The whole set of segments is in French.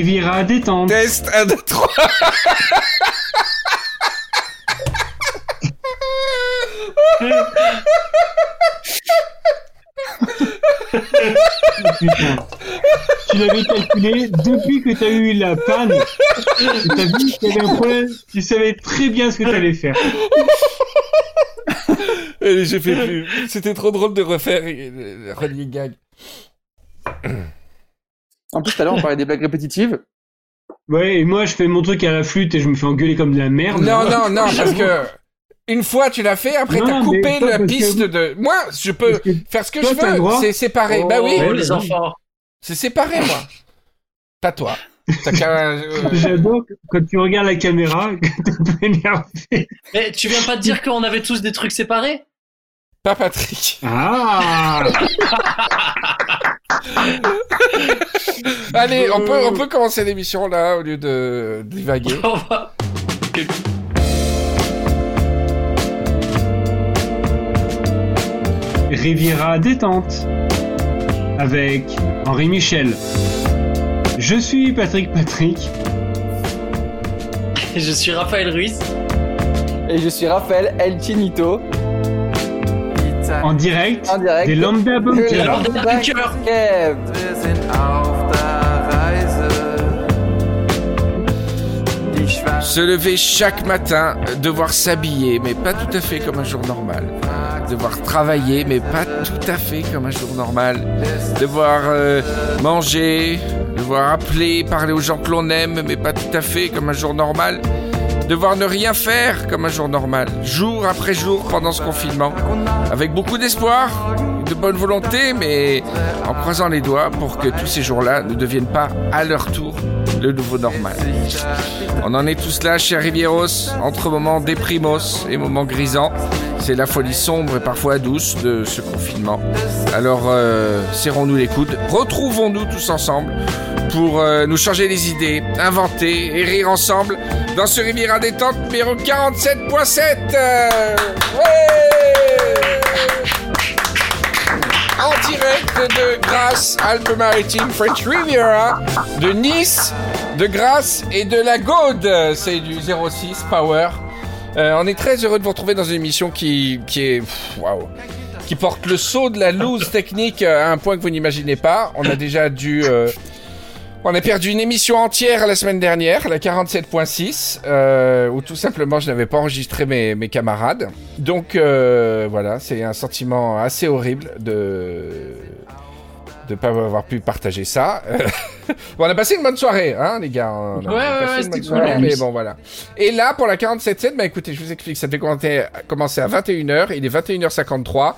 Riviera détente. Test 1, 2, 3. Putain. Tu l'avais calculé depuis que t'as eu la panne. T'as vu qu'il y avait un problème. Tu savais très bien ce que t'allais faire. Allez, j'ai fait plus. C'était trop drôle de refaire euh, le running gag. En plus, tout à l'heure, on parlait des blagues répétitives. Ouais, et moi je fais mon truc à la flûte et je me fais engueuler comme de la merde. Non, non, non, parce que une fois tu l'as fait, après t'as coupé la piste que- de. Moi, je peux que faire ce que toi, je veux. C'est séparé. bah oui, Oh, les enfants. c'est séparé, moi. Pas toi. Euh, J'adore quand tu regardes la caméra que t'es un peu énervé. Mais tu viens pas de dire qu'on avait tous des trucs séparés? Pas Patrick. Ah Allez, on peut, on peut commencer l'émission là au lieu de divaguer. On va- Riviera détente avec Henri Michel. Je suis Patrick Patrick. Je suis Raphaël Ruiz. Et je suis Raphaël El Chinito. En direct, En direct. des Lambda Bunker. Se lever chaque matin, devoir s'habiller, mais pas tout à fait comme un jour normal. Devoir travailler, mais pas tout à fait comme un jour normal. Devoir euh, manger, devoir appeler, parler aux gens que l'on aime, mais pas tout à fait comme un jour normal. Devoir ne rien faire comme un jour normal, jour après jour pendant ce confinement, avec beaucoup d'espoir, de bonne volonté, mais en croisant les doigts pour que tous ces jours-là ne deviennent pas à leur tour le nouveau normal. On en est tous là chez Rivieros, entre moments déprimos et moments grisants. C'est la folie sombre et parfois douce de ce confinement. Alors, euh, serrons-nous les coudes, retrouvons-nous tous ensemble pour euh, nous changer les idées, inventer et rire ensemble dans ce Riviera détente numéro 47.7. Euh, ouais en direct de Grasse, Alpes-Maritimes, French Riviera, de Nice, de Grasse et de la Gaude. C'est du 06 Power. Euh, on est très heureux de vous retrouver dans une émission qui, qui est, waouh, qui porte le saut de la loose technique à un point que vous n'imaginez pas. On a déjà dû, on a perdu une émission entière la semaine dernière, la 47.6, euh, où tout simplement je n'avais pas enregistré mes, mes camarades. Donc euh, voilà, c'est un sentiment assez horrible de de pas avoir pu partager ça. bon, on a passé une bonne soirée, hein, les gars. On a Ouais, ouais, passé ouais, une bonne c'était soirée, cool. mais bon, voilà. Et là, pour la 47.7, bah écoutez, je vous explique, ça devait commencer, commencer à 21h, il est 21h53,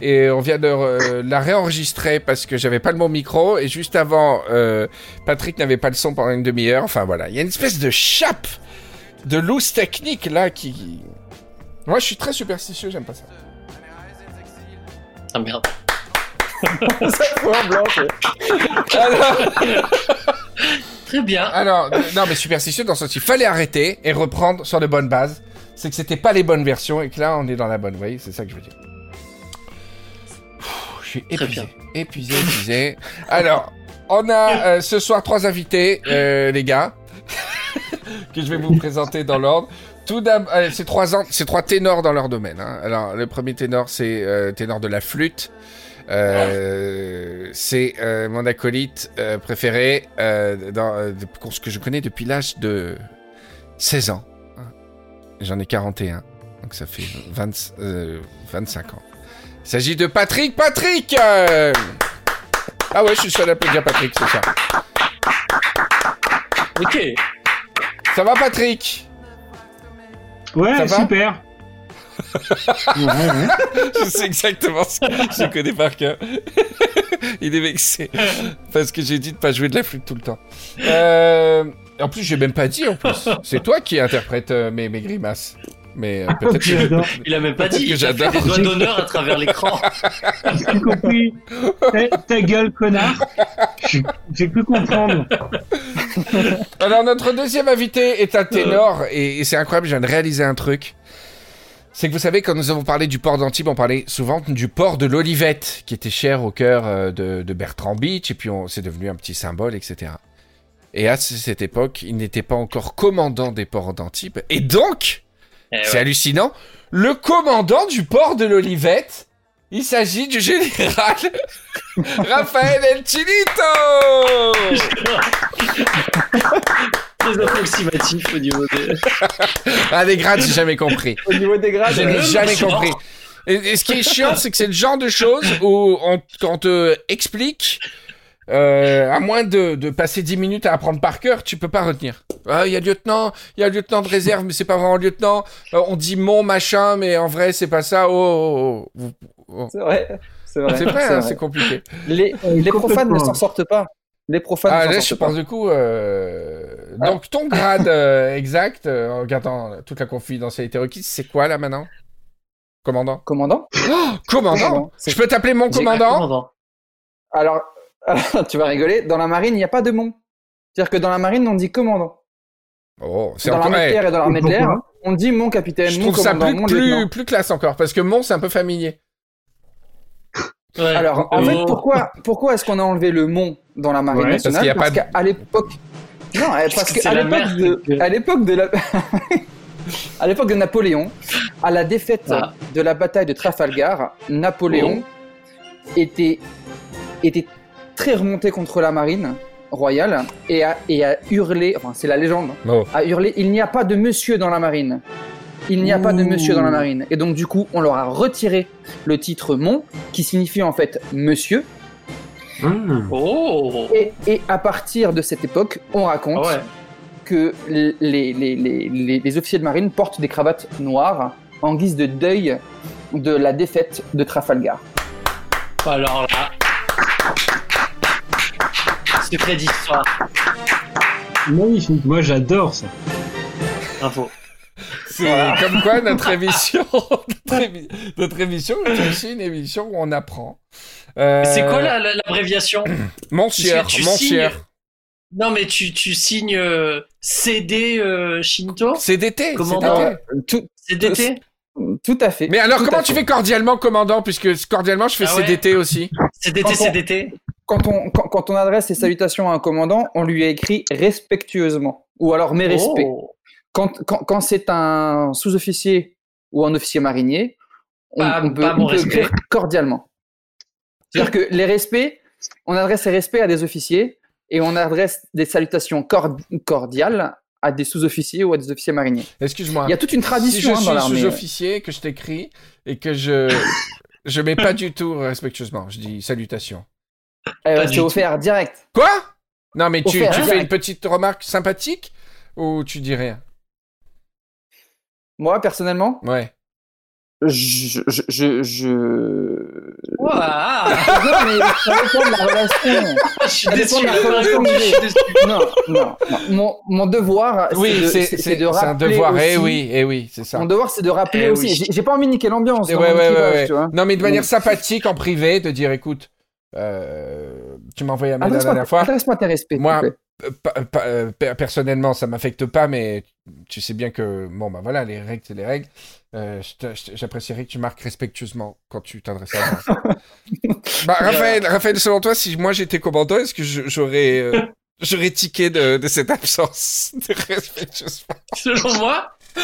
et on vient de euh, la réenregistrer parce que j'avais pas le bon micro, et juste avant, euh, Patrick n'avait pas le son pendant une demi-heure, enfin voilà. Il y a une espèce de chape de loose technique, là, qui... Moi, je suis très superstitieux, j'aime pas ça. Ah merde. Alors, Très bien. alors non, mais superstitieux dans le sens, il fallait arrêter et reprendre sur de bonnes bases. C'est que c'était pas les bonnes versions et que là, on est dans la bonne. Vous voyez, c'est ça que je veux dire. Ouh, Je suis épuisé, épuisé, épuisé. Alors, on a euh, ce soir trois invités, euh, les gars, que je vais vous présenter dans l'ordre. Tout d'abord, euh, c'est trois trois ténors dans leur domaine. hein. Alors, le premier ténor, c'est euh, ténor de la flûte. Euh, c'est euh, mon acolyte euh, préféré euh, dans, euh, que je connais depuis l'âge de 16 ans. J'en ai 41, donc ça fait 20, euh, 25 ans. Il s'agit de Patrick Patrick euh. Ah ouais, je suis seul à applaudir Patrick, c'est ça. Ok. Ça va Patrick? Ouais, Ça va? super. Je sais exactement ce que je connais par cœur. Il est vexé parce que j'ai dit de pas jouer de la flûte tout le temps. Euh, en plus, j'ai même pas dit en plus. C'est toi qui interprète euh, mes, mes grimaces. Mais euh, peut-être que J'adore. Il a même pas dit. que Il a fait j'adore. des doigts d'honneur à travers l'écran. J'ai compris. Ta, ta gueule, connard. J'ai- J'ai pu comprendre. Alors notre deuxième invité est un ténor et, et c'est incroyable, je viens de réaliser un truc. C'est que vous savez, quand nous avons parlé du port d'Antibes, on parlait souvent du port de l'Olivette, qui était cher au cœur euh, de, de Bertrand Beach, et puis c'est devenu un petit symbole, etc. Et à cette époque, il n'était pas encore commandant des ports d'Antibes. Et donc, Eh c'est hallucinant, le commandant du port de l'Olivette, il s'agit du général Raphaël El Chinito Très approximatif au niveau des. Ah, les grades, j'ai jamais compris. Au niveau des grades, Je euh, n'ai jamais compris. Et, et ce qui est chiant, c'est que c'est le genre de choses où on, quand on te explique, euh, à moins de, de passer 10 minutes à apprendre par cœur, tu peux pas retenir. Ah, il y a lieutenant, il y a lieutenant de réserve, mais c'est pas vraiment lieutenant. Euh, on dit mon machin, mais en vrai, c'est pas ça. Oh, oh, oh. Oh. c'est vrai. C'est vrai. C'est vrai, c'est hein, compliqué. Les, Euh, les profanes ne s'en sortent pas. Les profanes Ah, là, je pense pas. du coup. euh, Donc, ton grade euh, exact, euh, en regardant toute la confidentialité requise, c'est quoi là maintenant? Commandant? Commandant? Commandant Commandant, Je peux t'appeler mon commandant? commandant. Alors, tu vas rigoler, dans la marine, il n'y a pas de mon. C'est-à-dire que dans la marine, on dit commandant. Oh, c'est Dans encore. l'armée de ouais, terre et dans l'armée de l'air, on dit mon capitaine, Je mon trouve ça commandant, plus, mon plus, lieutenant. plus classe encore, parce que mon, c'est un peu familier. Ouais. Alors, en Oh. fait, pourquoi, pourquoi est-ce qu'on a enlevé le mont dans la marine Ouais, parce nationale de- qu'à l'époque... Non, parce qu'à l'époque de, qui- à l'époque de la... à l'époque de Napoléon, à la défaite Ah. de la bataille de Trafalgar, Napoléon était, était très remonté contre la marine royale et a, et a hurlé, enfin c'est la légende, Oh. a hurlé il n'y a pas de monsieur dans la marine. Il n'y a pas de monsieur dans la marine. Et donc du coup, on leur a retiré le titre mon, qui signifie en fait monsieur. Hum. Oh Et, et à partir de cette époque, on raconte Ah ouais. que les, les, les, les, les- les officiers de marine portent des cravates noires en guise de deuil de la défaite de Trafalgar. Alors là. Secret d'histoire. Magnifique, moi j'adore ça. Info. C'est comme quoi notre émission, notre, émi- notre émission est aussi une émission où on apprend. Euh, C'est quoi la- la- l'abréviation Mon cher, mon cher. Non, mais tu, tu signes euh, CD euh, Shinto? CDT, Commandant. CDT. Tout, CDT tout à fait. Mais alors, Tout comment tu fait. fais cordialement commandant? Puisque cordialement, je fais Ah ouais. CDT aussi. CDT, Quand on- CDT quand on, quand, quand on adresse ses salutations à un commandant, on lui a écrit respectueusement. Ou alors mes respects. Oh. Quand, quand, quand c'est un sous-officier ou un officier marinier, on, Pas- on peut, on peut respect. écrire cordialement. C'est-à-dire que les respects, on adresse les respects à des officiers et on adresse des salutations cord- cordiales à des sous-officiers ou à des officiers mariniers. Excuse-moi. Il y a toute une si tradition je hein, dans suis l'armée. sous-officier, que je t'écris et que je je mets pas du tout respectueusement, je dis salutations. Euh, Pas c'est tout. offert direct. Quoi? Non, mais tu, Offert, tu hein, fais une petite remarque sympathique ou tu dis rien? Moi, personnellement, Ouais. Je... je, je, je... Non, mais ça dépend de la relation. je suis Ça déçu. dépend de la relation que Je suis déçu. Non, non, non. Mon, mon devoir, Oui, de- c'est c'est c'est- de c'est un rappeler devoir. aussi- Eh oui, eh oui, c'est ça. Mon devoir, c'est de rappeler Eh aussi. oui. J'ai- pas envie de niquer l'ambiance. Eh ouais, ouais, ouais, équipage, ouais. tu vois. Non, mais de manière Donc- sympathique en privé, de dire écoute, euh, tu m'as envoyé un mail la dernière fois. adresse-moi tes respects. Moi. Euh, personnellement, ça m'affecte pas, mais tu sais bien que, bon, bah voilà, les règles, c'est les règles. Euh, J'apprécierais que tu marques respectueusement quand tu t'adresses à moi. bah, Raphaël, Raphaël, selon toi, si moi j'étais commandant, est-ce que j'aurais euh, j'aurais tiqué de, de cette absence de respectueusement? Selon moi?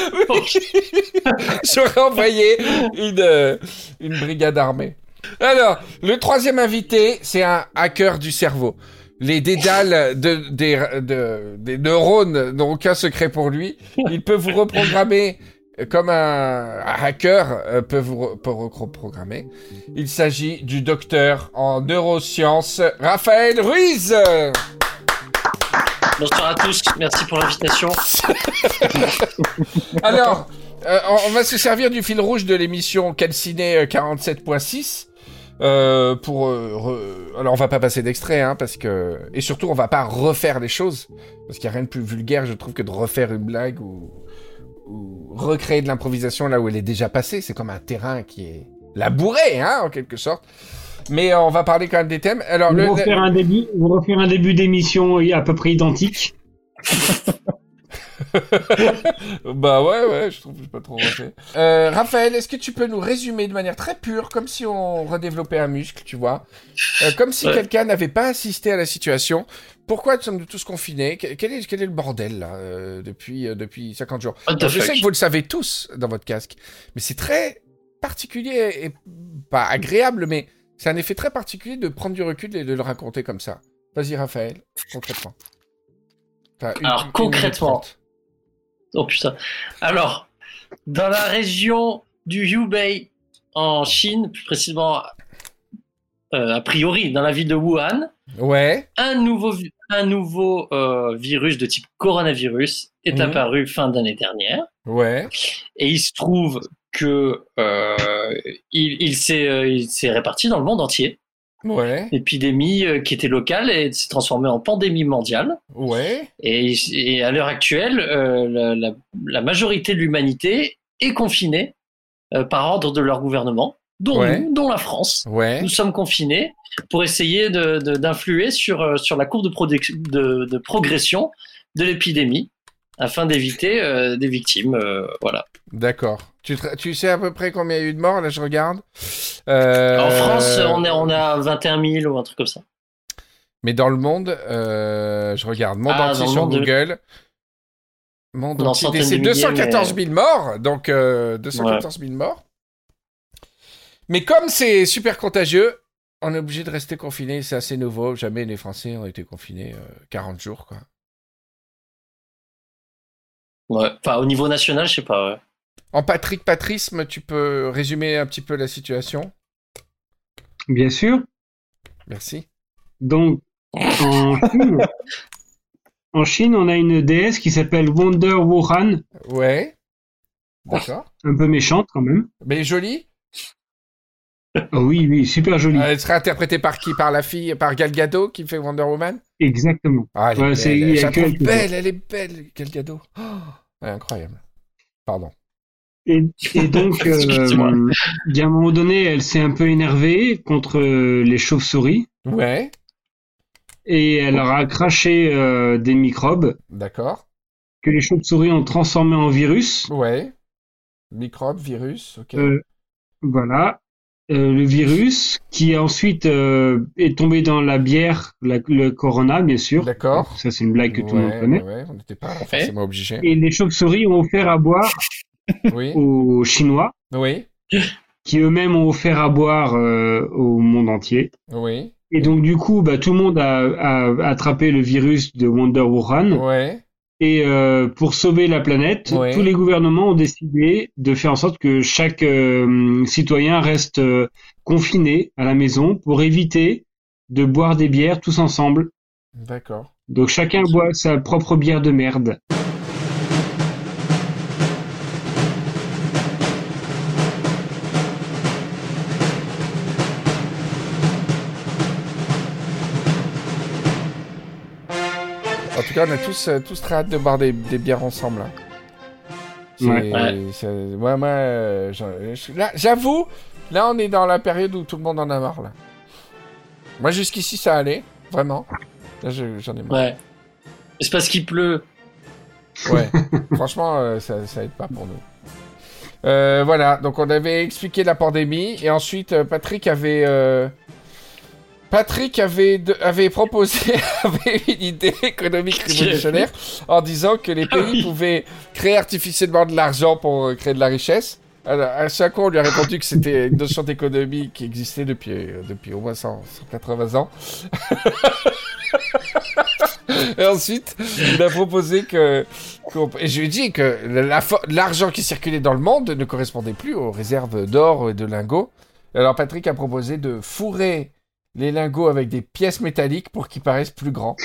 J'aurais envoyé une, euh, une brigade armée. Alors, le troisième invité, c'est un hacker du cerveau. Les dédales de, des, de- des neurones n'ont aucun secret pour lui. Il peut vous reprogrammer comme un, hacker euh, peut vous reprogrammer. Il s'agit du docteur en neurosciences, Raphaël Ruiz. Bonsoir à tous, merci pour l'invitation. Alors, euh, on- va se servir du fil rouge de l'émission Calciné euh, 47.6 euh, pour. euh, re- Alors, on va pas passer d'extrait, hein, parce que et surtout, on va pas refaire les choses, parce qu'il y a rien de plus vulgaire, je trouve, que de refaire une blague ou, ou recréer de l'improvisation là où elle est déjà passée. C'est comme un terrain qui est labouré, hein, en quelque sorte. Mais euh, on va parler quand même des thèmes. Alors, Vous le, refaire un début, vous refaire un début d'émission à peu près identique. bah ouais, ouais, je trouve que j'ai pas trop refait. Euh, Raphaël, est-ce que tu peux nous résumer de manière très pure, comme si on redéveloppait un muscle, tu vois? Euh, Comme si Ouais. quelqu'un n'avait pas assisté à la situation. Pourquoi nous sommes tous confinés? Que- quel est, quel est le bordel, là, euh, depuis, euh, depuis 50 jours? What the Alors, Je sais que vous le savez tous dans votre casque, mais c'est très particulier et pas agréable, mais c'est un effet très particulier de prendre du recul et de le raconter comme ça. Vas-y, Raphaël, concrètement. Enfin, une- Alors, concrètement. Oh putain. Alors, dans la région du Hubei, en Chine, plus précisément, euh, a priori, dans la ville de Wuhan, Ouais, un nouveau, un nouveau euh, virus de type coronavirus est Mhm. apparu fin d'année dernière. ouais, Et il se trouve que euh, il, il s'est il s'est réparti dans le monde entier. Ouais, L'épidémie euh, qui était locale et s'est transformée en pandémie mondiale. ouais. Et, et à l'heure actuelle, euh, la, la- la majorité de l'humanité est confinée euh, par ordre de leur gouvernement, dont Ouais. nous, dont la France. Ouais, Nous sommes confinés pour essayer de- de- d'influer sur, sur la courbe de, de, de progression de l'épidémie afin d'éviter des victimes. voilà. d'accord. Tu, te- tu sais à peu près combien il y a eu de morts Là, je regarde. Euh, En France, on est, on à 21 000 ou un truc comme ça. Mais dans le monde, euh, je regarde monde Ah, entier sur monde de- Google. Monde entier, c'est milliers, 214 000 morts, donc euh, 214 000 morts. Mais comme c'est super contagieux, on est obligé de rester confiné, c'est assez nouveau. Jamais les Français ont été confinés euh, 40 jours, quoi. Ouais. Enfin, au niveau national, je sais pas. ouais. En Patrick Patrisme, tu peux résumer un petit peu la situation? Bien sûr. Merci. Donc, en Chine, en Chine, on a une déesse qui s'appelle Wonder Wuhan, Ouais. D'accord. un peu méchante quand même. Mais jolie? Ah oui, oui, super jolie. Elle serait interprétée par qui? Par la fille, par Gal Gadot qui fait Wonder Woman? Exactement. Ah, elle est Ouais, belle. belle, elle est belle, Gal Gadot. Oh, elle est incroyable. Pardon. Et, et donc, euh, il y a un moment donné, elle s'est un peu énervée contre euh, les chauves-souris Ouais, et elle leur a craché euh, des microbes d'accord. que les chauves-souris ont transformés en virus. Ouais. Microbe, virus, ok. Euh, voilà. Euh, le virus qui ensuite euh, est tombé dans la bière, la- le corona, bien sûr. D'accord. Ça, c'est une blague que tout le monde connaît. ouais, ouais, on n'était pas forcément obligé. Et les chauves-souris ont offert à boire Oui, aux Chinois, oui, qui eux-mêmes ont offert à boire euh, au monde entier. oui, Et donc, du coup, bah, tout le monde a, a attrapé le virus de Wonder Wuhan. ouais, Et euh, pour sauver la planète, Ouais. tous les gouvernements ont décidé de faire en sorte que chaque euh, citoyen reste euh, confiné à la maison pour éviter de boire des bières tous ensemble. d'accord. Donc chacun boit sa propre bière de merde. Cas, on a tous, euh, tous très hâte de boire des, des bières ensemble. hein. C'est- Ouais. Ouais. c'est- ouais, moi, euh, je- là, j'avoue, là, on est dans la période où tout le monde en a marre. Là. Moi, jusqu'ici, ça allait, vraiment. Là, je- j'en ai marre. Ouais. C'est parce qu'il pleut. Ouais, franchement, euh, ça, ça aide pas pour nous. Euh, voilà, donc on avait expliqué la pandémie et ensuite euh, Patrick avait euh, Patrick avait de- avait proposé avait une idée économique révolutionnaire en disant que les pays Ah oui. pouvaient créer artificiellement de l'argent pour euh, créer de la richesse. Alors, à chaque fois, on lui a répondu que c'était une notion d'économie qui existait depuis, euh, depuis au moins 100, 180 ans. Et ensuite, il a proposé que. Et je lui ai dit que la l'argent qui circulait dans le monde ne correspondait plus aux réserves d'or et de lingots. Alors Patrick a proposé de fourrer les lingots avec des pièces métalliques pour qu'ils paraissent plus grands.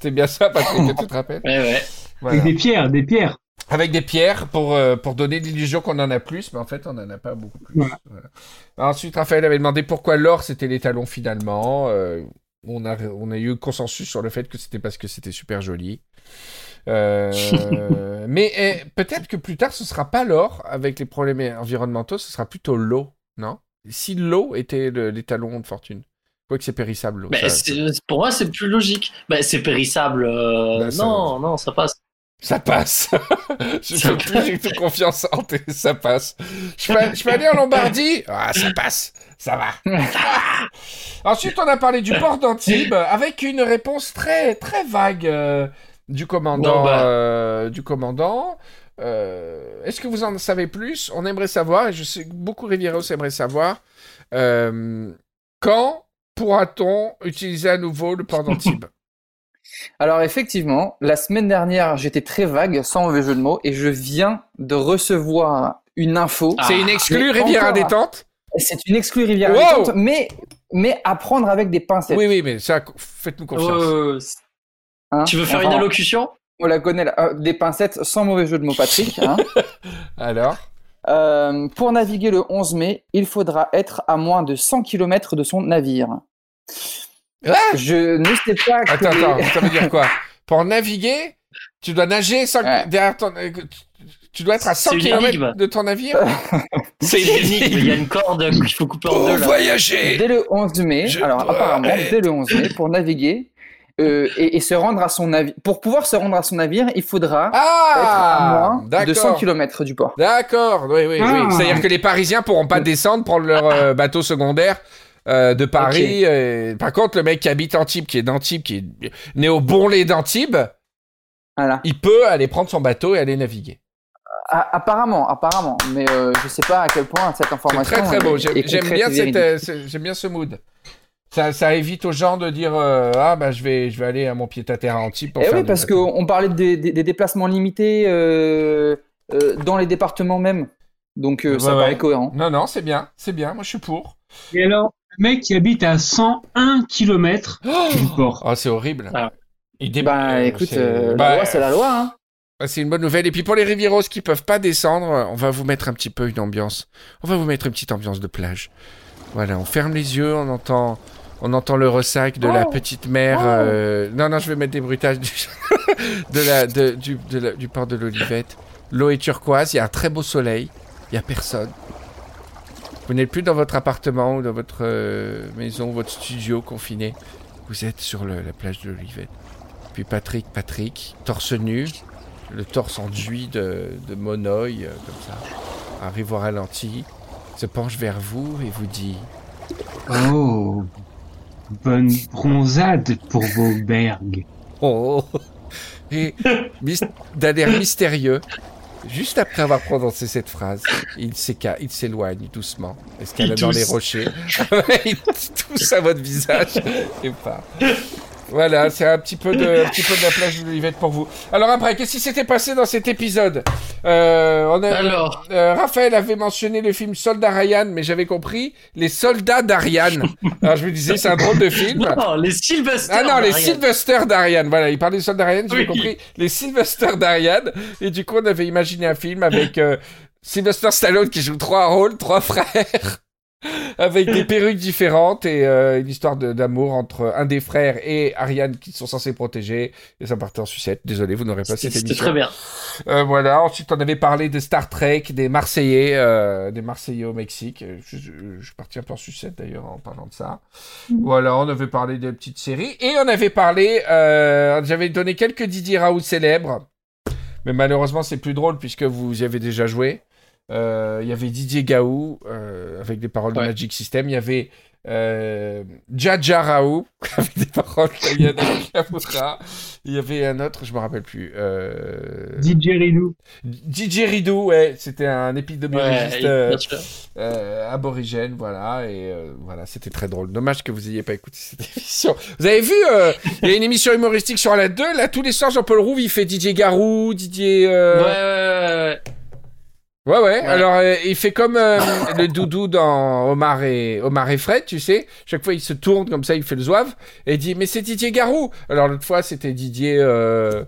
C'est bien ça, Patrick, tu te rappelles? Ouais, ouais. Voilà. Avec des pierres, des pierres. Avec des pierres pour, euh, pour donner l'illusion qu'on en a plus, mais en fait, on n'en a pas beaucoup plus. Voilà. Voilà. Ensuite, Raphaël avait demandé pourquoi l'or c'était l'étalon finalement. Euh, on, a, on a eu consensus sur le fait que c'était parce que c'était super joli. Euh, mais eh, peut-être que plus tard, ce sera pas l'or avec les problèmes environnementaux, ce sera plutôt l'eau, non? Si l'eau était le- l'étalon de fortune. Quoique c'est périssable. Bah, ça- pour moi, c'est plus logique. Bah, c'est périssable. euh, Bah, ça- non, non, ça passe. Ça passe. je Ça fais plus du tout confiance en tes- ça passe. Je peux, je peux aller en Lombardie? Ah, ça passe. Ça va. Ensuite, on a parlé du port d'Antibes avec une réponse très très vague euh, du commandant. Bon, bah. euh, du commandant. Euh, Est-ce que vous en savez plus? On aimerait savoir, et je sais que beaucoup Rivieros aimeraient savoir, quand pourra-t-on utiliser à nouveau le port d'Antibes? Alors effectivement, la semaine dernière, j'étais très vague, sans mauvais jeu de mots, et je viens de recevoir une info. Ah. C'est une exclue Riviera encore. détente C'est une exclue Rivière Wow. Détente, mais mais à prendre avec des pincettes. Oui, oui, mais ça, faites-nous confiance. Euh, hein. tu veux faire une allocution? On la connaît, là. Euh, des pincettes sans mauvais jeu de mots, Patrick. hein. Alors? Euh, pour naviguer le 11 mai, il faudra être à moins de 100 km de son navire. Ah Je ne sais pas que Attends, les- attends, ça veut dire quoi Pour naviguer, tu dois nager sans- Ouais. derrière ton... euh, tu- dois être à 100 C'est une km de ton navire C'est unique, il y a une corde qu'il faut couper en deux là. voyager dès le 11 mai, Je alors dois apparemment, être- dès le 11 mai, pour naviguer euh, et, et se rendre à son navire, pour pouvoir se rendre à son navire, il faudra être à Ah moins de 100 D'accord. km du port. D'accord, oui, oui, Ah. oui. C'est-à-dire que les Parisiens pourront pas descendre, prendre leur euh, bateau secondaire euh, de Paris. euh, par contre, le mec qui habite Antibes, qui est d'Antibes, qui est né au bon lait d'Antibes, Voilà. il peut aller prendre son bateau et aller naviguer. A- apparemment, apparemment, mais euh, je sais pas à quel point cette C'est information très très beau. est- est bien, euh, j'aime bien ce mood. Ça, ça évite aux gens de dire euh, ah bah je vais je vais aller à mon pied à terre à Antibes pour Eh faire oui, du parce qu'on parlait des, des- des déplacements limités euh, euh, dans les départements même. Donc euh, ça Ouais, paraît cohérent. Non non c'est bien c'est bien moi je suis pour. Et alors, le mec qui habite à 101 km du port. Oh c'est horrible. Ah. Il dé- Bah écoute, c'est- euh, bah, la loi c'est la loi. Hein. Ah, C'est une bonne nouvelle. Et puis pour les Rivieros qui peuvent pas descendre, on va vous mettre un petit peu une ambiance. On va vous mettre une petite ambiance de plage. Voilà, on ferme les yeux, on entend, on entend le ressac de la Oh. petite mer. Oh. euh, Non, non, je vais mettre des bruitages du, de la, de- du, de la- du port de l'Olivette. L'eau est turquoise, il y a un très beau soleil, il y a personne. Vous n'êtes plus dans votre appartement ou dans votre euh, maison, votre studio confiné. Vous êtes sur le- la plage de l'Olivette. Puis Patrick, Patrick, torse nu, le torse enduit de, de monoï, euh, comme ça, arrive au ralenti, se penche vers vous et vous dit Oh, bonne bronzade pour vos bergs. Oh Et d'un air mystérieux, juste après avoir prononcé cette phrase, il s'éca- il s'éloigne doucement, escalade dans les rochers, il tousse à votre visage et part. Voilà, c'est un petit peu de, un petit peu de la plage de l'Olivette pour vous. Alors après, qu'est-ce qui s'était passé dans cet épisode Euh, on a, Alors, Euh, Raphaël avait mentionné le film Soldat Ryan, mais j'avais compris les soldats d'Ariane. Alors je me disais, c'est un drôle de film. non, les Sylvester. Ah non, les. Sylvester d'Ariane. Voilà, il parlait des soldats d'Ariane, j'avais Oui. compris les Sylvester d'Ariane. Et du coup, on avait imaginé un film avec euh, Sylvester Stallone qui joue trois rôles, trois frères. Avec des perruques différentes et euh, une histoire d'amour entre un des frères et Ariane qui sont censés protéger. Et ça partait en sucette. Désolé, vous n'aurez pas C'était cette c'était émission. très bien. Euh, voilà, ensuite on avait parlé de Star Trek, des Marseillais, euh, des Marseillais au Mexique. Je, je, je suis parti un peu en sucette d'ailleurs en parlant de ça. Voilà, on avait parlé des petites séries et on avait parlé, euh, j'avais donné quelques Didier Raoult célèbres, mais malheureusement c'est plus drôle puisque vous y avez déjà joué. Euh, Il y avait Didier Gaou euh, avec des paroles de. Magic System. Il y avait euh, Jaja Raoult avec des paroles de Yannick Kamura. Il y avait un autre, je me rappelle plus. Euh... DJ Ridou. DJ Ridou, ouais, c'était un Ouais, épidémiologiste euh, euh, aborigène, voilà, et euh, voilà, c'était très drôle. Dommage que vous ayez pas écouté cette émission. Vous avez vu, euh, il y a une émission humoristique sur la 2, là, tous les soirs, Jean-Paul Rouve, il fait Didier Garou, Didier... Ouais, ouais, ouais, ouais. Ouais, ouais, Ouais. alors euh, il fait comme euh, le doudou dans Omar et, Omar et Fred, tu sais, chaque fois il se tourne comme ça, il fait le zouave, et il dit, mais c'est Didier Garou Alors l'autre fois, c'était Didier... euh,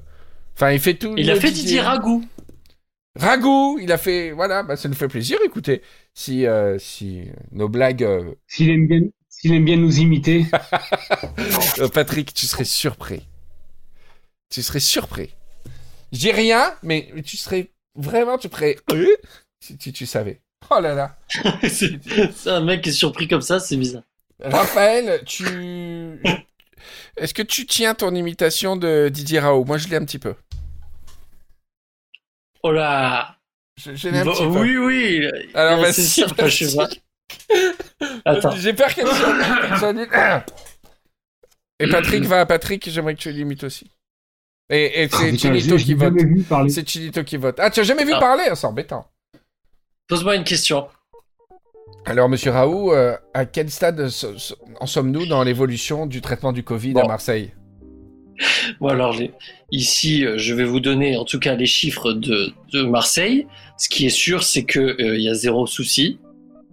Enfin, il fait tout... Il a fait Didier Ragout. Ragout, il a fait, voilà, bah, ça nous fait plaisir. Écoutez, si si si nos blagues, euh, S'il aime bien, s'il aime bien nous imiter. Patrick, tu serais surpris. Tu serais surpris. Je dis rien, mais tu serais vraiment, tu ferais euh, si tu, tu savais. Oh là là. c'est un mec qui est surpris comme ça, c'est bizarre. Raphaël, tu, est-ce que tu tiens ton imitation de Didier Raoult? Moi, je l'ai un petit peu. Oh là Je- J'ai un Bon, petit peu. Oui, oui. Alors, vas-y, sûr, je sais pas. Attends. J'ai peur qu'elle soit-. Et Patrick va, Patrick, j'aimerais que tu l'imites aussi. Et, et c'est Chinito j'ai- qui vote. jamais vu parler. C'est Chinito qui vote. Ah, tu as jamais vu Ah. parler? Ah, C'est embêtant. Pose-moi une question. Alors, monsieur Raoult, euh, à quel stade so- so- en sommes-nous dans l'évolution du traitement du Covid Bon. à Marseille? Bon, alors, les- ici, euh, je vais vous donner en tout cas les chiffres de, de Marseille. Ce qui est sûr, c'est qu'il y a zéro souci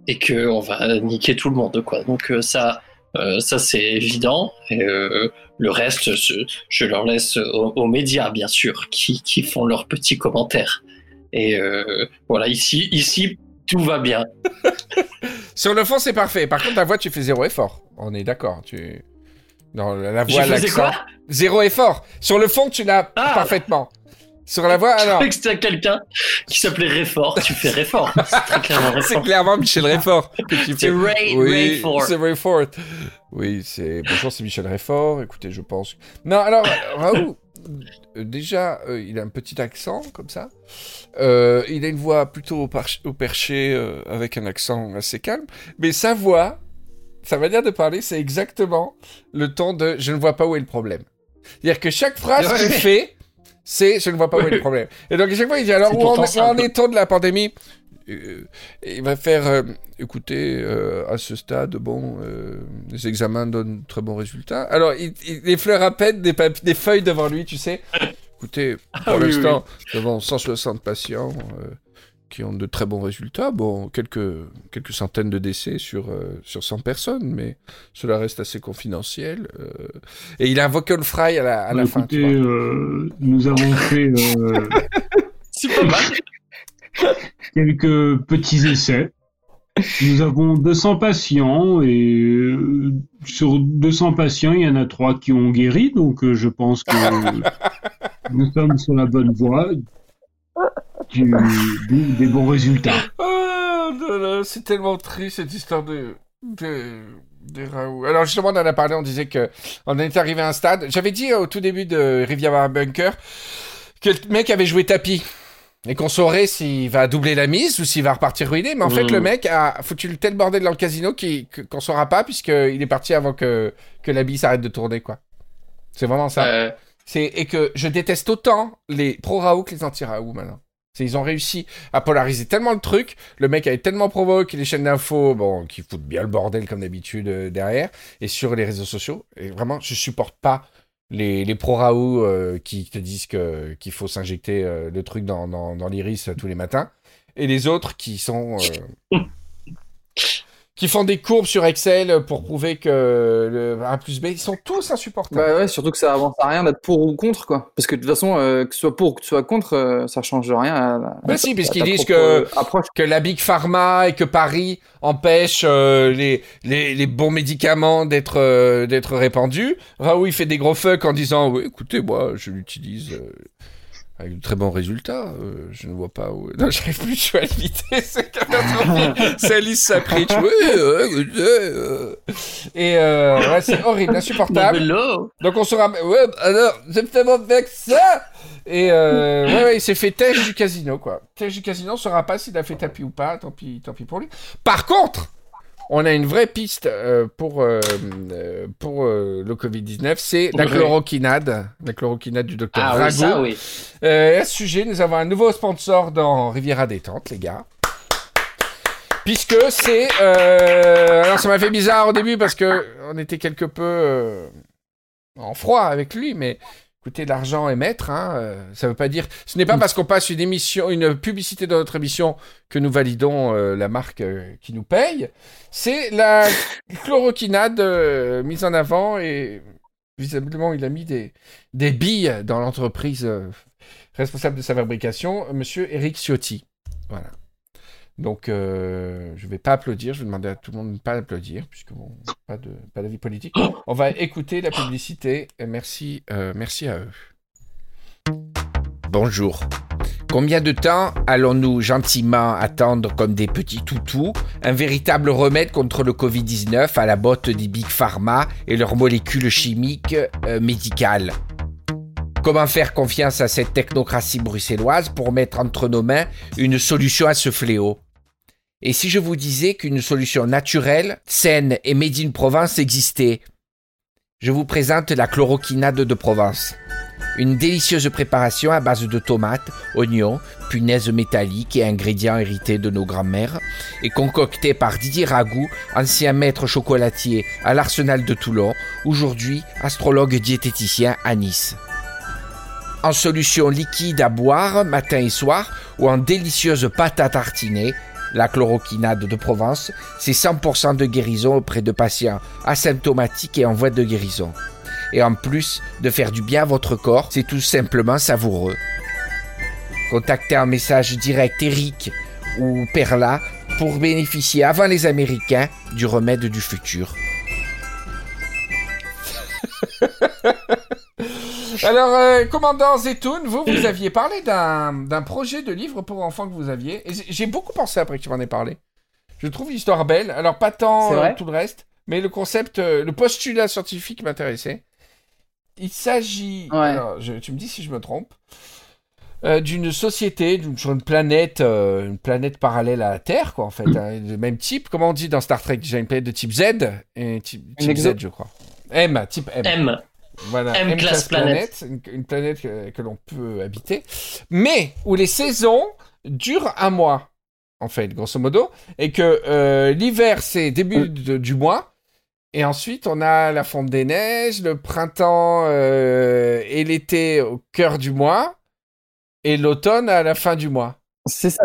et qu'on va niquer tout le monde. Quoi. Donc, euh, ça, euh, ça c'est évident. Et, euh, le reste, je, je leur laisse aux, aux médias, bien sûr, qui, qui font leurs petits commentaires. Et euh, voilà, ici, ici, tout va bien. Sur le fond, c'est parfait. Par contre, ta voix, tu fais zéro effort. On est d'accord. Tu... Dans la la voix, l'accent. Zéro effort. Sur le fond, tu l'as Ah. parfaitement. Sur la voix, Je alors. croyais que c'était quelqu'un qui s'appelait Réfort? Tu fais Réfort. C'est très clairement C'est Réfort. clairement Michel Réfort tu C'est. Ray, Oui, Rayfort. c'est Rayfort. Oui, c'est. Bonjour, c'est Michel Réfort. Écoutez, je pense. Non, alors, Raoult, euh, déjà, euh, il a un petit accent, comme ça. Euh, il a une voix plutôt au, par- au perché, euh, avec un accent assez calme. Mais sa voix, sa manière de parler, c'est exactement le ton de je ne vois pas où est le problème. C'est-à-dire que chaque phrase Ouais. qu'il fait, c'est je ne vois pas où est le problème. Et donc, à chaque fois, il dit alors où en, en est-on de la pandémie? Euh, Il va faire euh, écoutez, euh, à ce stade, bon, les examens donnent très bons résultats. Alors, il, il effleure à peine des, feuilles devant lui, tu sais. Écoutez, pour Ah oui, l'instant, nous avons 160 patients qui ont de très bons résultats. Bon, quelques, quelques centaines de décès sur, euh, sur 100 personnes, mais cela reste assez confidentiel. euh. Et il a un vocal fry à la, à la Bah, fin. tu écoutez, vois. euh, nous avons fait euh, quelques petits essais. Nous avons 200 patients et sur 200 patients, il y en a trois qui ont guéri, donc je pense que nous sommes sur la bonne voie du- du- des bons résultats. Oh, là, là, c'est tellement triste cette histoire de, de, de Raoult. Alors justement, on en a parlé, on disait que on est arrivé à un stade. J'avais dit au tout début de Riviera Bunker que le mec avait joué tapis. Et qu'on saurait s'il va doubler la mise ou s'il va repartir ruiné. Mais en fait, Mm. le mec a foutu le tel bordel dans le casino qu'on saura pas puisqu'il est parti avant que, que la bille s'arrête de tourner, quoi. C'est vraiment ça. Euh, C'est et que je déteste autant les pro Raoult que les anti Raoult maintenant. C'est ils ont réussi à polariser tellement le truc, le mec avait tellement provoqué les chaînes d'infos, bon, qui foutent bien le bordel comme d'habitude euh, derrière, et sur les réseaux sociaux. Et vraiment, je supporte pas les, les pro Raoult euh, qui te disent que qu'il faut s'injecter euh, le truc dans, dans, l'iris tous les matins, et les autres qui sont qui font des courbes sur Excel pour prouver que le A plus B, ils sont tous insupportables. Bah ouais, surtout que ça avance à rien d'être pour ou contre, quoi. Parce que de toute façon, euh, que ce soit pour ou que tu sois contre, euh, ça change rien à, Bah si, puisqu'ils disent que- euh, approche. que la Big Pharma et que Paris empêche euh, les, les, les bons médicaments d'être d'être répandus. Raoult, il fait des gros fuck en disant oui, écoutez, moi, je l'utilise avec de très bons résultats. euh, je ne vois pas où. Non, j'arrive plus, je suis l'imiter, c'est catastrophique. c'est Alice Sapritch. Oui, euh, écoutez, euh. Et euh, ouais, c'est horrible, insupportable. Donc on sera. Ouais, alors, j'ai fait mon ça Et euh, ouais, ouais, il s'est fait têche du casino, quoi. Têche du casino, on saura pas s'il a fait tapis ou pas, tant pis, tant pis pour lui. Par contre, on a une vraie piste euh, pour, euh, euh, pour euh, le Covid-19, c'est la chloroquinade, la chloroquinade du docteur Ah oui, Rago. ça oui. À ce sujet, nous avons un nouveau sponsor dans Riviera Détente, les gars. Puisque c'est... Alors ça m'a fait bizarre au début parce que on était quelque peu en froid avec lui, mais écoutez, l'argent est maître. Hein, euh, ça veut pas dire... Ce n'est pas parce qu'on passe une émission, une publicité dans notre émission que nous validons euh, la marque euh, qui nous paye. C'est la chloroquinade euh, mise en avant et visiblement il a mis des, des billes dans l'entreprise responsable de sa fabrication, monsieur Eric Ciotti. Voilà. Donc, euh, je vais pas applaudir, je vais demander à tout le monde de ne pas applaudir, puisque bon, pas de pas d'avis politique. On va écouter la publicité. Merci, euh, merci à eux. Bonjour. Combien de temps allons-nous gentiment attendre comme des petits toutous un véritable remède contre le Covid-19 à la botte des Big Pharma et leurs molécules chimiques euh, médicales? Comment faire confiance à cette technocratie bruxelloise pour mettre entre nos mains une solution à ce fléau? Et si je vous disais qu'une solution naturelle, saine et made in Provence existait Je vous présente la chloroquinade de Provence. Une délicieuse préparation à base de tomates, oignons, punaises métalliques et ingrédients hérités de nos grands-mères, et concoctée par Didier Ragout, ancien maître chocolatier à l'Arsenal de Toulon, aujourd'hui astrologue diététicien à Nice. En solution liquide à boire matin et soir ou en délicieuse pâte à la chloroquinade de Provence, c'est 100% de guérison auprès de patients asymptomatiques et en voie de guérison. Et en plus de faire du bien à votre corps, c'est tout simplement savoureux. Contactez en message direct Eric ou Perla pour bénéficier avant les Américains du remède du futur. Alors, euh, commandant Zetoun, vous, vous aviez parlé d'un d'un projet de livre pour enfants que vous aviez. J'ai- beaucoup pensé après que tu m'en aies parlé. Je trouve l'histoire belle. Alors, pas tant euh, tout le reste, mais le concept, euh, le postulat scientifique m'intéressait. Il s'agit, Ouais. alors, je- tu me dis si je me trompe, euh, d'une société, d'une- sur une planète, euh, une planète parallèle à la Terre, quoi, en fait, hein, de même type. Comment on dit dans Star Trek? Déjà une planète de type Z et type, type Z, je crois. M, type M. M. Voilà, M class une, une planète que, que l'on peut habiter, mais où les saisons durent un mois, en fait, grosso modo, et que euh, l'hiver c'est début de- du mois, et ensuite on a la fonte des neiges, le printemps euh, et l'été au cœur du mois, et l'automne à la fin du mois. C'est ça.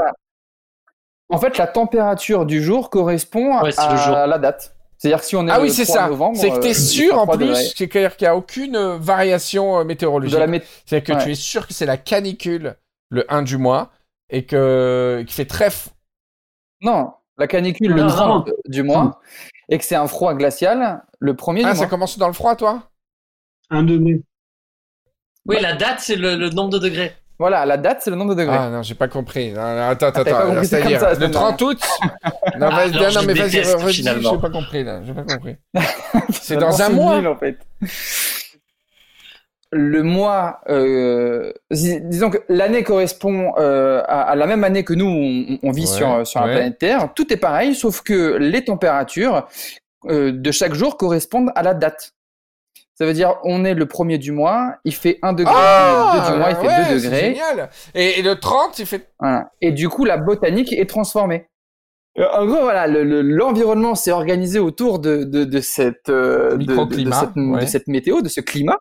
En fait, la température du jour correspond Ouais, à jour. la date. C'est-à-dire que si on est Ah le oui, c'est 3 ça. novembre, C'est que euh, t'es il sûr en 3 plus, c'est-à-dire qu'il n'y a aucune euh, variation euh, météorologique. De mé- C'est-à-dire que Ouais. tu es sûr que c'est la canicule le 1 du mois et que qu'il fait très f- Non, la canicule le Non, 30 du mois et que c'est un froid glacial le premier Ah, du ça mois. commence dans le froid, toi? Un degré. Oui, la date, c'est le, le nombre de degrés. Voilà, la date, c'est le nombre de degrés. Ah non, j'ai pas compris. Attends, attends, pas attends. ça C'est-à-dire, ça, la le semaine 30 août Non, alors non, je mais vas-y, redis, j'ai pas compris, là. J'ai pas compris. C'est dans un mois nul, en fait. Le mois, euh, dis- disons que l'année correspond euh, à, à la même année que nous, on, on vit Ouais, sur, sur la ouais. planète Terre. Tout est pareil, sauf que les températures euh, de chaque jour correspondent à la date. Ça veut dire, on est le premier du mois, il fait 1 degré, Ah le 2 du mois, il fait ouais, 2 c'est degrés. génial Et, et le 30, il fait... Voilà. Et du coup, la botanique est transformée. Euh, En gros, voilà, le- le- l'environnement s'est organisé autour de, de, de cette, euh, de, Microclimat, de cette météo, de ce climat.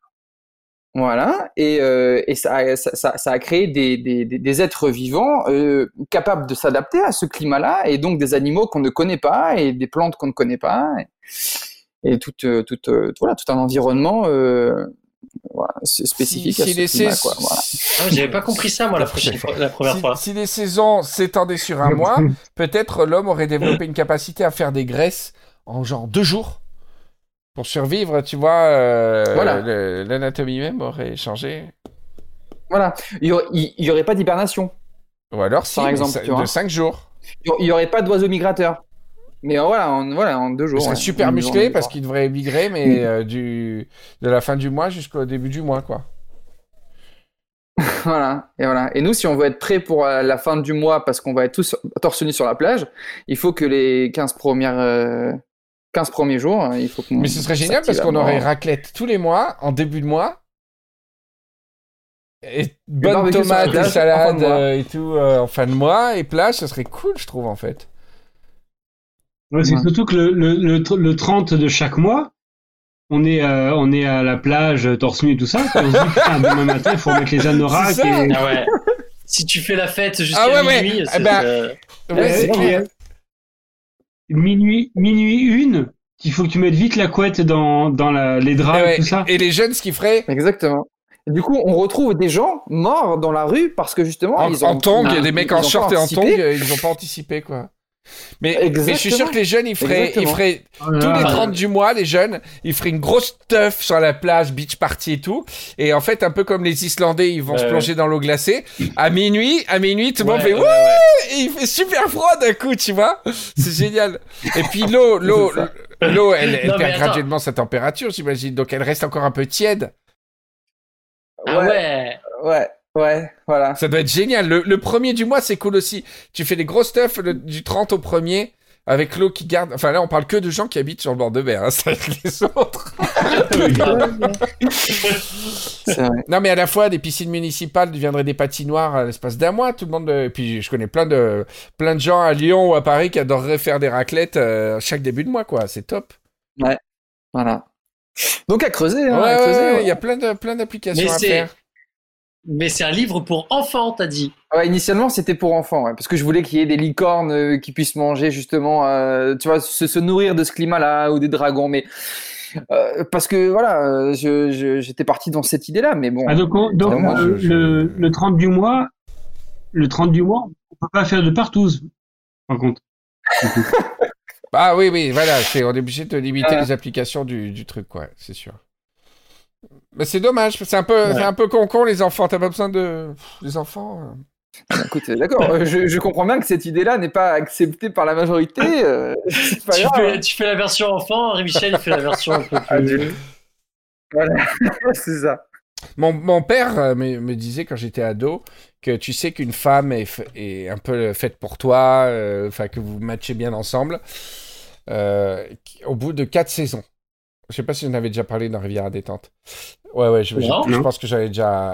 Voilà, et, euh, et ça, a- ça, ça, ça a créé des, des, des- êtres vivants euh, capables de s'adapter à ce climat-là, et donc des animaux qu'on ne connaît pas, et des plantes qu'on ne connaît pas, et, et tout, euh, tout, euh, voilà, tout un environnement euh, voilà, c'est spécifique si, à si ce les climat. sais- Quoi, voilà. Ah, J'avais pas compris ça, moi, la, prochaine fois, la première si, fois. si les saisons s'étendaient sur un mois, peut-être l'homme aurait développé une capacité à faire des graisses en genre deux jours. Pour survivre, tu vois, euh, Voilà. le- l'anatomie même aurait changé. Voilà. Il y aurait, pas d'hibernation. Ou alors, si, Par exemple, ça- de cinq jours. Il y aurait pas d'oiseaux migrateurs. Mais voilà, en, voilà, en deux jours. serait ouais. super musclé parce qu'il devrait migrer, mais euh, du, de la fin du mois jusqu'au début du mois, quoi. Voilà, et voilà. Et nous, si on veut être prêt pour euh, la fin du mois, parce qu'on va être tous torse nu sur la plage, il faut que les 15 premières, euh, 15 premiers jours, euh, il faut. Mais ce serait génial parce qu'on aurait raclette tous les mois, en début de mois. Et bonne tomate salade euh, et tout en fin de mois. Et plage, ça serait cool, je trouve, en fait. Ouais, c'est Ouais. surtout que le, le, le, tr- le 30 de chaque mois, on est, euh, on est à la plage, euh, torse nu et tout ça. Puis on se dit, putain, demain matin, il faut mettre les anoraks. Et... Ah ouais. si tu fais la fête jusqu'à Ah ouais, minuit, Eh c'est- ben, euh, Ouais, Ouais, c'est ouais. clair. Minuit, minuit une, il faut que tu mettes vite la couette dans, dans la, les draps Et, et tout ça. et les jeunes, ce qu'ils feraient Exactement. Et du coup, on retrouve des gens morts dans la rue parce que justement, en, ils ont. en tongs, il y a des mecs en short et en tongs, euh, ils ont pas anticipé, quoi. Mais, mais je suis sûr que les jeunes, ils feraient, ils feraient Oh tous les Ah. 30 du mois, les jeunes, ils feraient une grosse teuf sur la plage, beach party et tout. Et en fait, un peu comme les Islandais, ils vont se ouais. plonger dans l'eau glacée. À minuit, à minuit, tout le monde ouais, fait ouais. Et il fait super froid d'un coup, tu vois. C'est génial. Et puis l'eau, l'eau, l'eau, elle, elle Non, mais perd graduellement sa température, j'imagine. Donc elle reste encore un peu tiède. Ah ouais. Ouais, ouais, voilà. Ça doit être génial. Le, le premier du mois, c'est cool aussi. Tu fais des gros stuff le- du 30 au premier avec l'eau qui garde. Enfin là, on parle que de gens qui habitent sur le bord de mer. Hein, ça avec les autres. C'est vrai. Non, mais à la fois, des piscines municipales deviendraient des patinoires à l'espace d'un mois. Tout le monde. euh, Et puis, je connais plein de, plein de gens à Lyon ou à Paris qui adoreraient faire des raclettes euh, chaque début de mois, quoi. C'est top. Voilà. Donc à creuser, Ouais, hein, à ouais, creuser, ouais, ouais. il y a plein de, plein d'applications à c'est- faire. Mais c'est un livre pour enfants, t'as dit. Ouais, initialement, c'était pour enfants, ouais, parce que je voulais qu'il y ait des licornes euh, qui puissent manger justement, euh, tu vois, se, se nourrir de ce climat-là ou des dragons. Mais euh, parce que voilà, je- je- j'étais parti dans cette idée-là, mais bon. Ah, donc, on- donc, Évidemment, euh, je- je- le, le 30 du mois, le 30 du mois, on peut pas faire de partouze. Par contre. Ah oui, oui, voilà. c'est- On est obligé de limiter les applications du, du truc, quoi. C'est sûr. Mais c'est dommage. C'est un peu, Ouais. un peu con-con, les enfants. T'as pas besoin de. Les enfants. euh. Écoute, euh, d'accord, euh, je, je comprends bien que cette idée-là n'est pas acceptée par la majorité. euh, pas Tu grave. fais, tu fais la version enfant, Henri Michel il fait la version un peu plus. c'est ça. Mon, mon père me, me disait quand j'étais ado que tu sais qu'une femme est, un peu faite pour toi, euh, enfin que vous matchez bien ensemble, euh, au bout de quatre saisons. Je sais pas si j'en avais déjà parlé dans Rivière à détente. Ouais, ouais, je, Non. je Non. pense que j'avais déjà.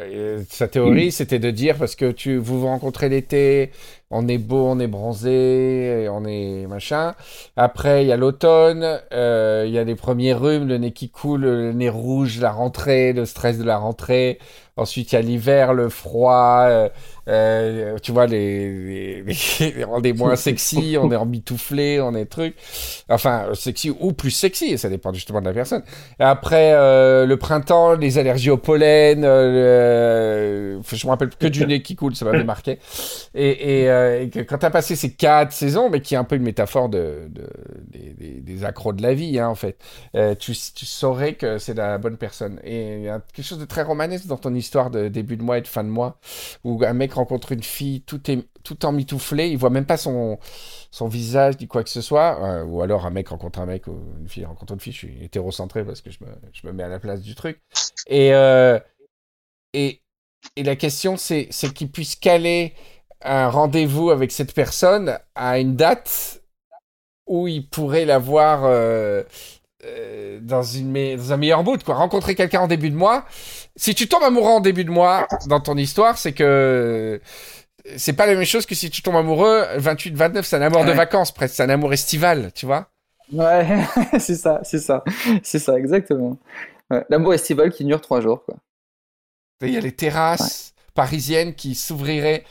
euh, sa théorie, c'était de dire parce que tu vous vous rencontrez l'été, on est beau, on est bronzé, on est machin. Après, il y a l'automne, euh, il y a les premiers rhumes, le nez qui coule, le nez rouge, la rentrée, le stress de la rentrée. Ensuite, il y a l'hiver, le froid. euh, euh, tu vois, les, les- les- on est moins sexy, on est emmitouflé, on est truc. Enfin, sexy ou plus sexy, ça dépend justement de la personne. Et après, euh, le printemps, les allergies au pollen, je me rappelle que du nez qui coule, ça m'avait marqué. Et, et, euh, quand tu as passé ces quatre saisons, mais qui est un peu une métaphore de, de- des, accros de la vie, hein, en fait, euh, tu, saurais que c'est la bonne personne. Et il y a quelque chose de très romanesque dans ton histoire de début de mois et de fin de mois, où un mec rencontre une fille, tout est tout emmitouflé, il voit même pas son, son visage, ni quoi que ce soit, euh, ou alors un mec rencontre un mec, ou une fille rencontre une fille, je suis hétérocentré parce que je me, je me mets à la place du truc. Et, et, et la question, c'est qu'il puisse caler un rendez-vous avec cette personne à une date où il pourrait la voir euh, euh, dans, une me- dans un meilleur mood, quoi. Rencontrer quelqu'un en début de mois. Si tu tombes amoureux en début de mois dans ton histoire, c'est que c'est pas la même chose que si tu tombes amoureux 28-29, c'est un amour de vacances presque, c'est un amour estival, tu vois. Ouais, c'est ça, c'est ça, c'est ça, exactement. Ouais, L'amour estival qui dure trois jours, quoi. Il y a les terrasses parisiennes qui s'ouvriraient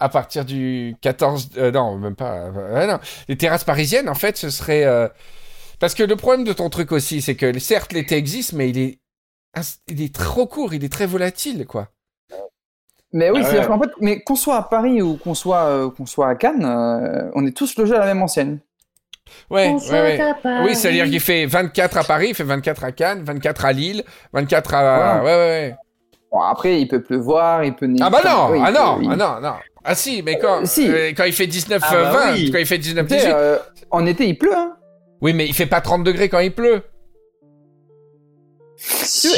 à partir du 14... euh, non, même pas... euh, non. Les terrasses parisiennes, en fait, ce serait... euh, Parce que le problème de ton truc aussi, c'est que certes, l'été existe, mais il est... il est trop court, il est très volatile, quoi. Mais oui, Ah c'est-à-dire qu'en fait, mais qu'on soit à Paris ou qu'on soit, euh, qu'on soit à Cannes, euh, on est tous logés à la même enseigne. Ouais, ouais, ouais. Oui, c'est-à-dire qu'il fait 24 à Paris, il fait 24 à Cannes, 24 à Lille, 24 à... Ouais, ouais, ouais. Bon, après, il peut pleuvoir, il peut neiger. Ah bah non, Oui, ah peut- non, il- ah non, non. Ah si, mais quand, Euh, si. euh, quand il fait 19, Ah bah 20, oui. quand il fait 19, Tu sais, 18. euh, en été, il pleut, hein. Oui, mais il fait pas 30 degrés quand il pleut.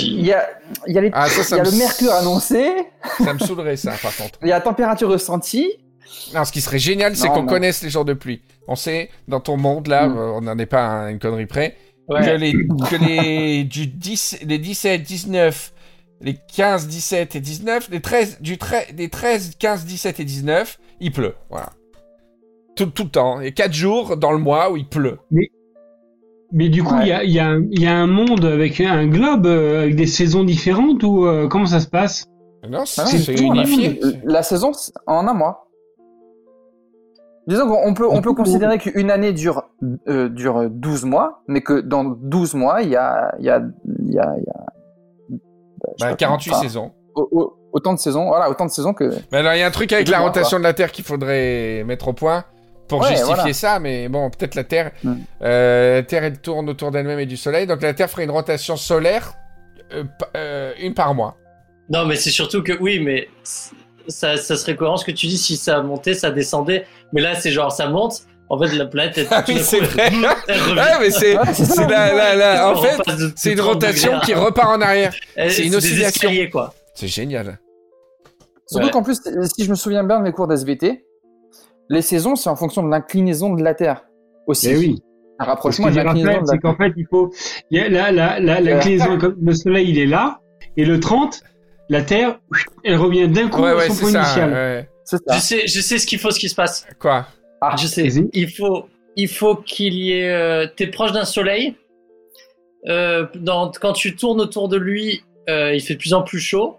Il y a, il y a, les- Ah, ça, ça il y a le mercure annoncé, Ça me saoulerait, ça, par contre. il y a la température ressentie. Non, ce qui serait génial, c'est qu'on non. connaisse les jours de pluie. On sait, dans ton monde, là, Mm. euh, on n'en est pas à une connerie près, que Ouais. les, que les, du 10, les 17, 19, les 15, 17 et 19, les 13, du 13, des 13, 15, 17 et 19, il pleut. Voilà. Tout, tout le temps. Il y a 4 jours dans le mois où il pleut. Mais du coup, il Ouais. y, a, il y, a, il y a un monde avec un globe, euh, avec des saisons différentes ou euh, comment ça se passe? Non, Ah c'est tout, unifié. La, la saison en un mois. Disons qu'on peut, on peut considérer qu'une année dure, euh, dure 12 mois, mais que dans 12 mois, il y a, il y a, Bah, pas, 48 enfin, saisons. au- au- autant de saisons, voilà, autant de saisons que. Mais alors, il y a un truc avec la rotation de la Terre qu'il faudrait mettre au point pour Ouais, justifier voilà. ça, mais bon, peut-être la Terre, Mm. euh, la Terre elle tourne autour d'elle-même et du Soleil, donc la Terre ferait une rotation solaire euh, euh, une par mois. Non, mais c'est surtout que oui, mais ça, ça serait cohérent ce que tu dis si ça montait, ça descendait. Mais là, c'est genre ça monte En fait, la planète, elle, Ah oui, c'est coup, vrai. elle- elle revient. Ouais, mais c'est Ouais, c'est c'est ça. la, la, la- en On fait, c'est une 30 rotation degrés qui repart en arrière. Elle- c'est une oscillation. quoi. C'est génial. Surtout Ouais. qu'en plus, si je me souviens bien de mes cours d'SVT, les saisons, c'est en fonction de l'inclinaison de la Terre aussi. Eh oui. Un Ce rapprochement que de je l'inclinaison rappelle, de la c'est qu'en fait, il faut. il y a la, la, la, l'inclinaison, comme le soleil, il est là, et le 30, la Terre, elle revient d'un coup Ouais, à ouais, son c'est point ça. initial. ouais. C'est ça. Je sais, je sais ce qu'il faut, ce qui se passe. Quoi? Ah, je sais. Il faut, il faut qu'il y ait. euh, T'es proche d'un soleil. Euh, dans, quand tu tournes autour de lui, euh, il fait de plus en plus chaud.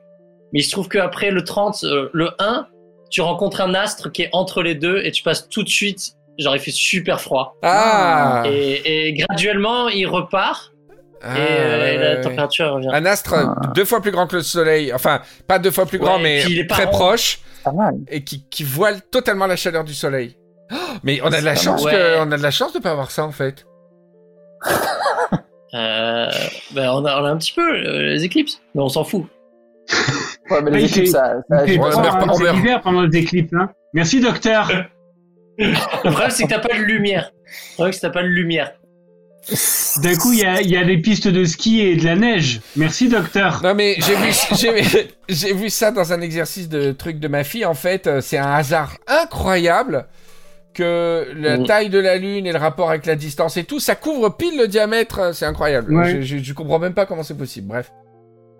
Mais il se trouve qu'après le 30, euh, le 1, tu rencontres un astre qui est entre les deux et tu passes tout de suite. Genre, il fait super froid. Ah, Et, et graduellement, il repart Ah, et, euh, ouais, et ouais, la ouais. température revient. Un astre Ah. deux fois plus grand que le Soleil, enfin pas deux fois plus grand, Ouais, mais très rond. proche, pas mal. et qui, qui voile totalement la chaleur du Soleil. Oh, mais on a de la chance pas que, on a de la chance de pas avoir ça en fait. Euh, ben, on, a, on a un petit peu euh, les éclipses, mais on s'en fout. Ouais, mais Ouais, les fait- équipes, ça, ça Ouais, on meurt pas, on c'est meurt. l'hiver pendant les éclipses. Hein. Merci, docteur. Le problème, c'est que t'as pas de lumière. Le problème, c'est que t'as pas de lumière. D'un coup, il y a, y a des pistes de ski et de la neige. Merci, docteur. Non mais j'ai vu, j'ai, j'ai vu ça dans un exercice de truc de ma fille. En fait, euh, c'est un hasard incroyable que la Mhm. taille de la Lune et le rapport avec la distance et tout, ça couvre pile le diamètre. euh, C'est incroyable. Ouais. Je, je, je comprends même pas comment c'est possible. Bref.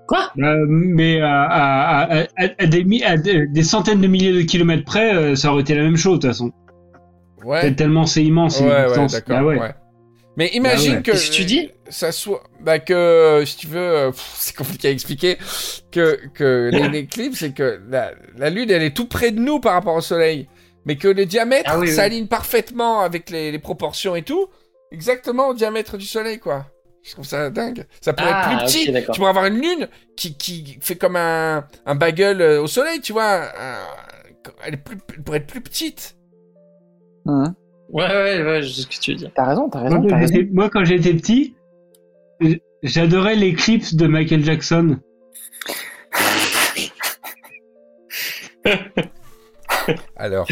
Quoi? Euh, mais à, à, à, à- à des, centaines de milliers de kilomètres près, euh, ça aurait été la même chose de toute façon. Ouais. Tellement c'est immense. Ouais, une ouais, d'accord. Bah ouais. ouais. Mais imagine ouais. que Qu'est-ce que tu dis? ça soit, bah que si tu veux, c'est compliqué à expliquer que l'éclipse, c'est que la, la lune, elle est tout près de nous par rapport au soleil, mais que le diamètre Ah oui, oui. s'aligne parfaitement avec les, les proportions et tout, exactement au diamètre du soleil, quoi. Je trouve ça dingue. Ça pourrait Ah, être plus petit. tu pourrais avoir une lune qui, qui fait comme un, un bagel euh, au soleil, tu vois. un- elle, est plus, elle pourrait être plus petite. Mhm. Ouais, ouais, ouais, je sais ce que tu veux dire. T'as raison, t'as raison, raison. moi, quand j'étais petit, j'adorais l'éclipse de Michael Jackson. Alors.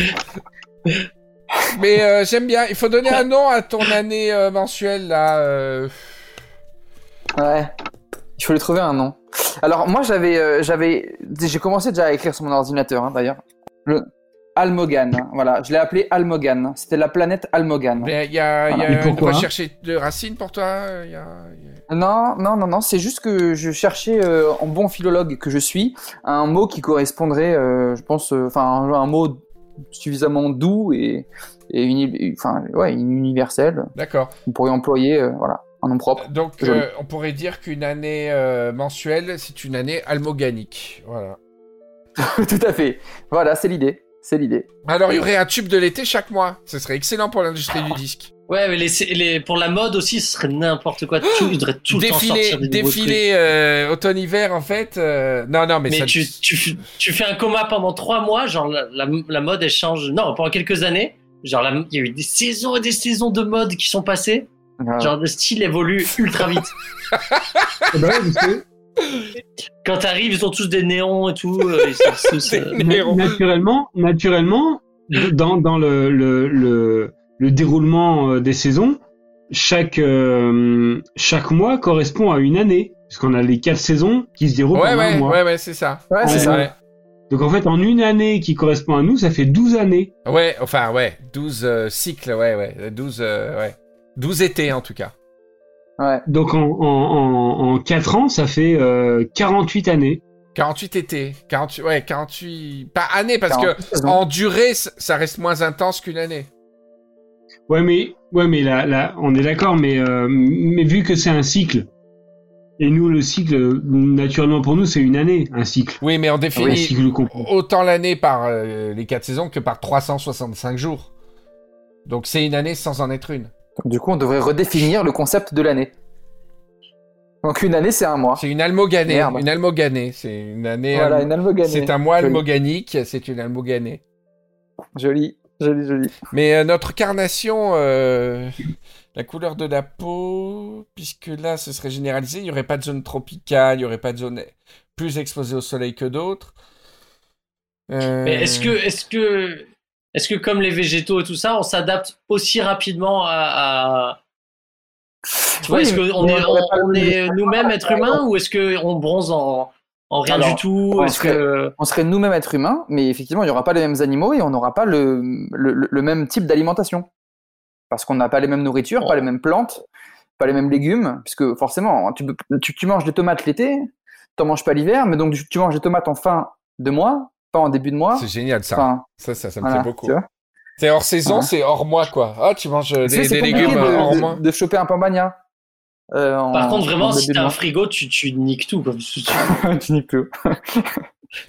Mais euh, j'aime bien. Il faut donner un nom à ton année euh, mensuelle là. euh. Ouais. Il faut lui trouver un nom. Alors moi j'avais euh, j'avais j'ai commencé déjà à écrire sur mon ordinateur hein, d'ailleurs. Le Almogan, hein, voilà, je l'ai appelé Almogan. C'était la planète Almogan. Mais il y a, il y a Et une pourquoi recherche de racines pour toi. euh, il y a- il y a- Non, non, non, non, c'est juste que je cherchais, euh, en bon philologue que je suis, un mot qui correspondrait, euh, je pense, euh, enfin, un, un mot suffisamment doux et, et uni- enfin, ouais, universel. D'accord. On pourrait employer, euh, voilà, un nom propre. Donc euh, on pourrait dire qu'une année euh, mensuelle, c'est une année almoganique. Voilà. Tout à fait. Voilà, c'est l'idée. C'est l'idée. Alors il y aurait un tube de l'été chaque mois. Ce serait excellent pour l'industrie du disque. Ouais, mais les, les, pour la mode aussi, ce serait n'importe quoi. Tout, il devrait tout le temps Défilé, sortir des défilé euh, automne-hiver en fait. euh, Non non mais, Mais ça... tu, tu, tu fais un coma pendant trois mois, genre la, la, la mode elle change. Non, pendant quelques années, genre la- il y a eu des saisons et des saisons de mode qui sont passées. Voilà. Genre le style évolue ultra vite. Eh ben Quand t'arrives, ils ont tous des néons et tout. euh, ils sont tous, euh, na- naturellement, naturellement, dans, dans le, le, le, le déroulement euh, des saisons, chaque, euh, chaque mois correspond à une année. Puisqu'on a les quatre saisons qui se déroulent Ouais un ouais mois. ouais ouais c'est ça. Ouais, c'est ça. Ouais. Donc en fait, en une année qui correspond à nous, ça fait 12 années. Ouais, enfin, ouais, 12 euh, cycles, ouais, ouais, 12, euh, ouais. 12 étés, en tout cas. Ouais. Donc en, en, en, en 4 ans, ça fait euh, 48 années. 48 étés, 48, ouais, 48, pas années, parce 48 que saisons. en durée, ça reste moins intense qu'une année. Ouais, mais, ouais, mais là, là, on est d'accord, mais, euh, mais vu que c'est un cycle, et nous, le cycle, naturellement pour nous, c'est une année, un cycle. Oui, mais on Un définit cycle autant l'année par euh, les 4 saisons que par 365 jours. Donc c'est une année sans en être une. Donc, du coup, on devrait redéfinir le concept de l'année. Donc une année, c'est un mois. C'est une almoganée, Merde. une almoganée, c'est une année... Voilà, almo- une almoganée. C'est un mois Joli. almoganique, c'est une almoganée. Joli, joli, joli. Mais euh, notre carnation, euh, la couleur de la peau, puisque là, ce serait généralisé, il n'y aurait pas de zone tropicale, il n'y aurait pas de zone plus exposée au soleil que d'autres. Euh, Mais est-ce que, est-ce que, est-ce que comme les végétaux et tout ça, on s'adapte aussi rapidement à, à- tu vois, Oui, est-ce qu'on est, on est nous-mêmes êtres humains ou est-ce qu'on bronze en, en rien Alors, du tout on Est-ce que on serait nous-mêmes êtres humains, mais effectivement, il n'y aura pas les mêmes animaux et on n'aura pas le, le, le- le même type d'alimentation. Parce qu'on n'a pas les mêmes nourritures, pas les mêmes plantes, pas les mêmes légumes, puisque forcément, tu, peux- tu, tu manges des tomates l'été, tu n'en manges pas l'hiver, mais donc tu, tu manges des tomates en fin de mois, pas en début de mois. C'est génial ça. Enfin, Ça, ça, ça me voilà, plaît beaucoup. C'est hors saison, Voilà. c'est hors mois quoi. Ah, tu manges euh, des, légumes de, euh, hors de- mois. de choper un pambagna. Euh, en- par contre vraiment en si t'as un frigo, tu, tu niques tout comme tu- tu niques tout.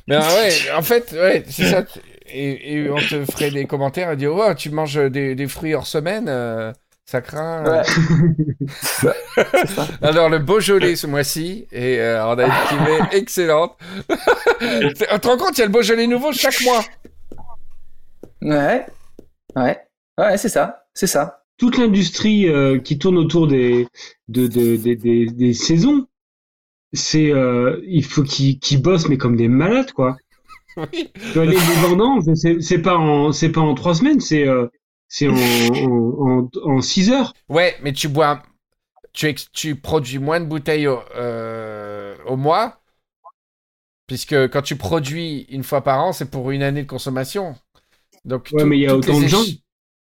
Mais ah ouais, en fait, ouais, c'est ça. Et, et on te ferait des commentaires et dire ouais, tu manges des, des fruits hors semaine, euh, ça craint. Ouais. Alors le Beaujolais ce mois-ci et euh, on a une cuvée excellente. tu te rends compte, il y a le Beaujolais nouveau chaque mois. Ouais, ouais, ouais, c'est ça, c'est ça. Toute l'industrie euh, qui tourne autour des, de, de- des- des- des saisons, c'est, euh, il faut qu'ils bossent, mais comme des malades, quoi. Oui. Les, les vendanges, c'est pas en, c'est pas en trois semaines, c'est, euh, c'est en, en, en, en six heures. Ouais, mais tu bois, tu, ex- tu produis moins de bouteilles au, euh, au mois, puisque quand tu produis une fois par an, c'est pour une année de consommation. Donc, Ouais, tout- mais il y a autant de gens.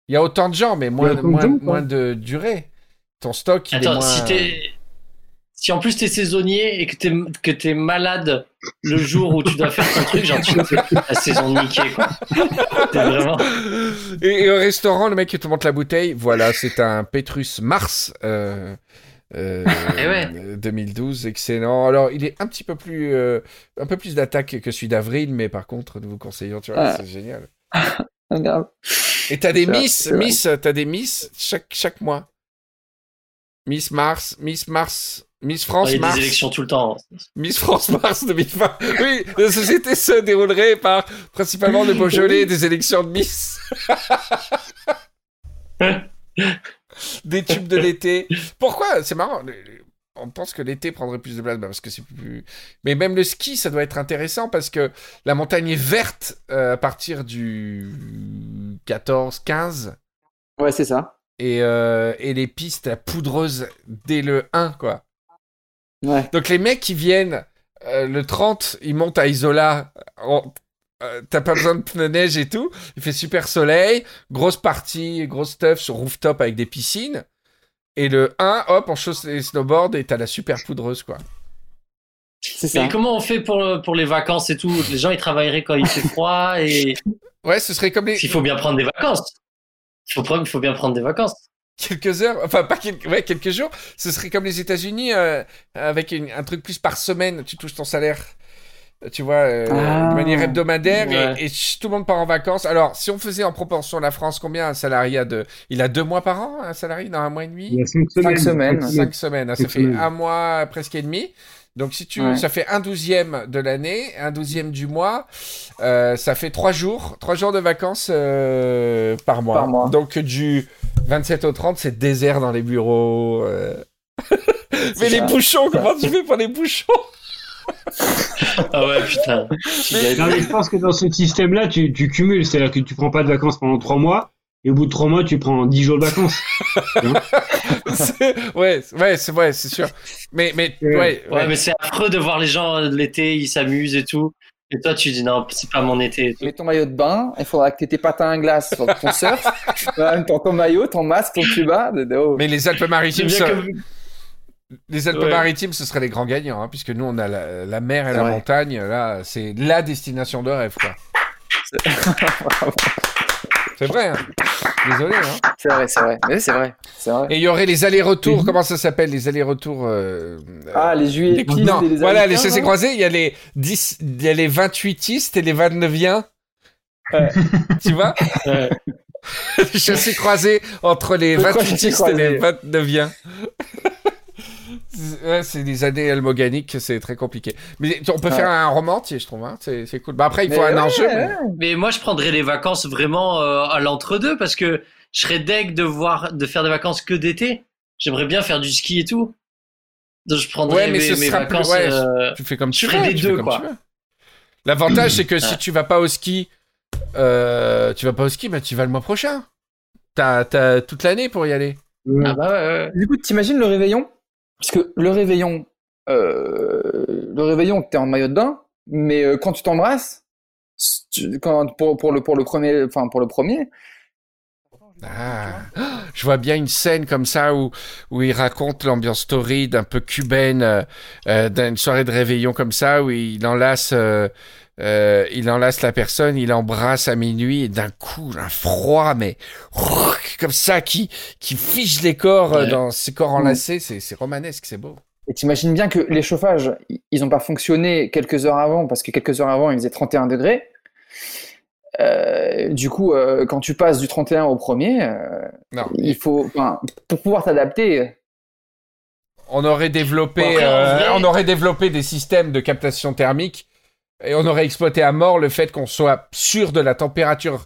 Il y a autant de gens, mais moins, de moins, de durée. Ton stock, il est Attends, moins... si t'es si en plus t'es saisonnier et que t'es que t'es malade le jour où tu dois faire ton truc, genre tu fais la saison niquée quoi. T'es vraiment. Et, et au restaurant, le mec qui te montre la bouteille, voilà, c'est un Petrus Mars. Euh, euh, Eh ouais. euh, 2012, excellent. Alors, il est un petit peu plus, euh, un peu plus d'attaque que celui d'avril, mais par contre, nous vous conseillons, tu vois, Ah. c'est génial. Grave. Et t'as des Miss. Miss, t'as des Miss chaque, chaque mois. Miss Mars, Miss Mars, Miss France Il y a Mars, des élections tout le temps. Miss France Mars 2020. Oui, la société se déroulerait par principalement le Beaujolais des élections de Miss. des tubes de l'été. Pourquoi? C'est marrant. On pense que l'été prendrait plus de place bah, parce que c'est plus. Mais même le ski, ça doit être intéressant parce que la montagne est verte euh, à partir du 14, 15 Ouais, c'est ça. et, euh, et les pistes poudreuses dès le 1, quoi. Ouais. Donc les mecs qui viennent euh, le 30, ils montent à Isola. en- T'as pas besoin de pneus neige et tout. Il fait super soleil. Grosse partie, grosse stuff sur rooftop avec des piscines. Et le 1, hop, on chausse les snowboards et t'as la super poudreuse, quoi. C'est ça. Mais comment on fait pour, pour les vacances et tout? Les gens ils travailleraient quand il fait froid et Ouais, ce serait comme les il faut bien prendre des vacances. Il faut, prendre- il faut bien prendre des vacances. quelques heures, enfin pas quelques, ouais, quelques jours. Ce serait comme les États-Unis euh, avec une- un truc plus par semaine. Tu touches ton salaire, tu vois, euh, Ah. de manière hebdomadaire et- Ouais. et, ch- tout le monde part en vacances. Alors, si on faisait en proportion la France, combien un salarié a de Il a deux mois par an, un salarié dans un mois et demi? Il y a cinq semaines. semaines. Cinq semaines, ça fait semaines. un mois presque et demi. Donc si tu, Ouais. ça fait un douzième de l'année, un douzième du mois, euh, ça fait trois jours, trois jours de vacances euh, par mois. Par mois. Donc du 27 au 30, c'est désert dans les bureaux. euh. Mais les bouchons, comment tu fais pour les bouchons? Ah ouais, putain. Non, mais je pense que dans ce système-là, tu, tu cumules, c'est-à-dire que tu prends pas de vacances pendant trois mois, et au bout de trois mois, tu prends dix jours de vacances. Ouais, ouais, c'est vrai, c'est sûr. Mais, mais Ouais. ouais, Ouais, ouais. mais c'est affreux de voir les gens l'été, ils s'amusent et tout. Et toi, tu dis non, c'est pas mon été. Mets ton maillot de bain, il faudra que tu aies tes patins à glace sur ton surf, Ouais, ton, ton maillot, ton masque, ton tuba. De, de- oh. Mais les Alpes-Maritimes, ça- que Les Alpes-Maritimes, ce seraient les grands gagnants, hein, puisque nous, on a la, la mer et la Ouais. montagne. Là, c'est la destination de rêve, quoi. C'est vrai, hein. Désolé, hein. C'est vrai, c'est vrai. Mais c'est vrai, c'est vrai. Et il y aurait les allers-retours, comment ça s'appelle Les allers-retours... euh, Ah, les juillet les- Non, et les voilà, les là croisés, il y a les 10, il y a les 28istes et les 29iens. Ouais. tu vois Ouais. Les chassés croisés entre les Le 28istes et les croisé. 29iens. C'est des années almoganiques, c'est très compliqué. Mais on peut Ouais. faire un roman entier, je trouve. Hein. C'est c'est cool. Bah après, il faut Mais un ouais, enjeu. mais- moi, je prendrais les vacances vraiment euh, à l'entre-deux parce que je serais deg de voir, de faire des vacances que d'été. J'aimerais bien faire du ski et tout. Donc, je prendrais Ouais, mais mes, ce mes plus- vacances. ouais, euh, Tu fais comme Je tu ferais veux. les tu fais deux, comme quoi. tu veux. L'avantage, c'est que si tu vas pas au ski euh, tu vas pas au ski, bah tu vas le mois prochain. T'as, t'as toute l'année pour y aller. Ah bah ouais, ouais. Du coup, t'imagines le réveillon? Parce que le réveillon, euh, le réveillon, t'es en maillot de bain, mais euh, quand tu t'embrasses, pour, le pour le premier, enfin pour le premier, Ah, je vois bien une scène comme ça où, où il raconte l'ambiance torride un peu cubaine euh, euh, d'une soirée de réveillon comme ça où il enlace, euh, il enlace la personne, il embrasse à minuit et d'un coup un froid mais comme ça qui qui fiche les corps euh, Ouais. dans ses corps enlacés, c'est c'est romanesque, c'est beau. et t'imagines bien que les chauffages, ils ont pas fonctionné quelques heures avant parce que quelques heures avant, il faisait 31 degrés. Euh, du coup, euh, quand tu passes du 31 au premier, euh, Non. il faut, pour pouvoir t'adapter, On aurait développé, euh, on aurait développé des systèmes de captation thermique et on aurait exploité à mort le fait qu'on soit sûr de la température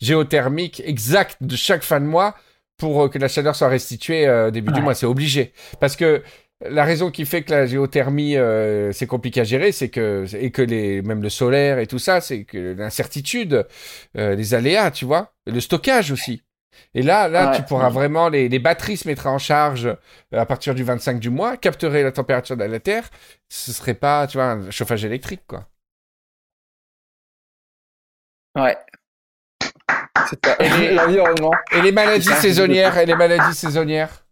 géothermique exacte de chaque fin de mois pour euh, que la chaleur soit restituée euh, début du mois. C'est obligé. Parce que la raison qui fait que la géothermie euh, c'est compliqué à gérer, c'est que et que les même le solaire et tout ça, c'est que l'incertitude, euh, les aléas, tu vois, le stockage aussi. Et là, là, Ouais. tu pourras vraiment les, les batteries se mettraient en charge euh, à partir du 25 du mois, capteraient la température de la Terre. Ce serait pas, tu vois, un chauffage électrique, quoi. Ouais. C'est ça. l'environnement. Et les maladies saisonnières, et les maladies saisonnières.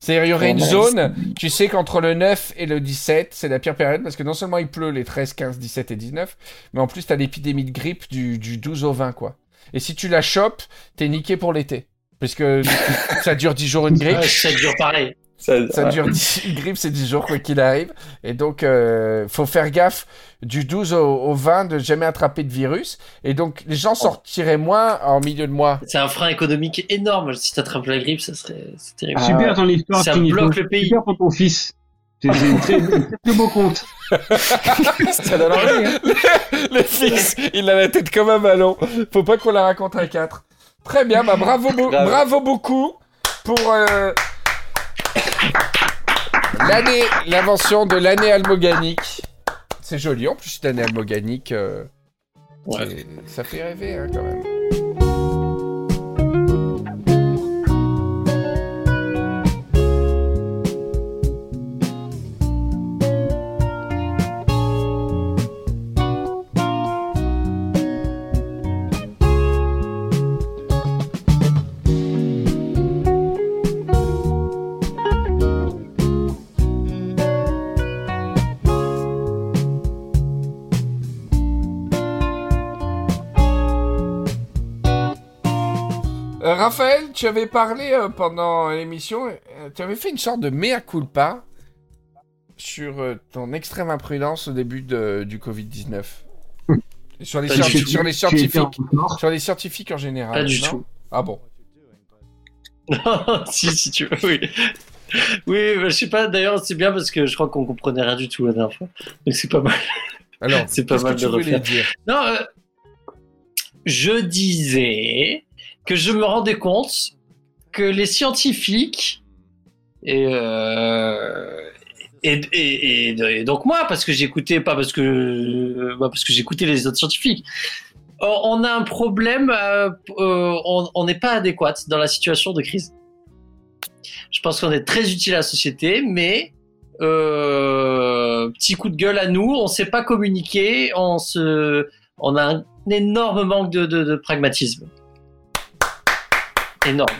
C'est-à-dire, il y aurait une zone, tu sais qu'entre le 9 et le 17, c'est la pire période parce que non seulement il pleut les 13, 15, 17 et 19, mais en plus t'as l'épidémie de grippe du, du 12 au 20, quoi. Et si tu la chopes, t'es niqué pour l'été. Puisque ça dure 10 jours une grippe. Ouais, ça dure pareil. Ça, dure 10, une grippe, c'est 10 jours quoi qu'il arrive. Et donc, euh, faut faire gaffe du 12 au, au 20 de jamais attraper de virus. Et donc, les gens sortiraient moins en milieu de mois. C'est un frein économique énorme. Si t'attrapes la grippe, ça serait c'est terrible. Ah Super ton histoire, Ça bloque le pays. Super pour ton fils. C'est un très, très, beau conte. ça donne envie. hein. Le fils, il a la tête comme un ballon. Faut pas qu'on la raconte à quatre. Très bien, bah bravo, Grave. bravo beaucoup pour euh, l'année, l'invention de l'année almoganique. C'est joli, en plus l'année almoganique, euh, Ouais. ça fait rêver hein, quand même. Raphaël, tu avais parlé euh, pendant l'émission, euh, tu avais fait une sorte de mea culpa sur euh, ton extrême imprudence au début de- du Covid-19. Et sur, les sur les scientifiques. Sur les scientifiques en général. Pas du non tout. Ah bon. Non, si, si tu veux, oui. Oui, bah, je sais pas, d'ailleurs, c'est bien parce que je crois qu'on comprenait rien du tout la dernière fois. Donc c'est pas mal. Alors, C'est pas mal que de tu refaire. dire? Non, je disais que je me rendais compte que les scientifiques et, euh, et, et, et- donc moi, parce que j'écoutais pas parce que euh, bah, parce que j'écoutais les autres scientifiques, on a un problème, euh, on n'est pas adéquat dans la situation de crise. Je pense qu'on est très utile à la société, mais petit coup de gueule à nous, on sait pas communiquer, on se, on a un énorme manque de, de pragmatisme. Énorme.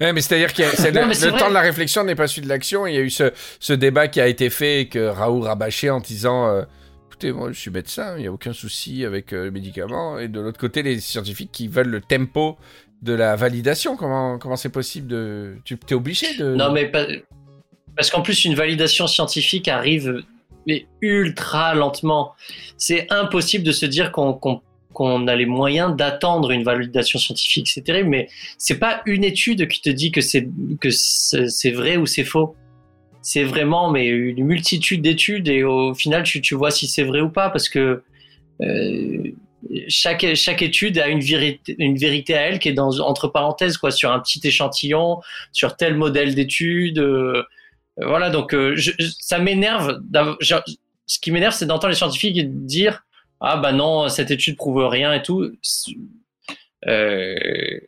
Ouais, mais c'est-à-dire que le, temps de la réflexion n'est pas celui de l'action. Il y a eu ce, ce débat qui a été fait et que Raoul rabâchait en disant euh, écoutez, moi je suis médecin, il n'y a aucun souci avec euh, le médicament. Et de l'autre côté, les scientifiques qui veulent le tempo de la validation. Comment comment c'est possible de. Tu es obligé de. Non, mais pas- parce qu'en plus, une validation scientifique arrive mais ultra lentement. C'est impossible de se dire qu'on qu'on- qu'on a les moyens d'attendre une validation scientifique. C'est terrible, mais c'est pas une étude qui te dit que c'est vrai ou c'est faux. C'est vraiment mais une multitude d'études et au final tu, vois si c'est vrai ou pas parce que euh, chaque étude a une vérité à elle qui est dans entre parenthèses quoi sur un petit échantillon sur tel modèle d'étude. euh, voilà, donc euh, ça m'énerve. Ce qui m'énerve, c'est d'entendre les scientifiques dire ah bah non, cette étude prouve rien et tout. Euh,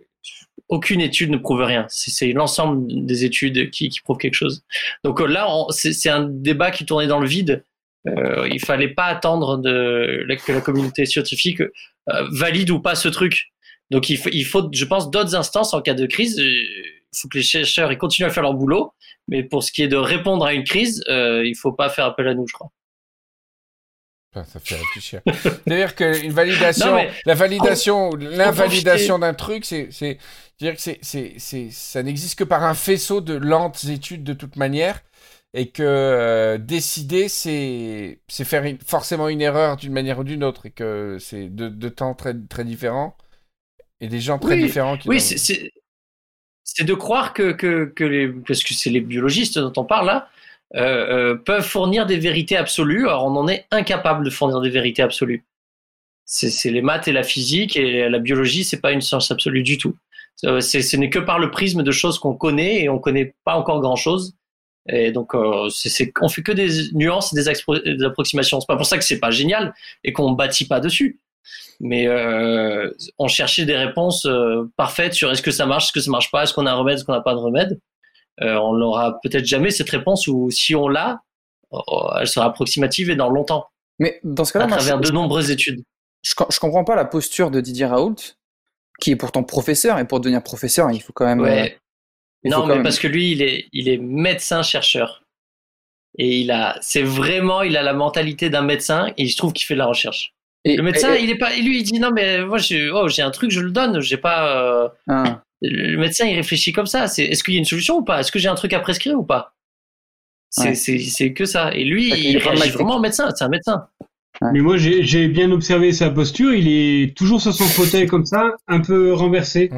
aucune étude ne prouve rien. C'est l'ensemble des études qui, qui prouvent quelque chose. Donc euh, là, c'est un débat qui tournait dans le vide. Euh, il fallait pas attendre de, que la communauté scientifique euh, valide ou pas ce truc. Donc il faut, je pense, d'autres instances en cas de crise. Euh, Il faut que les chercheurs continuent à faire leur boulot. Mais pour ce qui est de répondre à une crise, euh, il faut pas faire appel à nous, je crois. Ça fait réfléchir. C'est-à-dire qu'une validation, Non, mais- la validation, l'invalidation d'un truc, c'est, c'est, dire que c'est, c'est, c'est, ça n'existe que par un faisceau de lentes études de toute manière, et que euh, décider, c'est, c'est faire une- forcément une erreur d'une manière ou d'une autre, et que c'est de, de temps très, très différents et des gens très Oui, différents. Qui Oui, c'est c'est de croire que, que, que les parce que c'est les biologistes dont on parle là euh, euh, peuvent fournir des vérités absolues. Alors on en est incapable de fournir des vérités absolues. C'est les maths et la physique et la biologie, c'est pas une science absolue du tout. Euh, Ce n'est que par le prisme de choses qu'on connaît et on connaît pas encore grand chose. Et donc euh, c'est c'est- on fait que des nuances, et des, des approximations. C'est pas pour ça que c'est pas génial et qu'on bâtit pas dessus mais euh, on cherchait des réponses euh, parfaites sur est-ce que ça marche, est-ce que ça marche pas, est-ce qu'on a un remède, est-ce qu'on n'a pas de remède. Euh, on n'aura peut-être jamais cette réponse ou si on l'a, euh, elle sera approximative et dans longtemps, Mais dans ce cas-là, à moi, travers je, de nombreuses études. je, je comprends pas la posture de Didier Raoult, qui est pourtant professeur, et pour devenir professeur, il faut quand même. euh, Ouais. il faut Non, mais même- parce que lui, il est, il est médecin chercheur et il a, c'est vraiment, il a la mentalité d'un médecin et je trouve qu'il fait de la recherche. et- Le médecin, et- il est pas, lui, il dit non mais moi j'ai, oh, j'ai un truc, je le donne, j'ai pas. euh, Ah. Le médecin il réfléchit comme ça. C'est est-ce qu'il y a une solution ou pas? Est-ce que j'ai un truc à prescrire ou pas? C'est Ouais. que ça. Et lui, il réagit vraiment en médecin. C'est un médecin. Mais moi, j'ai bien observé sa posture. Il est toujours sur son fauteuil comme ça, un peu renversé.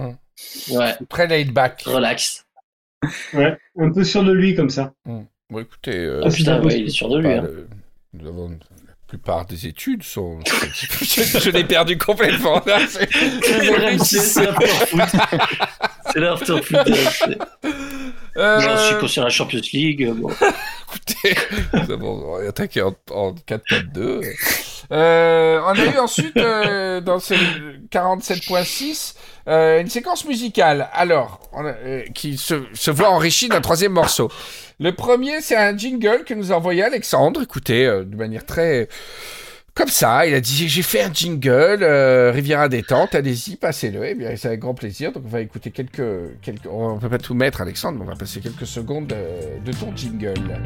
Ouais, Très laid back. relax. Ouais, un peu sûr de lui comme ça. Bon, écoutez, euh, Ah, Putain, putain, ouais, il est sûr de lui. hein. le- nous avons plupart des études sont. je je l'ai perdu complètement. c'est l'after foot. C'est l'after foot. Euh, J'en suis conscient de la Champions League. Bon. Écoutez, nous avons attaqué en, en 4-4-2. Euh, on a eu ensuite, euh, dans ce 47.6, euh, une séquence musicale. Alors, on a- euh, qui se, se voit enrichie d'un troisième morceau. Le premier, c'est un jingle que nous a envoyé Alexandre. Écoutez, euh, de manière très... Comme ça, il a dit j'ai fait un jingle, euh, Riviera détente, allez-y, passez-le. Et bien, c'est avec grand plaisir. Donc, on va écouter quelques, quelques. On peut pas tout mettre, Alexandre, mais on va passer quelques secondes euh, de ton jingle.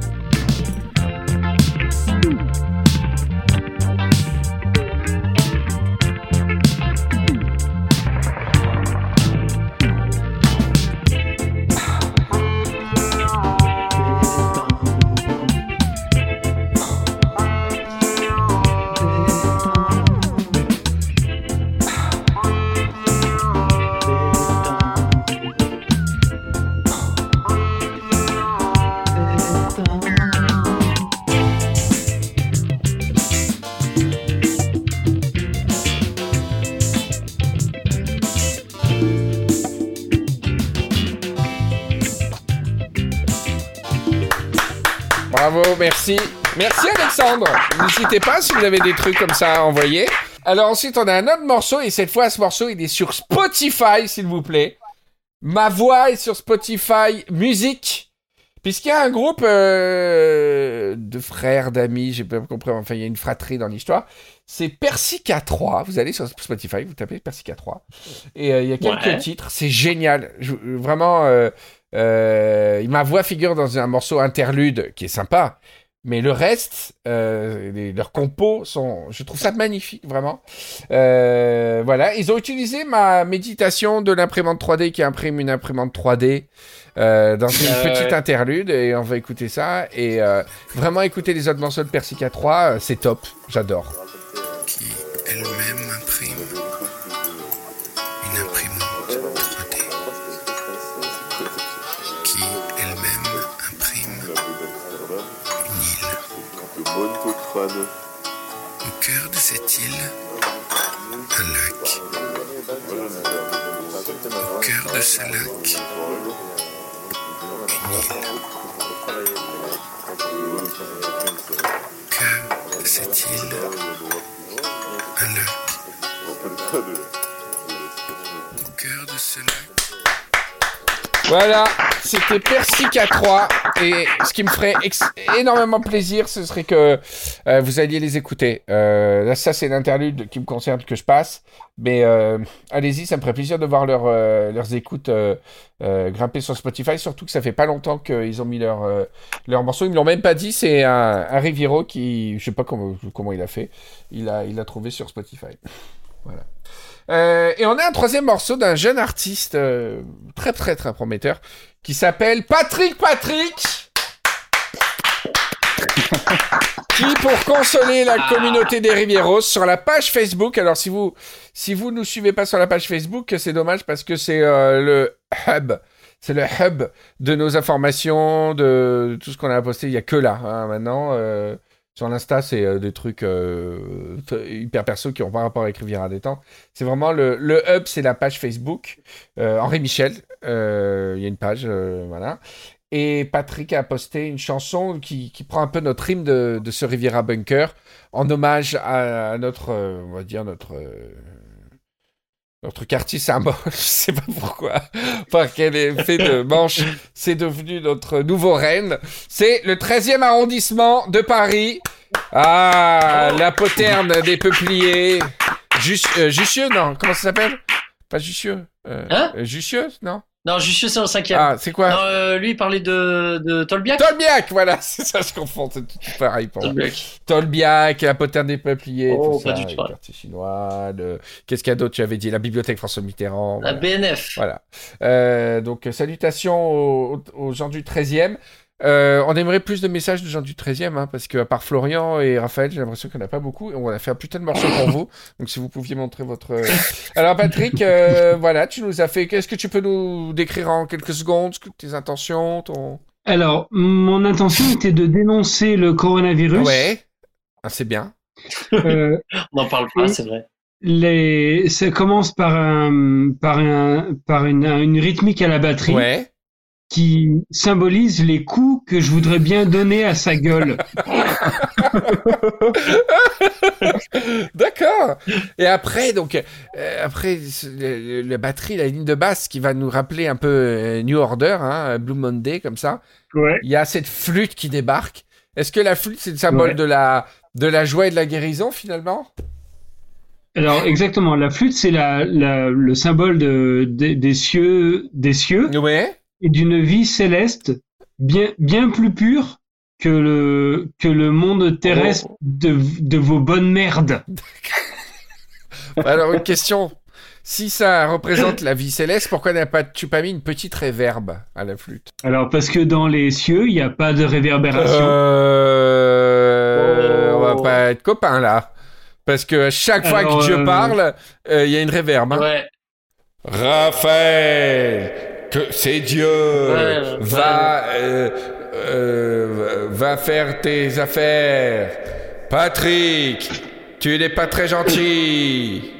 Bravo, merci. Merci Alexandre. N'hésitez pas si vous avez des trucs comme ça à envoyer. Alors ensuite, on a un autre morceau et cette fois, ce morceau, il est sur Spotify, s'il vous plaît. Ma voix est sur Spotify Musique. Puisqu'il y a un groupe euh, de frères, d'amis, j'ai pas compris, enfin il y a une fratrie dans l'histoire. C'est Persica 3. Vous allez sur Spotify, vous tapez Persica 3. Et euh, il y a quelques Ouais. titres. C'est génial. Je- vraiment, euh, euh, ma voix figure dans un morceau interlude qui est sympa. Mais le reste, euh, les- leurs compos sont, je trouve ça magnifique, vraiment. Euh, voilà, ils ont utilisé ma méditation de l'imprimante 3D qui imprime une imprimante 3D euh, dans une petite interlude et on va écouter ça et euh, vraiment écouter les autres morceaux de Persica 3, euh, c'est top, j'adore. qui elle-même imprime île. Au cœur de cette île, un lac. Au cœur de ce lac, une île. Que de cette île, un lac. Au cœur de ce lac, Voilà, c'était Persica 3 et ce qui me ferait énormément plaisir, ce serait que euh, vous alliez les écouter. Euh, là, ça, c'est l'interlude qui me concerne que je passe, mais euh, allez-y, ça me ferait plaisir de voir leur, leurs écoutes grimper sur Spotify, surtout que ça fait pas longtemps qu'ils ont mis leur, leur morceau. Ils me l'ont même pas dit, c'est un, un qui, je sais pas comment, comment il a fait, il a, il l'a trouvé sur Spotify. Voilà. Euh, et on a un troisième morceau d'un jeune artiste euh, très très très prometteur qui s'appelle Patrick Patrick. qui, pour consoler la communauté des Rivieros sur la page Facebook, alors si vous si vous nous suivez pas sur la page Facebook, c'est dommage parce que c'est euh, le hub, c'est le hub de nos informations, de, tout ce qu'on a posté. Il y a que là hein, maintenant. euh, sur l'Insta, c'est euh, des trucs euh, hyper perso qui n'ont pas rapport avec Riviera Temps. C'est vraiment le, hub, c'est la page Facebook. Euh, Henri Michel, il y a une page, voilà. Et Patrick a posté une chanson qui, prend un peu notre hymne de, ce Riviera Bunker en hommage à, notre, on va dire, notre. Euh, notre quartier symbole, je sais pas pourquoi, par quel effet de manche, c'est devenu notre nouveau reine. C'est le 13e arrondissement de Paris. Ah, la poterne des peupliers. Euh, Jussieu, non, comment ça s'appelle? Pas Jussieu. Euh, Hein? euh, Jussieu, non? Non, Jussieu, c'est en cinquième. Ah, c'est quoi Non, euh, lui, il parlait de, de Tolbiac. Tolbiac, voilà, c'est ça, je confonds, c'est tout pareil pour moi. Tolbiac. Tolbiac, la poterne des peupliers, Oh, tout pas ça, du tout, le quartier chinois, le... qu'est-ce qu'il y a d'autre, tu avais dit, la bibliothèque François Mitterrand. La voilà. BNF. Voilà. Euh, donc, salutations aux, aux gens du 13e. Euh, on aimerait plus de messages de gens du 13e, hein, parce que à part Florian et Raphaël, j'ai l'impression qu'il n'y en a pas beaucoup. Et on a fait un putain de morceau pour vous. Donc, si vous pouviez montrer votre. euh, Alors, Patrick, euh, voilà, tu nous as fait. Qu'est-ce que tu peux nous décrire en quelques secondes tes intentions, ton. Alors, mon intention était de dénoncer le coronavirus. Ouais. Ah, c'est bien. Euh, On n'en parle pas, c'est vrai. les... Ça commence par, un, par, un, par une, une rythmique à la batterie Ouais. Qui symbolise les coups que je voudrais bien donner à sa gueule. D'accord. Et après, donc, euh, après ce- le- le- la batterie, la ligne de basse qui va nous rappeler un peu euh, New Order, hein, Blue Monday, comme ça. Ouais. Il y a cette flûte qui débarque. Est-ce que la flûte, c'est le symbole Ouais. de la de la joie et de la guérison finalement? Alors, exactement, la flûte, c'est la, la, le symbole de, des- des cieux, des cieux Ouais. Et d'une vie céleste bien, bien plus pure que le, que le monde terrestre de, de vos bonnes merdes. Alors une question. Si ça représente la vie céleste, pourquoi n'a pas tu pas mis une petite réverbe à la flûte? Alors, parce que dans les cieux, il n'y a pas de réverbération. Euh... On va Oh. pas être copains là. Parce que à chaque fois Alors, que Dieu euh, parle, euh, il y a une réverbe. hein. Ouais. Raphaël, que c'est Dieu, Ouais, va, euh, euh, va faire tes affaires. Patrick, tu n'es pas très gentil.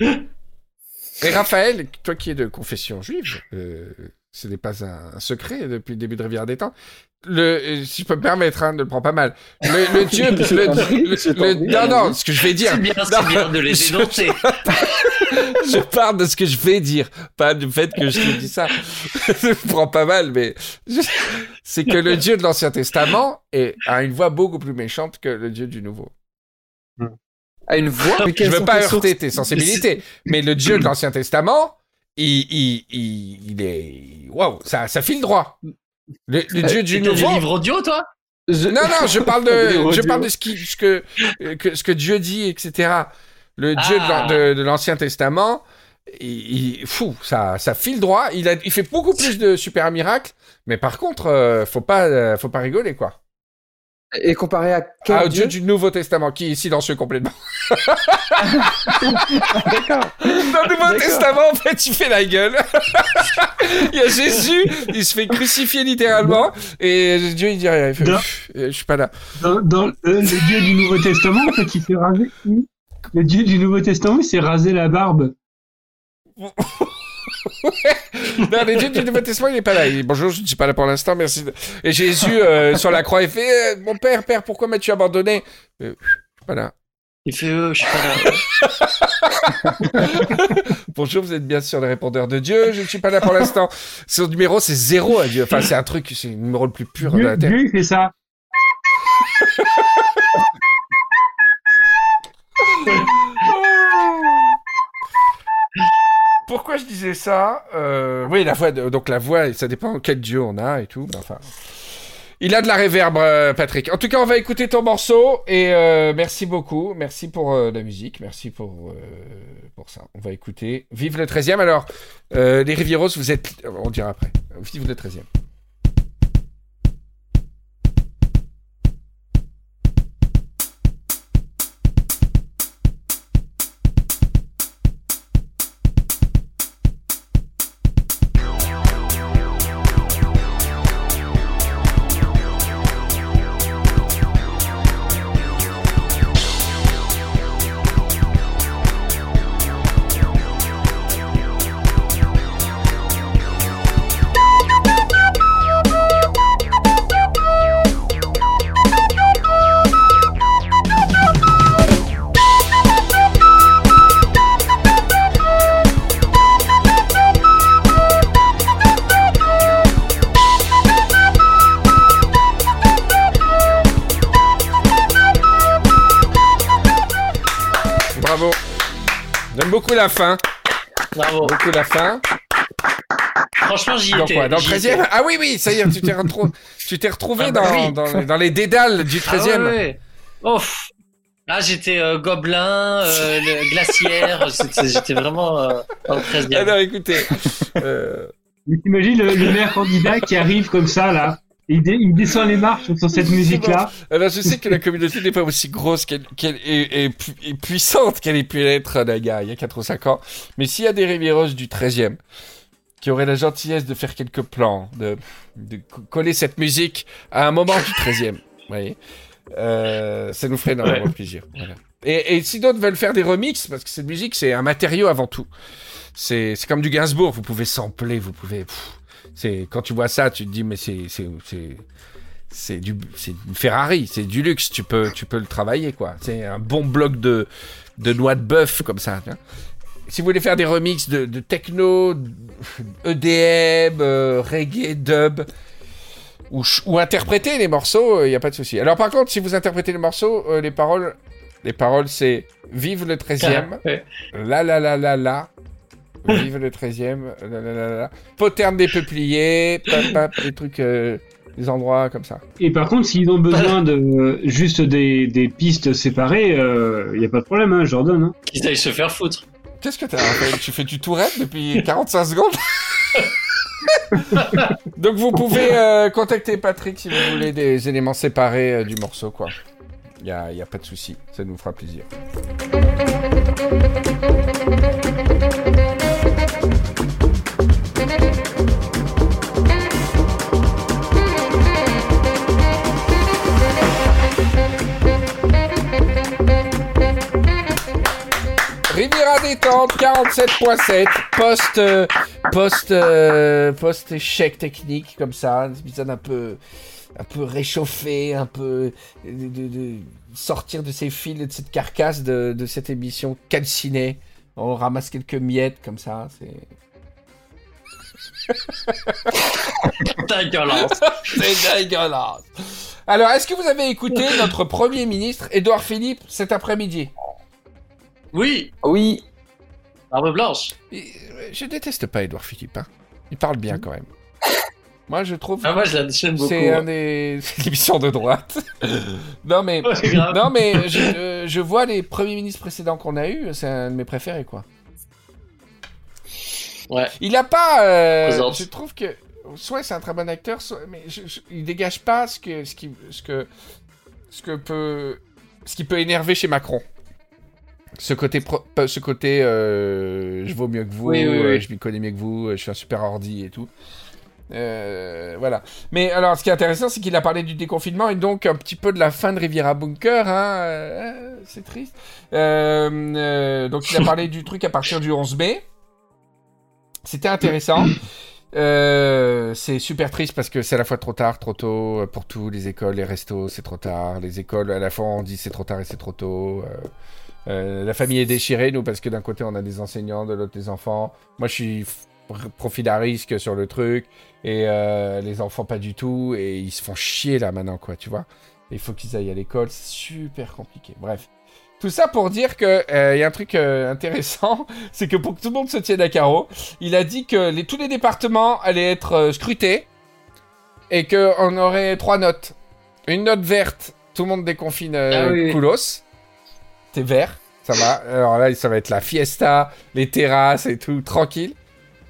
Et Raphaël, toi qui es de confession juive, euh, ce n'est pas un, un secret depuis le début de Rivière des Temps. Le, euh, si je peux me permettre, hein, ne le prends pas mal. Le, le Dieu, le- le- le- non, non, ce que je vais dire. C'est bien, Non, c'est bien de les je- dénoncer. je parle de ce que je vais dire, pas du fait que je te dis ça. je me prends pas mal, mais je- c'est que le Dieu de l'Ancien Testament est, a une voix beaucoup plus méchante que le Dieu du Nouveau. À une voix. mais Je veux pas heurter tes sensibilités, mais le Dieu de l'Ancien Testament, il, il, il, il est, waouh, ça, ça file droit. Le, le Dieu du des Nouveau. livres audio, toi? Je- Non, non, je parle Des de, je parle de ce qui, ce que, que- ce que Dieu dit, etc. Le Dieu de Ah. de, de l'Ancien Testament, il, il- fou, ça, ça file droit. Il a, il fait beaucoup plus de super miracles, mais par contre, euh, faut pas, euh, faut pas rigoler, quoi. Et comparé à quel Ah, au dieu Dieu du Nouveau Testament, qui est silencieux complètement. D'accord. Dans le Nouveau Testament, en fait, il fait la gueule. il y a Jésus, il se fait crucifier littéralement, et Dieu, il dit rien. Il fait, euh, je suis pas là. Dans, dans le, le Dieu du Nouveau Testament, en fait, il s'est rasé. Le Dieu du Nouveau Testament, il s'est rasé la barbe. Non, le Dieu du Nouveau Testament, il est pas là. Il dit, bonjour, je ne suis pas là pour l'instant, merci. de- Et Jésus, euh, sur la croix, il fait, euh, mon père, père, pourquoi m'as-tu abandonné? Euh, Je suis pas là. Il fait euh, je suis pas là. Bonjour, vous êtes bien sur le répondeur de Dieu. Je ne suis pas là pour l'instant. Son numéro, c'est zéro à Dieu. Enfin, c'est un truc, c'est le numéro le plus pur de la Terre. Dieu, il fait ça. Pourquoi je disais ça Euh, Oui, la voix. Donc la voix, ça dépend quel dieu on a et tout. Enfin, il a de la réverb, euh, Patrick. En tout cas, on va écouter ton morceau et euh, merci beaucoup. Merci pour la musique. Merci pour pour ça. On va écouter. Vive le 13e. Alors, les Rivieros, vous êtes. On dira après. Vive le 13e. Bravo. J'aime beaucoup la fin. Bravo. Beaucoup la fin. Franchement, j'y Dans étais. quoi? Dans le j'y 13e étais. Ah oui, oui, ça y est, tu t'es retrouvé, tu t'es retrouvé Ah bah dans, oui. dans, dans les dédales du 13e. Ah ouais, ouais. Ouf. Là, j'étais euh, gobelin, euh, le- glaciaire. J'étais vraiment euh, dans le 13e. Alors écoutez, euh, Mais t'imagines le, le maire candidat qui arrive comme ça, là? Il, il descend les marches sur cette musique-là. alors je sais que la communauté n'est pas aussi grosse qu'elle qu'elle est, pu- est puissante qu'elle ait pu l'être euh, il y, a, il y a 4 ou 5 ans. Mais s'il y a des Rivieros du 13e qui auraient la gentillesse de faire quelques plans, de, de co- coller cette musique à un moment du 13e, vous voyez, euh, ça nous ferait énormément plaisir. Voilà. Et, et si d'autres veulent faire des remixes, parce que cette musique c'est un matériau avant tout. C'est c'est comme du Gainsbourg, vous pouvez sampler, vous pouvez. pff, c'est quand tu vois ça, tu te dis mais c'est c'est c'est c'est du c'est une Ferrari, c'est du luxe, tu peux tu peux le travailler quoi. C'est un bon bloc de de noix de bœuf comme ça. Si vous voulez faire des remixes de, de techno, EDM, euh, reggae, dub, ou, ou interpréter les morceaux, il n'y a pas de souci. Alors par contre, si vous interprétez les morceaux, euh, les paroles, les paroles c'est Vive le 13e, Ouais. la la la la la. Vive le 13e, la la la la. Poterne des peupliers, pap, pap, des trucs, euh, des endroits comme ça. Et par contre, s'ils ont besoin de euh, juste des, des pistes séparées, il n'y a pas de problème, hein, donne. Hein. Qu'ils aillent se faire foutre. Qu'est-ce que t'as Raphaël Tu fais du tourette depuis 45 secondes? Donc vous pouvez euh, contacter Patrick si vous voulez des éléments séparés euh, du morceau, quoi. Il y a, y a pas de souci, ça nous fera plaisir. Riviera détente 47.7 post euh, post euh, post échec technique comme ça, un épisode un peu un peu réchauffé, un peu de, de- de sortir de ces fils et de cette carcasse de, de cette émission calcinée. On ramasse quelques miettes comme ça, c'est violence. c'est dégueulasse. Alors, est-ce que vous avez écouté notre premier ministre Édouard Philippe cet après-midi? Oui. Oui, Barbe blanche. Euh, Je déteste pas Édouard Philippe. Hein. Il parle bien quand même. Moi, je trouve Ah, moi, je la- j'aime beaucoup. c'est un des de droite. non mais Ouais, non mais je, euh, je vois les premiers ministres précédents qu'on a eu, c'est un de mes préférés quoi. Ouais. Il a pas, euh, je trouve que soit c'est un très bon acteur, soit mais je- je- il dégage pas ce que ce qui ce que ce que peut ce qui peut énerver chez Macron. Ce côté pro- ce côté euh, je vaux mieux que vous, Oui, oui, oui. euh, je m'y connais mieux que vous, euh, je suis un super ordi et tout. Euh, voilà. Mais alors, ce qui est intéressant, c'est qu'il a parlé du déconfinement et donc un petit peu de la fin de Riviera Bunker. Hein, euh, c'est triste. Euh, donc, il a parlé du truc à partir du 11 mai. C'était intéressant. C'est super triste parce que c'est à la fois trop tard, trop tôt pour tout. Les écoles, les restos, c'est trop tard. Les écoles, à la fois, on dit c'est trop tard et c'est trop tôt. Euh, la famille est déchirée, nous, parce que d'un côté, on a des enseignants, de l'autre, des enfants. Moi, je suis profil à risque sur le truc. Et euh, les enfants, pas du tout. Et ils se font chier là maintenant, quoi, tu vois. Il faut qu'ils aillent à l'école. C'est super compliqué. Bref. Tout ça pour dire que euh, y a un truc euh, intéressant, c'est que pour que tout le monde se tienne à carreau, il a dit que les, tous les départements allaient être euh, scrutés et qu'on aurait trois notes. Une note verte, tout le monde déconfine Ah oui. Koulos. Vert, ça va. Alors là, ça va être la fiesta, les terrasses et tout, tranquille.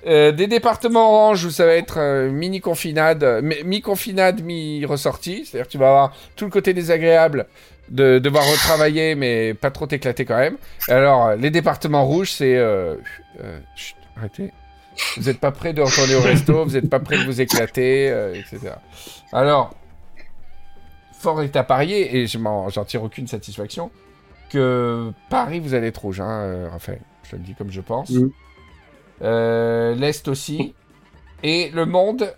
Euh, des départements orange où ça va être euh, mini confinade, mi- mi-confinade, mi-ressortie. C'est-à-dire que tu vas avoir tout le côté désagréable de devoir retravailler, mais pas trop t'éclater quand même. Alors, euh, les départements rouges, c'est... Arrêtez. Vous n'êtes pas prêt de retourner au resto, vous n'êtes pas prêt de vous éclater, etc. Alors, fort est à parier, et je j'en tire aucune satisfaction, que Paris, vous allez être rouge, hein, euh, Raphaël. Je te le dis comme je pense. Mm. Euh, L'Est aussi. Et Le Monde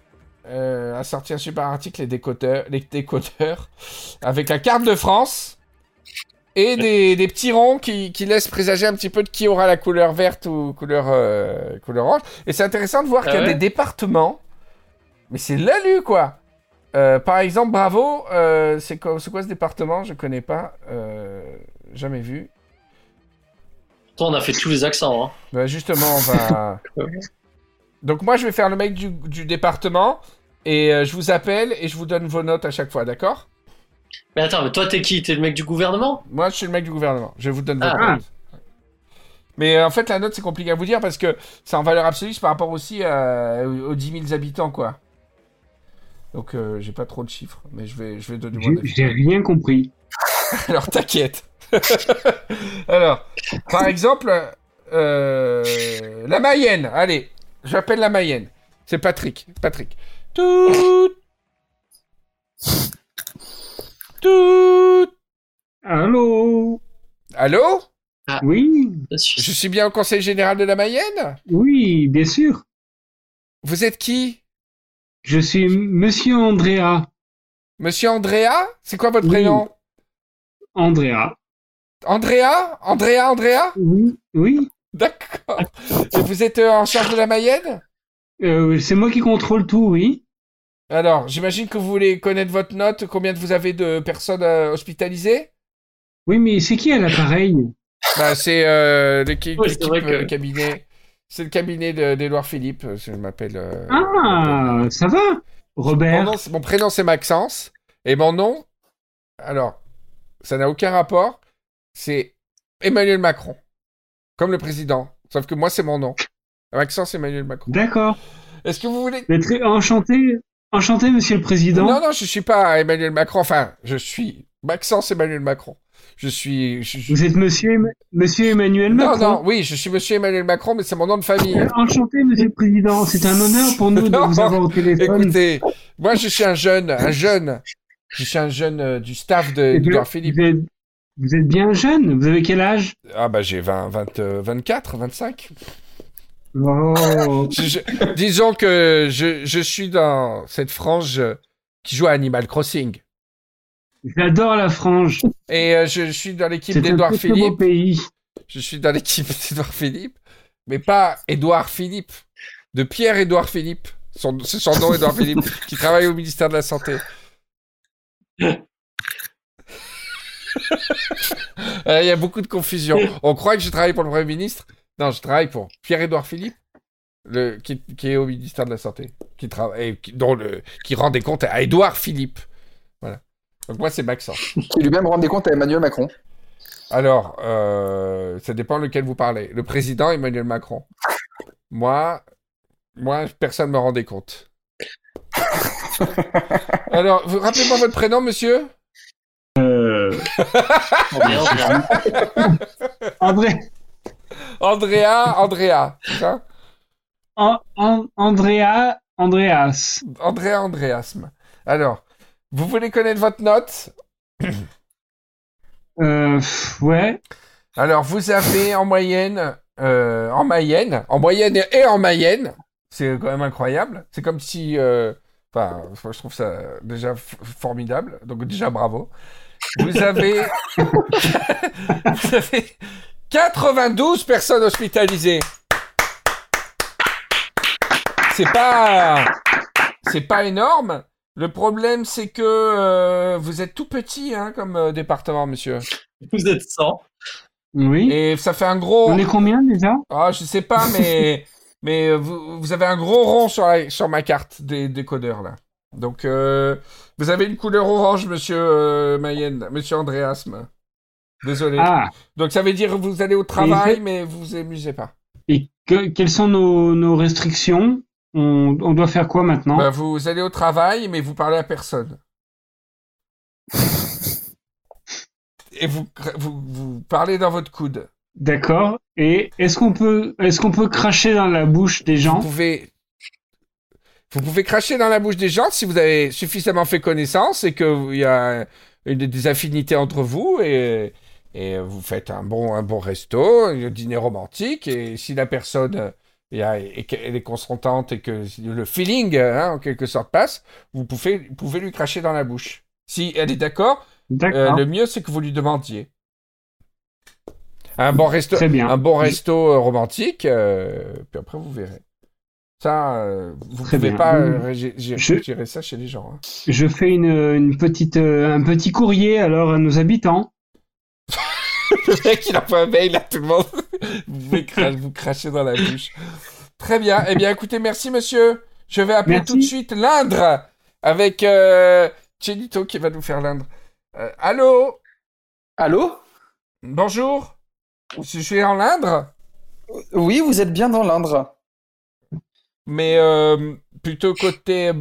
euh, a sorti un super article, les décodeurs, les décodeurs, avec la carte de France et des, des petits ronds qui, qui laissent présager un petit peu de qui aura la couleur verte ou couleur, euh, couleur orange. Et c'est intéressant de voir Ah qu'il y a ouais des départements, mais c'est l'alu quoi. Euh, par exemple, Bravo, euh, c'est quoi, ce département? Je connais pas, euh, jamais vu. Toi, on a fait tous les accents. Hein. Bah, justement, on va. Donc moi, je vais faire le mec du, du département et euh, je vous appelle et je vous donne vos notes à chaque fois, d'accord? Mais attends, mais toi, t'es qui? T'es le mec du gouvernement? Moi, je suis le mec du gouvernement. Je vous donne vos Ah. notes. Mais euh, en fait, la note, c'est compliqué à vous dire parce que c'est en valeur absolue c'est par rapport aussi euh, aux aux 10 000 habitants, quoi. Donc, euh, j'ai pas trop de chiffres, mais je vais, je vais donner mon J'ai- avis. J'ai rien compris. Alors t'inquiète. Alors, par exemple, euh, la Mayenne. Allez, j'appelle la Mayenne. C'est Patrick. Patrick. Tout. Tout. Allô? Allô? Oui, Je suis bien au Conseil général de la Mayenne? Oui, bien sûr. Vous êtes qui? Je suis Monsieur Andrea. Monsieur Andrea? C'est quoi votre Oui. prénom Andrea. Andrea? Andrea Andrea? Oui, oui. D'accord. Et vous êtes euh, en charge de la Mayenne? Euh, c'est moi qui contrôle tout, oui. Alors, j'imagine que vous voulez connaître votre note, combien vous avez de personnes euh, hospitalisées? Oui, mais c'est qui à l'appareil? Bah, c'est euh, que- le cabinet. C'est le cabinet de- d'Édouard Philippe, je m'appelle. Ah, ça va? Mon, Robert nom, mon prénom c'est Maxence et mon nom, alors, ça n'a aucun rapport. C'est Emmanuel Macron, comme le président. Sauf que moi c'est mon nom. Maxence Emmanuel Macron. D'accord. Est-ce que vous voulez très enchanté, enchanté, Monsieur le Président. Non, non, je suis pas Emmanuel Macron. Enfin, je suis Maxence Emmanuel Macron. Je suis. je- je- Vous êtes Monsieur, Em- Monsieur Emmanuel Non, Macron. non, oui, je suis Monsieur Emmanuel Macron, mais c'est mon nom de famille. Euh, Enchanté, Monsieur le Président. C'est un honneur pour nous de Non. vous avoir au téléphone. Écoutez, moi je suis un jeune, un jeune. Je suis un jeune euh, du staff de d'Edouard Philippe. vous êtes, vous êtes bien jeune. Vous avez quel âge? Ah bah j'ai 20, 20, euh, 24, 25. Oh. Je- je- disons que je, je suis dans cette frange qui joue à Animal Crossing. J'adore la frange. Et euh, je, suis dans l'équipe d'Edouard Philippe. pays. Je suis dans l'équipe d'Edouard Philippe, mais pas Édouard Philippe, de Pierre-Édouard Philippe. C'est son nom, Édouard Philippe, qui travaille au ministère de la Santé. Euh, Il y a beaucoup de confusion. On croit que je travaille pour le Premier ministre. Non, je travaille pour Pierre-Édouard Philippe, le, qui, qui est au ministère de la Santé, qui, travaille, qui, dont le, qui rend des comptes à Édouard Philippe. Voilà. Donc moi, c'est Maxence. Qui lui-même rendait compte à Emmanuel Macron. Alors, euh, ça dépend lequel vous parlez. Le président Emmanuel Macron. Moi, moi, personne ne me rendait compte. Alors, rappelez-moi votre prénom, monsieur? Euh. André, Andrea, Andrea. ça? An- An- Andrea, Andreas. Andrea Andreasme. Alors, vous voulez connaître votre note? Euh, ouais. Alors, vous avez en moyenne, euh, en Mayenne, en moyenne et en Mayenne, C'est quand même incroyable. C'est comme si. euh, Enfin, je trouve ça déjà formidable. Donc, déjà, bravo. Vous avez. vous avez 92 personnes hospitalisées. C'est pas. C'est pas énorme. Le problème, c'est que euh, vous êtes tout petit hein, comme euh, département, monsieur. Vous êtes 100. Oui. Et ça fait un gros. On est combien déjà? Ah, je sais pas, mais mais vous, vous avez un gros rond sur la- sur ma carte des décodeurs là. Donc euh, vous avez une couleur orange, monsieur euh, Mayenne, monsieur Andreasme. Désolé. Ah, Donc ça veut dire que vous allez au travail, mais vous vous amusez pas. et que- quelles sont nos, nos restrictions? On, on doit faire quoi maintenant? Bah, vous allez au travail, mais vous parlez à personne. Et vous, vous, vous parlez dans votre coude. D'accord. Et est-ce qu'on peut, est-ce qu'on peut cracher dans la bouche des gens? Vous pouvez, vous pouvez cracher dans la bouche des gens si vous avez suffisamment fait connaissance et qu'il y a une- des affinités entre vous et, et vous faites un bon, un bon resto, un dîner romantique et si la personne il y a- et qu'elle est consentante et que le feeling hein, en quelque sorte passe, vous pouvez, vous pouvez lui cracher dans la bouche. Si elle est d'accord, euh, le mieux c'est que vous lui demandiez. Un bon resto, un bon resto euh, romantique, euh, puis après vous verrez. Ça, euh, vous Très pouvez bien. pas Mm. euh, gé- Je- gérer ça chez les gens. hein. Je fais une, une petite, euh, un petit courrier alors à nos habitants. Le mec, il envoie un mail à tout le monde. vous pouvez cra- vous cracher dans la bouche. Très bien. Eh bien, écoutez, merci monsieur. Je vais appeler Merci. tout de suite l'Indre avec euh, Chelito qui va nous faire l'Indre. Euh, allô? Allô? Bonjour Je suis en l'Indre Oui, vous êtes bien dans l'Indre. Mais euh, plutôt côté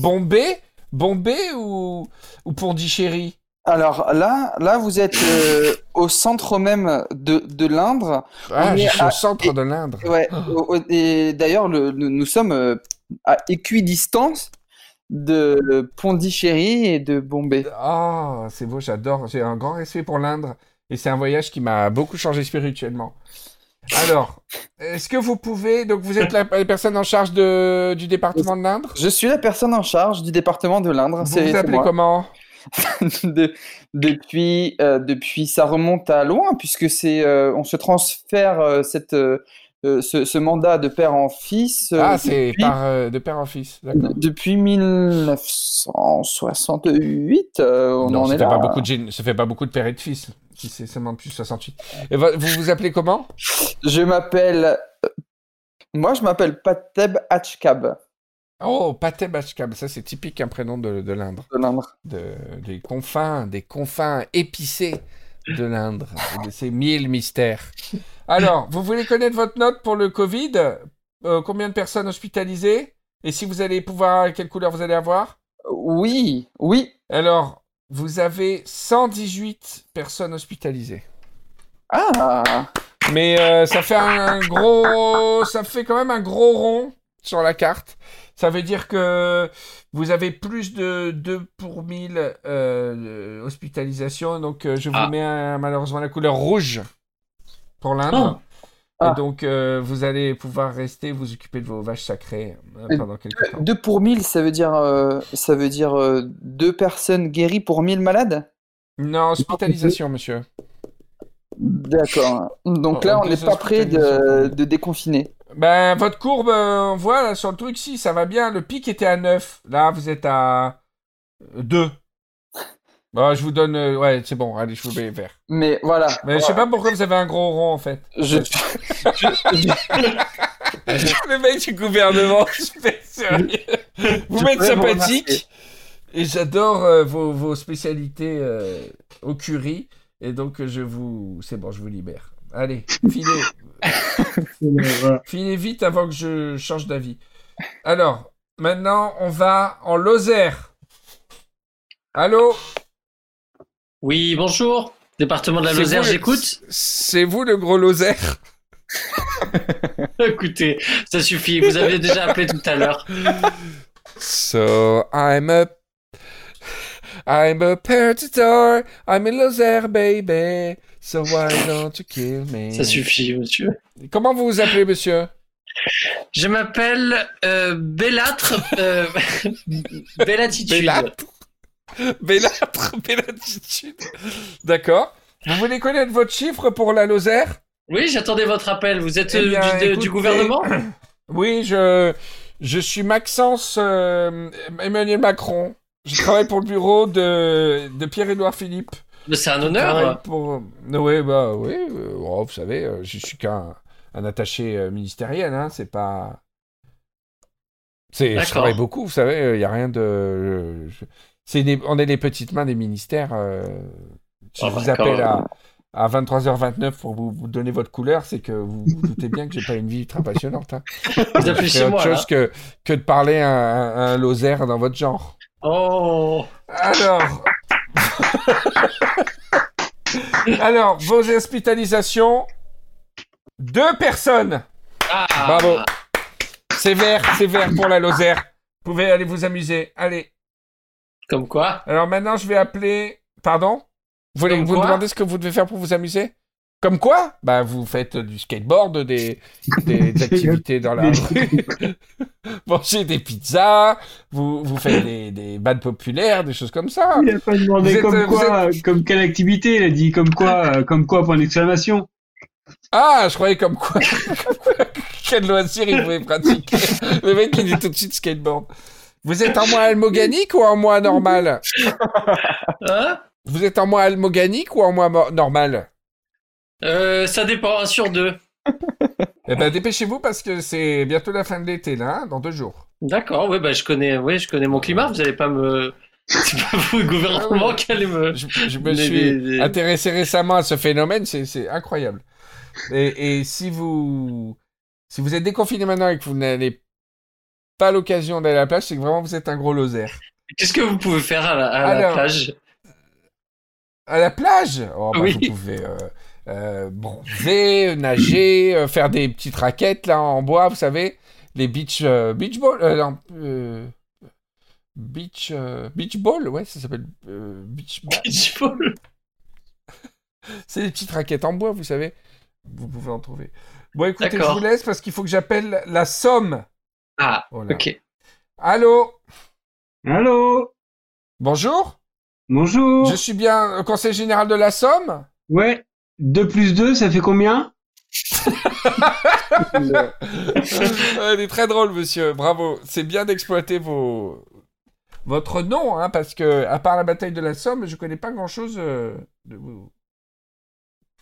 Bombay Bombay ou, ou Pondichéry? Alors là, là, vous êtes euh, au centre même de, de l'Indre. Ah, je suis à- au centre de l'Indre. Ouais. et d'ailleurs, le- nous, nous sommes euh, à équidistance de Pondichéry et de Bombay. Ah, c'est beau, j'adore. J'ai un grand respect pour l'Indre. Et c'est un voyage qui m'a beaucoup changé spirituellement. Alors, est-ce que vous pouvez... Donc, vous êtes la, la personne en charge de, du département de l'Indre? Je suis la personne en charge du département de l'Indre. Vous vous appelez comment? De- depuis, euh, depuis, ça remonte à loin, puisque c'est, euh, on se transfère euh, cette, euh, ce, ce mandat de père en fils euh, Ah, c'est par, euh, de père en fils. D'accord. depuis 1968. euh, on Non, en est là. pas beaucoup de, ça fait pas beaucoup de père et de fils. Si c'est seulement plus 68. Et vo- vous vous appelez comment? Je m'appelle, moi, je m'appelle Pateb Hatchkab Oh, Paté Bachkab. Ça, c'est typique un prénom de, de l'Indre. de l'Indre. de, des confins, des confins épicés de l'Indre, de ces mille mystères. Alors, vous voulez connaître votre note pour le Covid? Euh, Combien de personnes hospitalisées? Et si vous allez pouvoir, quelle couleur vous allez avoir? Oui, oui. Alors, vous avez 118 personnes hospitalisées. Ah, Mais euh, ça fait un gros, ça fait quand même un gros rond sur la carte. Ça veut dire que vous avez plus de 2 pour 1000 euh, hospitalisations. Donc euh, je vous Ah. mets un- malheureusement la couleur rouge pour l'Inde. Ah. Et donc euh, vous allez pouvoir rester vous occuper de vos vaches sacrées euh, pendant quelques temps. deux pour mille, ça veut dire, euh, ça veut dire euh, deux personnes guéries pour mille malades? Non, hospitalisation, monsieur. D'accord. Donc Oh, là, on n'est pas prêt de, de déconfiner. Ben, votre courbe, euh, on voit là, sur le truc, si, ça va bien. Le pic était à 9. Là, vous êtes à 2. Bon, je vous donne... euh, ouais, c'est bon, allez, je vous mets vert. Mais voilà. Mais je sais pas pourquoi vous avez un gros rond, en fait. Je, le mec du gouvernement, super sérieux. Vous Je m'êtes vous sympathique. Et j'adore euh, vos, vos spécialités euh, au curry. Et donc, euh, je vous... C'est bon, je vous libère. Allez, filez. Voilà. Filez vite avant que je change d'avis. Alors, maintenant, on va en Lozère. Allô? Oui, bonjour. Département de la Lozère, j'écoute. C'est vous le gros Lozère Écoutez, ça suffit. Vous avez déjà appelé tout à l'heure. So, I'm a... I'm a predator. I'm a Lozère, baby. So why don't you kill me? Ça suffit, monsieur. Comment vous vous appelez, monsieur? Je m'appelle euh, Bellâtre. Euh, Bellatitude. Bellâtre Bellâtre, Bellatitude. D'accord. Vous voulez connaître votre chiffre pour la Lozère? Oui, j'attendais votre appel. Vous êtes Eh euh, bien, du, de- écoutez, du gouvernement? Oui, je, je suis Maxence euh, Emmanuel Macron. Je travaille pour le bureau de, de Pierre-Édouard Philippe. Mais C'est un honneur. Pour... Oui, bah oui. euh, oh, vous savez, je suis qu'un un attaché ministériel, hein, c'est pas. C'est, je travaille beaucoup, vous savez, il n'y a rien de. je- C'est des- On est les petites mains des ministères. euh, Si Ah, je vous d'accord. appelle à, à 23h29 pour vous, vous donner votre couleur, c'est que vous vous doutez bien que j'ai pas une vie très passionnante. Hein. Vous appelez chez autre moi. chose que de parler à, un- à un Lozère dans votre genre. Oh. Alors. Alors, vos hospitalisations. Deux personnes. Ah. Bravo. C'est vert, c'est vert pour la Lozère. Vous pouvez aller vous amuser. Allez. Comme quoi Alors maintenant, je vais appeler. Pardon? Vous voulez Comme vous quoi demandez ce que vous devez faire pour vous amuser? Comme quoi? Bah, vous faites du skateboard, des, des, des activités dans la rue, mangez des pizzas, vous, vous faites des, des bandes populaires, des choses comme ça. Il a pas demandé êtes, comme euh, quoi, comme quelle activité, il a dit comme quoi, euh, comme quoi, point d'exclamation. Ah, je croyais comme quoi. comme quoi, Quel loisir il pouvait pratiquer. Le mec, il dit tout de suite skateboard. Vous êtes en mois almoganique ou en mois normal Hein? Vous êtes en mois almoganique ou en mois mo- normal Euh, Ça dépend, un sur deux. Eh ben, dépêchez-vous parce que c'est bientôt la fin de l'été, là, hein, dans deux jours. D'accord, oui, bah, je connais, ouais, je connais mon climat. Vous allez pas me. C'est pas vous, le gouvernement, Ah ouais. qui allez me. Je, je me Les- suis les- les- intéressé récemment à ce phénomène, c'est c'est incroyable. Et, et si vous si vous êtes déconfiné maintenant et que vous n'avez pas l'occasion d'aller à la plage, c'est que vraiment vous êtes un gros loser. Qu'est-ce que vous pouvez faire à la, à la Alors, plage? À la plage? Oh, bah, Oui. Vous pouvez euh, euh, bronzer, nager, euh, faire des petites raquettes là en bois, vous savez, les beach beach ball, non, beach beach ball, ouais, ça s'appelle beach ball. Beach ball. C'est des petites raquettes en bois, vous savez. Vous pouvez en trouver. Bon, écoutez, je vous laisse parce qu'il faut que j'appelle la Somme. Ah, Voilà. ok. Allô? Allô? Bonjour? Bonjour Je suis bien au conseil général de la Somme? Ouais, 2 plus 2, ça fait combien? Elle est très drôle, monsieur. Bravo. C'est bien d'exploiter vos... votre nom, hein, parce que, à part la bataille de la Somme, je connais pas grand-chose euh, de, vos...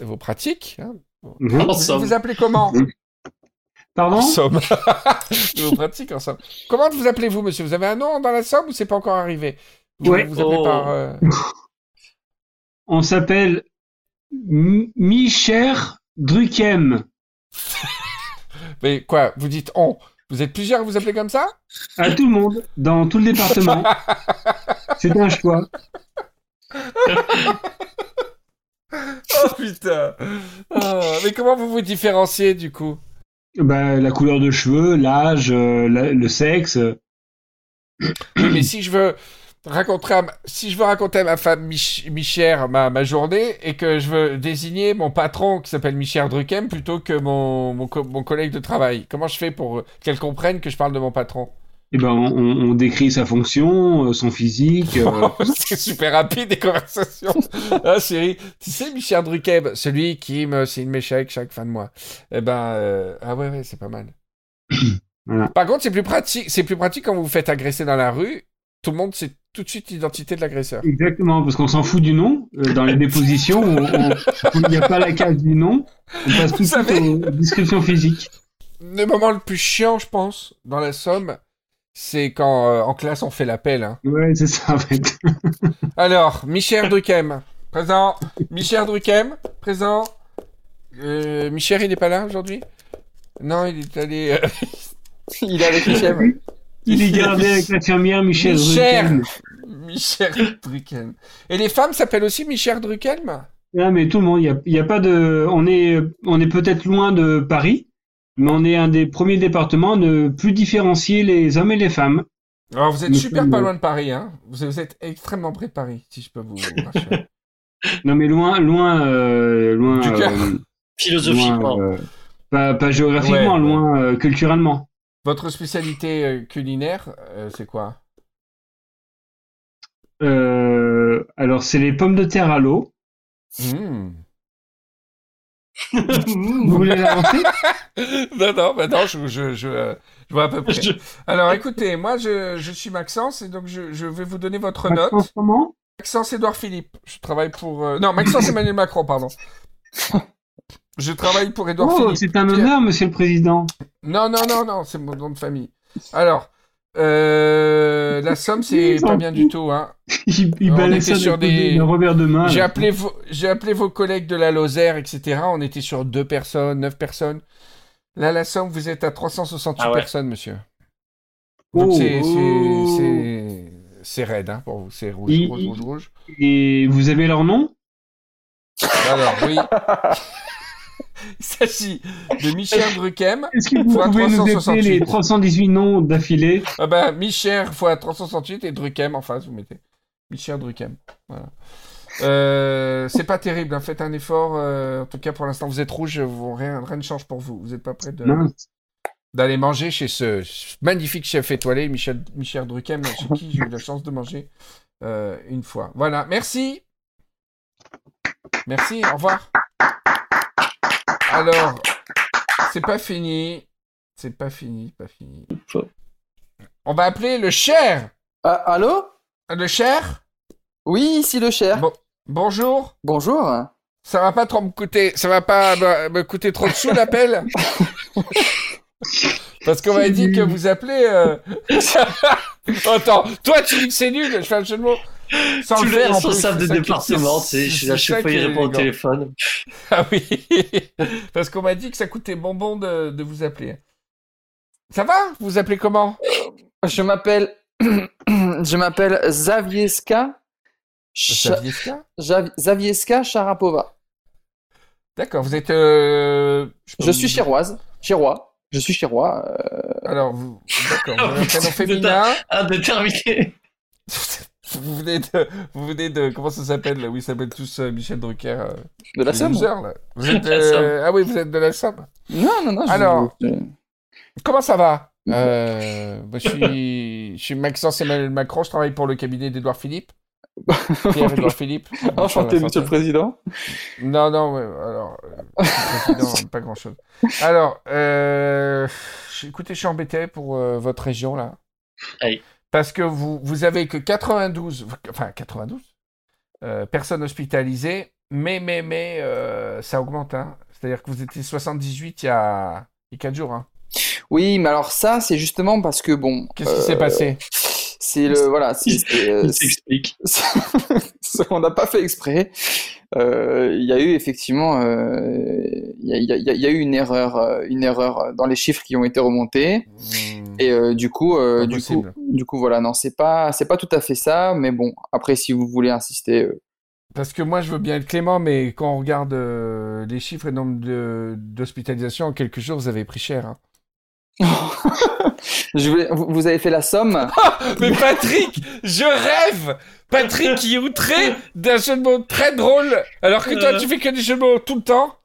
de vos pratiques. hein. Mhm. Vous vous appelez comment? Pardon En Somme. de vos pratiques en Somme. Comment vous appelez-vous, monsieur? Vous avez un nom dans la Somme ou c'est pas encore arrivé? Vous Ouais. vous appelez Oh. par... euh, On s'appelle Micher Druchem. Mais quoi Vous dites on? Vous êtes plusieurs à vous appeler comme ça? À tout le monde, dans tout le département. C'est un choix. Oh putain Oh, Mais comment vous vous différenciez du coup? Bah, la couleur de cheveux, l'âge, euh, le sexe. Mais si je veux raconter à ma... femme Mich- Michère ma, journée et que je veux désigner mon patron qui s'appelle Michère Druchem plutôt que mon, mon collègue de travail, comment je fais pour qu'elle comprenne que je parle de mon patron? Eh ben, on, décrit sa fonction, euh, son physique. euh, C'est super rapide les conversations. ah chérie, tu sais Michère Druchem, celui qui me signe mes chèques chaque fin de mois. Eh ben euh, ah ouais ouais c'est pas mal. Voilà. Par contre c'est plus pratique, c'est plus pratique quand vous vous faites agresser dans la rue. Tout le monde sait tout de suite l'identité de l'agresseur. Exactement, parce qu'on s'en fout du nom. Euh, dans les dépositions, on- on- il n'y a pas la case du nom. On passe tout de suite aux descriptions physiques. Le moment le plus chiant, je pense, dans la Somme, c'est quand euh, en classe on fait l'appel. hein. Ouais, c'est ça, en fait. Alors, Michel Druchem, présent. Michel Druchem, présent. Euh, Michel, il n'est pas là aujourd'hui? Non, il est allé. euh, Il est avec Hichem. Il est gardé avec l'infirmière Michel Michel. Druchem. Michel. Et les femmes s'appellent aussi Michel Druchem? Ah, mais tout le monde, il y a, pas de. On est, on est peut-être loin de Paris, mais on est un des premiers départements à ne plus différencier les hommes et les femmes. Alors, vous êtes Nous super sommes- pas loin de Paris, hein vous, vous êtes extrêmement près de Paris, si je peux vous rassurer. Non, mais loin, loin, euh, loin. Du cœur. euh, Philosophiquement. loin, euh, Pas, pas géographiquement, Ouais, loin euh, culturellement. Votre spécialité culinaire, euh, c'est quoi? Euh, alors, c'est les pommes de terre à l'eau. Hmm. Vous voulez l'avancer Non, non, bah non, je, je, je, euh, je vois à peu près. Alors écoutez, moi je, je suis Maxence et donc je, je vais vous donner votre note. Comment? Maxence Édouard Philippe. Je travaille pour. euh, Non, Maxence Emmanuel Macron, pardon. Je travaille pour Édouard Oh, Philippe. c'est un honneur, monsieur le président. Non, non, non, non, c'est mon nom de famille. Alors, euh, la somme, c'est pas bien du tout. Hein. Il, il On balait était ça sur des- revers de main. J'ai appelé, vos... j'ai appelé vos collègues de la Lozère, etc. On était sur deux personnes, neuf personnes. Là, la somme, vous êtes à 368 Ah ouais. personnes, monsieur. Donc Oh, c'est, c'est, oh. raide hein, pour vous. C'est rouge, rouge, rouge, rouge. Et vous avez leur nom? Alors, oui. Il s'agit de Michel Druckem. Est-ce que vous pouvez nous 368. les 318 noms d'affilée Ah bah, Michel fois 368 et Druckem en face, vous mettez. Michel Druckem. Voilà. Euh, c'est pas terrible, hein. faites un effort. euh, en tout cas, pour l'instant, vous êtes rouge, vous, rien, rien ne change pour vous. Vous n'êtes pas prêt de, d'aller manger chez ce magnifique chef étoilé, Michel, Michel Druckem, chez qui j'ai eu la chance de manger euh, une fois. Voilà, merci. Merci, au revoir. Alors, c'est pas fini. C'est pas fini, pas fini. On va appeler le cher. Ah, allô? Le cher? Oui, ici le cher. Bon. Bonjour. Bonjour. Ça va pas trop me coûter, ça va pas me, me coûter trop de sous l'appel? Parce qu'on m'a dit que vous appelez. euh, Attends, toi tu dis que c'est nul, je fais un jeu de mots. Sans Tu le faire de département, tu sais, c'est- je suis il répond au téléphone. Ah oui, parce qu'on m'a dit que ça coûtait bonbon de, de vous appeler. Ça va? Vous vous appelez comment? Je m'appelle. je m'appelle Zavieska. Cha- Savieska Jav- Zavieska Sharapova. D'accord, vous êtes. euh, Je suis chéroise. Chérois. Je suis chérois. euh, Alors, vous... d'accord, vous avez un prénom féminin. Indéterminé. Vous venez de, vous venez de, comment ça s'appelle où ils s'appellent tous euh, Michel Drucker euh, de la Somme. Vous êtes, La euh, ah oui, vous êtes de la Somme. Non, non, non. je- Alors. je- Comment ça va? Euh, moi, je suis, je suis Maxence Emmanuel Macron. Je travaille pour le cabinet d'Edouard Philippe. Pierre Edouard Philippe. Enchanté, monsieur le président. Non, non, ouais, alors, euh, président, pas grand chose. Alors, euh, écoutez, je suis embêté pour euh, votre région là. Aïe. Parce que vous, vous avez que 92, enfin 92 euh, personnes hospitalisées, mais, mais, mais, euh, ça augmente. Hein. C'est-à-dire que vous étiez 78 il y a, il y a 4 jours. Hein. Oui, mais alors ça, c'est justement parce que bon. Qu'est-ce qui euh, s'est passé? C'est le voilà. c'est- c'est, euh, Il s'explique. c'est- on n'a pas fait exprès. Euh, Il y a eu effectivement, euh, il y, a, il y a- il y a eu une erreur, euh, une erreur dans les chiffres qui ont été remontés. Hmm. Et du coup, du coup, du coup, voilà, non, c'est pas, c'est pas tout à fait ça, mais bon, après, si vous voulez insister, Parce que moi, je veux bien être clément, mais quand on regarde euh, les chiffres et le nombre d'hospitalisations, en quelques jours, vous avez pris cher. hein. je voulais, vous, avez fait la somme. Mais Patrick, je rêve Patrick qui est outré d'un jeu de mots très drôle, alors que toi, tu fais que des jeux de mots tout le temps.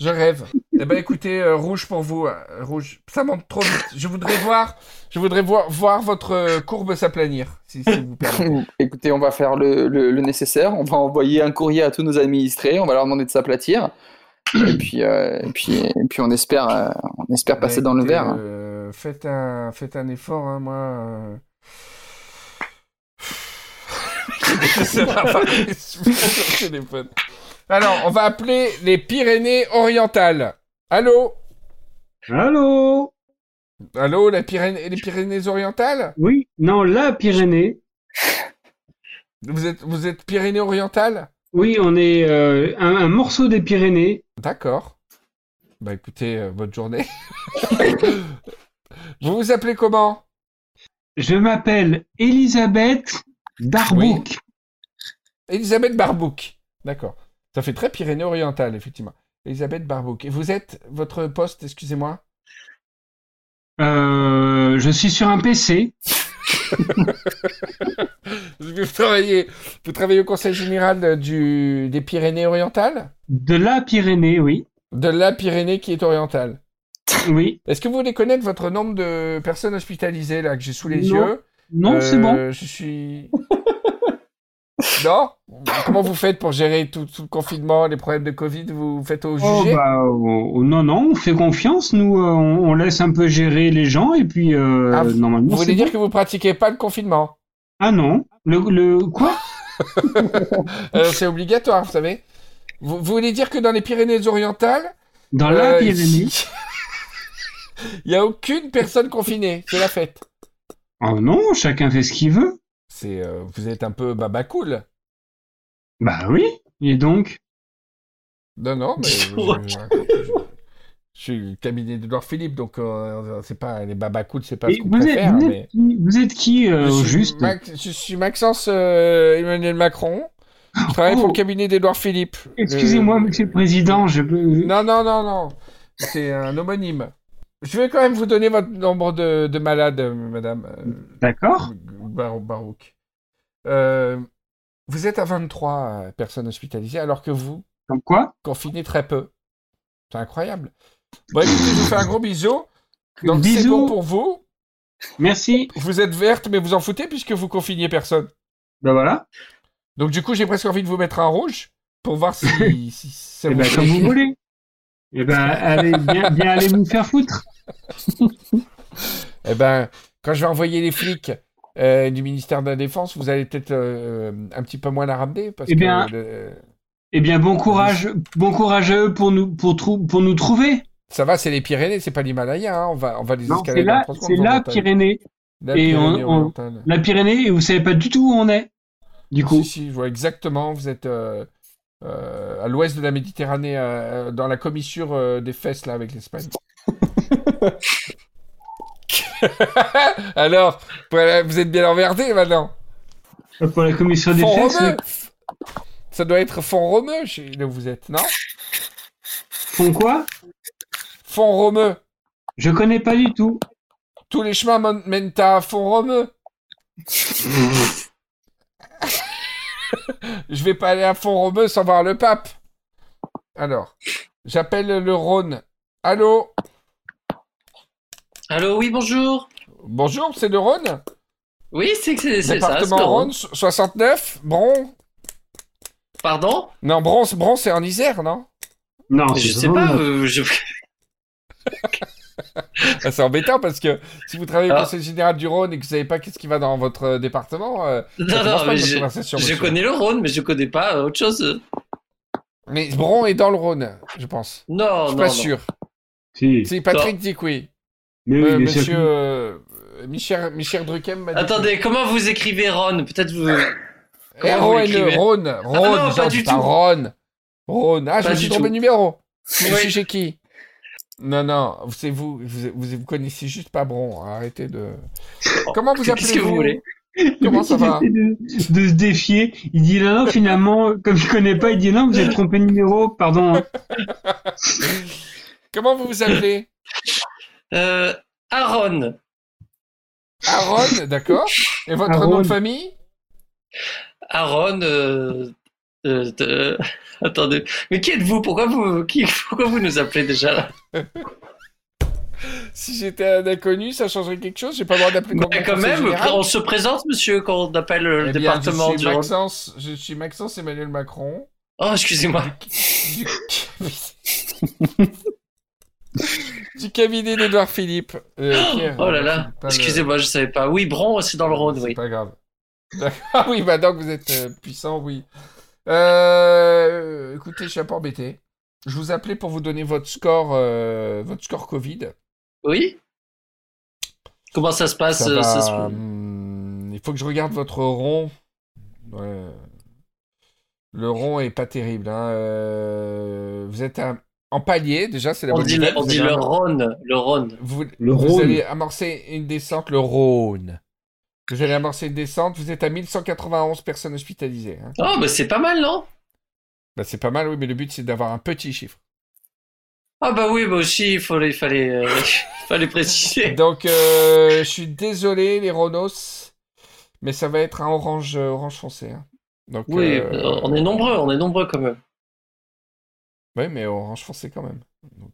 Je rêve. Eh ben, écoutez, euh, rouge pour vous, hein, rouge. Ça monte trop vite. Je voudrais voir, je voudrais voir, voir votre euh, courbe s'aplanir, si, si vous permettez. Écoutez, on va faire le, le- le nécessaire. On va envoyer un courrier à tous nos administrés. On va leur demander de s'aplatir. Et puis, euh, et puis, et puis, on espère, euh, on espère passer Bah, dans le verre. hein. euh, faites un, faites un effort, hein, moi. euh. Téléphone. Alors, on va appeler les Pyrénées-Orientales. Allô? Allô? Allô, la Pyrénées, les Pyrénées-Orientales? Oui, non, la Pyrénées. vous êtes, vous êtes Pyrénées-Orientales? Oui, on est euh, un, un morceau des Pyrénées. D'accord. Bah écoutez, euh, bonne journée. vous vous appelez comment? Je m'appelle Elisabeth Darbouk. Elisabeth Barbouc. D'accord. Ça fait très Pyrénées-Orientales, effectivement. Elisabeth Barbouc. Et vous êtes, votre poste, excusez-moi? Euh, je suis sur un PC. vous travaillez, vous travaillez au Conseil général du, des Pyrénées-Orientales De la Pyrénées, oui. De la Pyrénées qui est orientale. Oui. Est-ce que vous voulez connaître votre nombre de personnes hospitalisées là que j'ai sous les Non. yeux? Non, c'est bon. Euh, Je suis. non? Comment vous faites pour gérer tout, tout le confinement, les problèmes de Covid? Vous faites au Oh, jugé bah, oh, non, non, on fait confiance. Nous, euh, on, on laisse un peu gérer les gens et puis euh, Ah, vous- normalement. Vous voulez dire que vous pratiquez pas le confinement? Ah non. Le, le quoi Euh, C'est obligatoire, vous savez. Vous, vous voulez dire que dans les Pyrénées-Orientales, Dans la euh, Pyrénées. il n'y a aucune personne confinée. C'est la fête. Oh non, chacun fait ce qu'il veut. C'est, euh, vous êtes un peu baba cool. Bah oui. Et donc? Non, non, mais je, suis le cabinet d'Edouard Philippe, donc euh, c'est pas les baba cool, c'est pas Et ce qu'on vous, êtes, préfère. vous, mais... êtes qui, vous êtes qui, euh, je, juste? Max- je suis Maxence euh, Emmanuel Macron. Je travaille pour Oh. le cabinet d'Edouard Philippe. Excusez-moi, Monsieur le Président, je peux. Non, non, non, non. C'est un homonyme. Je vais quand même vous donner votre nombre de, de malades, madame euh, D'accord. Bar- Barouk. Vous êtes à 23 euh, personnes hospitalisées, alors que vous, Comme quoi? confinez très peu. C'est incroyable. Bon, écoutez, je vous fais un gros bisou. Donc, c'est bon pour vous. Merci. Vous êtes verte, mais vous en foutez puisque vous confiniez personne. Ben voilà. Donc, du coup, j'ai presque envie de vous mettre un rouge pour voir si, si ça Eh vous ben, fait comme vous voulez. Eh ben, allez, bien, bien aller vous faire foutre. Eh ben, quand je vais envoyer les flics euh, du ministère de la Défense, vous allez peut-être euh, un petit peu moins la ramener parce Eh que bien, le- Eh bien, bon courage, bon courage à eux pour nous, pour nous trouver. Ça va, c'est les Pyrénées, c'est pas l'Himalaya. hein, On va, on va les escalader c'est la, c'est la. Pyrénées. La et on- Pyrénées on- orientale. La et vous savez pas du tout où on est. Du coup. Si, si, je vois exactement. Vous êtes euh, euh, à l'ouest de la Méditerranée, euh, dans la commissure des fesses là avec l'Espagne. Alors, vous êtes bien emmerdé maintenant. Pour la commission des Font fesses, romeux. Ça doit être fond romeux là où vous êtes, non? Font quoi? Fond romeux. Je connais pas du tout. Tous les chemins mènent à fond romeux. Je vais pas aller à fond romeux sans voir le pape. Alors, j'appelle le Rhône. Allô? Allô, oui, bonjour. Bonjour, c'est le Rhône? Oui, c'est c'est- c'est ça. c'est Département le Rhône, so- 69 Bron Pardon? Non, Bron, c'est- Bron, c'est en Isère, non? Non, Je sais pas. euh, je... Ah, C'est embêtant parce que si vous travaillez au Ah. Conseil Général du Rhône et que vous savez pas qu'est-ce qui va dans votre euh, département, euh, Non, non, mais je, conversation, je monsieur. connais le Rhône, mais je connais pas euh, autre chose. Mais Bron est dans le Rhône, je pense. Non, je non, suis pas non. sûr. Si. Si, Patrick dit que oui. Mais oui, Euh, mais monsieur euh, Michel, Michel Druckem m'a dit. Attendez, comment vous écrivez Ron Peut-être vous. comment vous R-O-N, l'écrivez Rhône. Rhône, non, genre, pas du tout. Rhône. Rhône. Ah, je me suis trompé de numéro. Je Oui. suis chez qui? Non, non, c'est vous, vous, vous, connaissez juste pas Bron. Arrêtez de. Comment vous Qu'est-ce appelez que vous voulez? Comment Le ça va? de, de se défier. Il dit non, non, finalement, comme il connaît pas, il dit non, vous avez trompé de numéro, pardon. Comment vous vous appelez? Euh, Aaron. Aaron, d'accord. Et votre Aaron. nom de famille? Aaron. Euh, euh, de- Attendez. Mais qui êtes-vous? Pourquoi vous qui... Pourquoi vous nous appelez déjà là? Si j'étais un inconnu, ça changerait quelque chose J'ai pas le droit d'appeler Bah, Quand même, on se présente, monsieur, quand on appelle le Eh bien, département je suis. Maxence, je suis Maxence Emmanuel Macron. Oh, excusez-moi. Du, du cabinet d'Edouard Philippe. Euh, Pierre, Oh là euh, là. c'est pas le- Excusez-moi, je savais pas. Oui, Bron, c'est dans le Rhône, C'est oui. pas grave. Ah oui, maintenant que vous êtes euh, puissant, oui. Euh, écoutez, je suis un peu embêté. Je vous appelais pour vous donner votre score, euh, votre score Covid. Oui Comment ça se passe Ça euh, va, ça se- hum, Il faut que je regarde votre rond. Ouais. Le rond est pas terrible. hein. Euh, Vous êtes un- en palier, déjà, c'est la On bonne dit, le, nouvelle. on Vous dit allez le am- Rhône. Le Rhône. Vous, Le vous Rhône. allez amorcer une descente, le Rhône. Vous allez amorcer une descente, vous êtes à 1191 personnes hospitalisées. hein. Oh, bah c'est pas mal, non? Bah, c'est pas mal, oui, mais le but c'est d'avoir un petit chiffre. Ah bah oui, bah aussi, il fallait, fallait, euh, fallait préciser. Donc, euh, je suis désolé, les Ronos, mais ça va être un orange, euh, orange foncé. hein. Donc, Oui, euh, on est nombreux, on est nombreux quand même. Ouais, mais orange foncé quand même. Donc,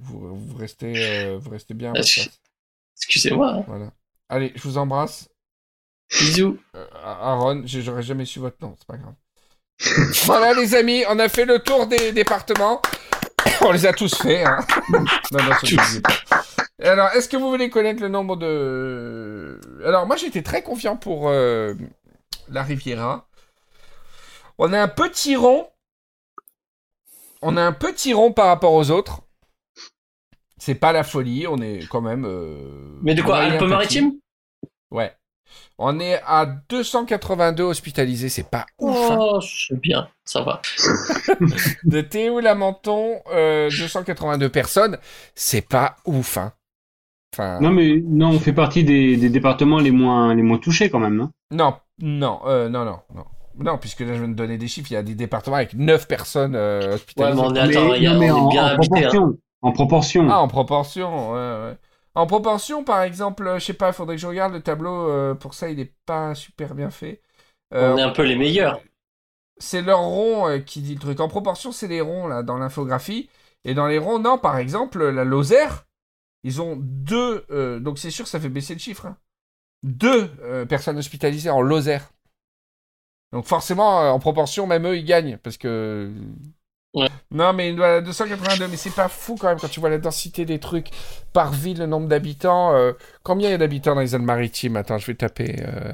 vous, vous restez, euh, vous restez bien Ah. Excusez-moi. hein. Voilà. Allez, je vous embrasse. Bisous. Euh, Aaron, j'aurais jamais su votre nom, c'est pas grave. voilà, les amis, on a fait le tour des départements. on les a tous fait. Hein. non, non, ça, pas. Alors, est-ce que vous voulez connaître le nombre de... Alors, moi, j'étais très confiant pour euh, la Riviera. On a un petit rond. On a un petit rond par rapport aux autres. C'est pas la folie, on est quand même... euh, Mais de quoi Alpes-Maritimes Ouais. On est à 282 hospitalisés, c'est pas ouf. hein. Oh, c'est bien, ça va. De Théo Lamenton, euh, 282 personnes, c'est pas ouf. Hein. Enfin, Non, mais non, on fait partie des, des départements les moins, les moins touchés quand même. hein. non, non, euh, non, non, non. Non, puisque là je viens de donner des chiffres, il y a des départements avec 9 personnes euh, Ouais, hospitalisées. mais on est, attends, Mais- il y a- non, mais on en, est bien en habité. hein. proportion. En proportion. Ah, en proportion, ouais, ouais. En proportion, par exemple, euh, je sais pas, il faudrait que je regarde le tableau, euh, pour ça il est pas super bien fait. Euh, On est un peu les meilleurs. c'est leur rond euh, qui dit le truc. En proportion, c'est les ronds là dans l'infographie. Et dans les ronds, non, par exemple, la Lozère, ils ont deux. euh, donc c'est sûr, ça fait baisser le chiffre. hein. Deux euh, personnes hospitalisées en Lozère. Donc forcément, euh, en proportion, même eux, ils gagnent. Parce que. Ouais. Non, mais voilà, 282, mais c'est pas fou quand même quand tu vois la densité des trucs par ville, le nombre d'habitants. euh, combien il y a d'habitants dans les Alpes-Maritimes Attends, je vais taper. Euh,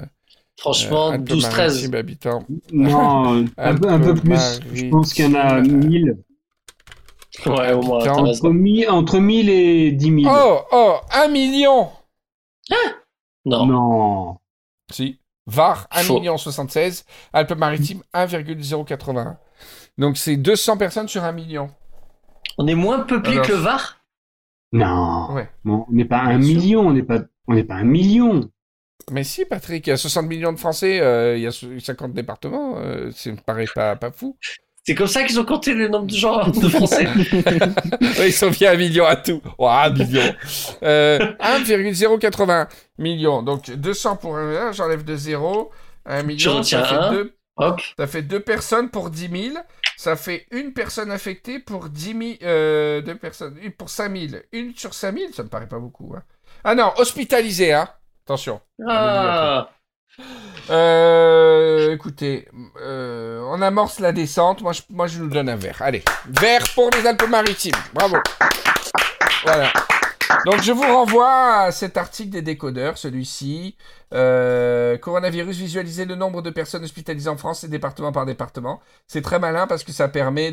Franchement, euh, 12-13. Alpes-Maritimes habitants. Non, un, peu, un peu plus. Je pense qu'il y en a 1000. Ouais, au moins. Entre 1000, entre 1000 et 10 000. Oh, oh, un million Non. Non. Si. Var, 1 Faux. million 76. Alpes-Maritimes, 1,081. Donc c'est 200 personnes sur un million. On est moins peuplé que le Var? Non. On n'est pas un million, on n'est pas, un million. Mais si, Patrick, il y a 60 millions de Français, euh, il y a 50 départements, euh, ça me paraît pas, pas fou. C'est comme ça qu'ils ont compté le nombre de gens de Français. ils sont bien à million à tout. Oh, un million. Euh, 1,080 millions. Donc 200 pour un, j'enlève de 0. 1 million, ça fait 2 Hop. ça fait deux personnes pour 10 000. Ça fait une personne affectée pour 10 000, euh, deux personnes, une pour 5 000. Une sur 5 000, ça me paraît pas beaucoup. hein. Ah non, hospitalisé, hein. Attention. Ah, Euh, écoutez, euh, on amorce la descente. Moi je, moi, je nous donne un verre. Allez, verre pour les Alpes-Maritimes. Bravo. Voilà. Donc, je vous renvoie à cet article des décodeurs, celui-ci. Euh, coronavirus, visualiser le nombre de personnes hospitalisées en France et département par département. C'est très malin parce que ça permet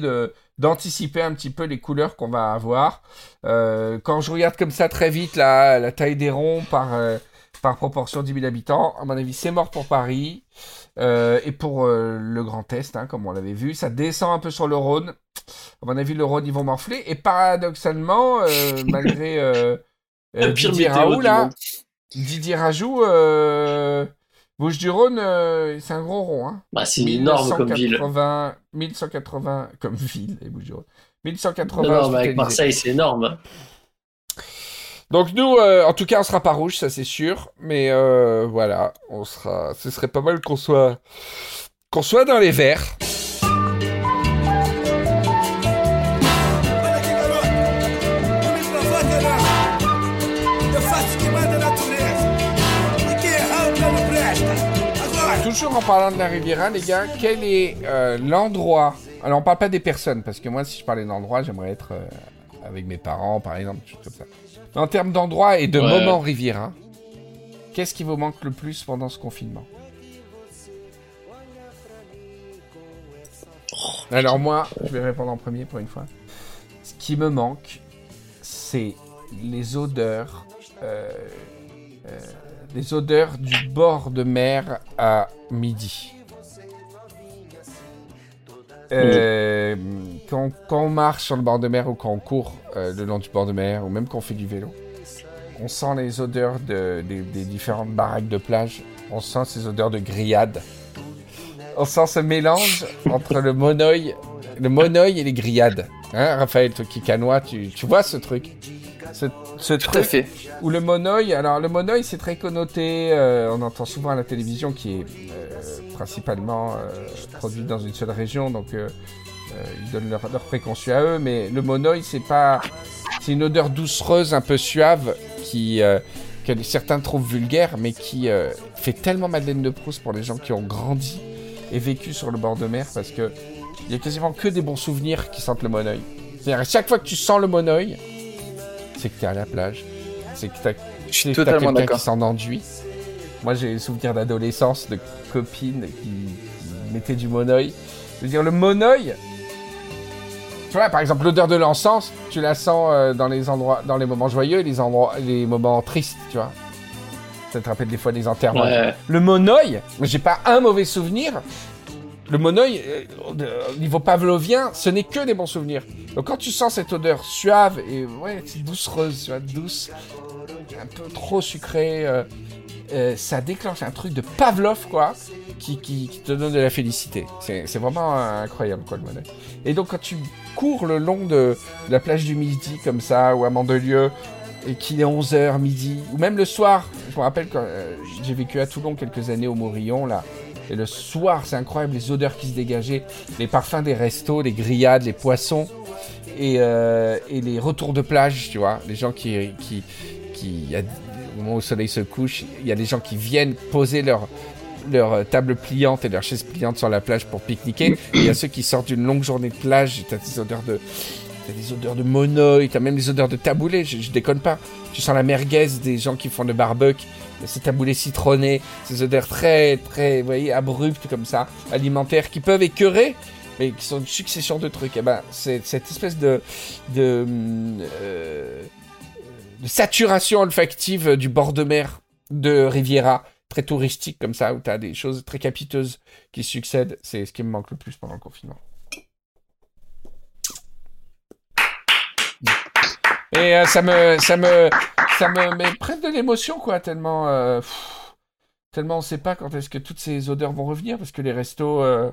d'anticiper un petit peu les couleurs qu'on va avoir. Euh, quand je regarde comme ça très vite la, la taille des ronds par, euh, par proportion 10 000 habitants, à mon avis, c'est mort pour Paris. Euh, et pour euh, le Grand Est, hein, comme on l'avait vu, ça descend un peu sur le Rhône. À mon avis, le Rhône, ils vont morfler. Et paradoxalement, euh, malgré Didier Raoult, là. Didier Rajoux, euh, Bouche du Rhône, c'est un gros rond. Hein. bah, c'est énorme comme ville. 1180, 1180 comme ville, les Bouches du Rhône. 1180 Non, avec. Marseille, c'est énorme. Donc nous, euh, en tout cas, on sera pas rouge, ça c'est sûr. Mais euh, voilà, on sera. Ce serait pas mal qu'on soit qu'on soit dans les verts. Toujours en parlant de la Riviera, les gars, quel est euh, l'endroit? Alors on parle pas des personnes, parce que moi, si je parlais d'endroit, j'aimerais être euh, avec mes parents, par exemple, des choses comme ça. En termes d'endroit et de Ouais. moments Riviera, qu'est-ce qui vous manque le plus pendant ce confinement? Alors moi, je vais répondre en premier pour une fois. Ce qui me manque, c'est les odeurs, euh, euh, les odeurs du bord de mer à midi. Euh, quand, quand on marche sur le bord de mer ou quand on court euh, le long du bord de mer ou même quand on fait du vélo, on sent les odeurs de- des- des différentes baraques de plage. On sent ces odeurs de grillades. On sent ce mélange entre le monoeil, le monoeil et les grillades. Hein, Raphaël, toi qui canois, tu, tu vois ce truc? Ce, ce Tout à truc fait. ou le monoeil. Alors le monoeil c'est très connoté, euh, on entend souvent à la télévision qui est euh, principalement euh, produit dans une seule région, donc ils donnent leur, leur préconçu à eux, mais le monoï, c'est pas. C'est une odeur doucereuse, un peu suave, qui. euh, que certains trouvent vulgaire, mais qui euh, fait tellement Madeleine de Proust pour les gens qui ont grandi et vécu sur le bord de mer, parce que il y a quasiment que des bons souvenirs qui sentent le monoï. C'est-à-dire, chaque fois que tu sens le monoï, c'est que t'es à la plage. C'est que t'as, Je suis totalement quelqu'un qui s'en enduit. Moi, j'ai des souvenirs d'adolescence, de copines qui, qui mettaient du monoï. Je veux dire, le monoï, tu vois, par exemple, l'odeur de l'encens, tu la sens euh, dans les endroits, dans les moments joyeux et les, endroits, les moments tristes, tu vois. Ça te rappelle des fois des enterrements. Ouais. Le monoï, j'ai pas un mauvais souvenir. Le monoï, euh, au niveau pavlovien, ce n'est que des bons souvenirs. Donc quand tu sens cette odeur suave et ouais, doucereuse, tu vois, douce, un peu trop sucrée, euh, euh, ça déclenche un truc de Pavlov, quoi, qui, qui, qui te donne de la félicité. C'est vraiment euh, incroyable, quoi, le monoï. Et donc quand tu cours le long de, la plage du Midi, comme ça, ou à Mandelieu, et qu'il est 11h midi, ou même le soir, je me rappelle quand euh, j'ai vécu à Toulon quelques années au Morillon, là, et le soir, c'est incroyable, les odeurs qui se dégageaient, les parfums des restos, les grillades, les poissons, et, euh, les retours de plage, tu vois, les gens qui, qui, au moment où le soleil se couche, il y a des gens qui viennent poser leur, leur table pliante et leur chaise pliante sur la plage pour pique-niquer. Il y a ceux qui sortent d'une longue journée de plage, t'as des odeurs de, t'as des odeurs de monoï, t'as même des odeurs de taboulé, je, déconne pas. Tu sens la merguez des gens qui font le barbecue, ces taboulés citronnés, ces odeurs très, très, vous voyez, abruptes comme ça, alimentaires, qui peuvent écœurer, mais qui sont une succession de trucs. Et ben, c'est cette espèce de, de, euh, de saturation olfactive du bord de mer de Riviera, très touristique comme ça, où t'as des choses très capiteuses qui succèdent. C'est ce qui me manque le plus pendant le confinement. Et euh, ça me, ça me, ça me met près de l'émotion, quoi, tellement, euh, tellement on sait pas quand est-ce que toutes ces odeurs vont revenir, parce que les restos, euh,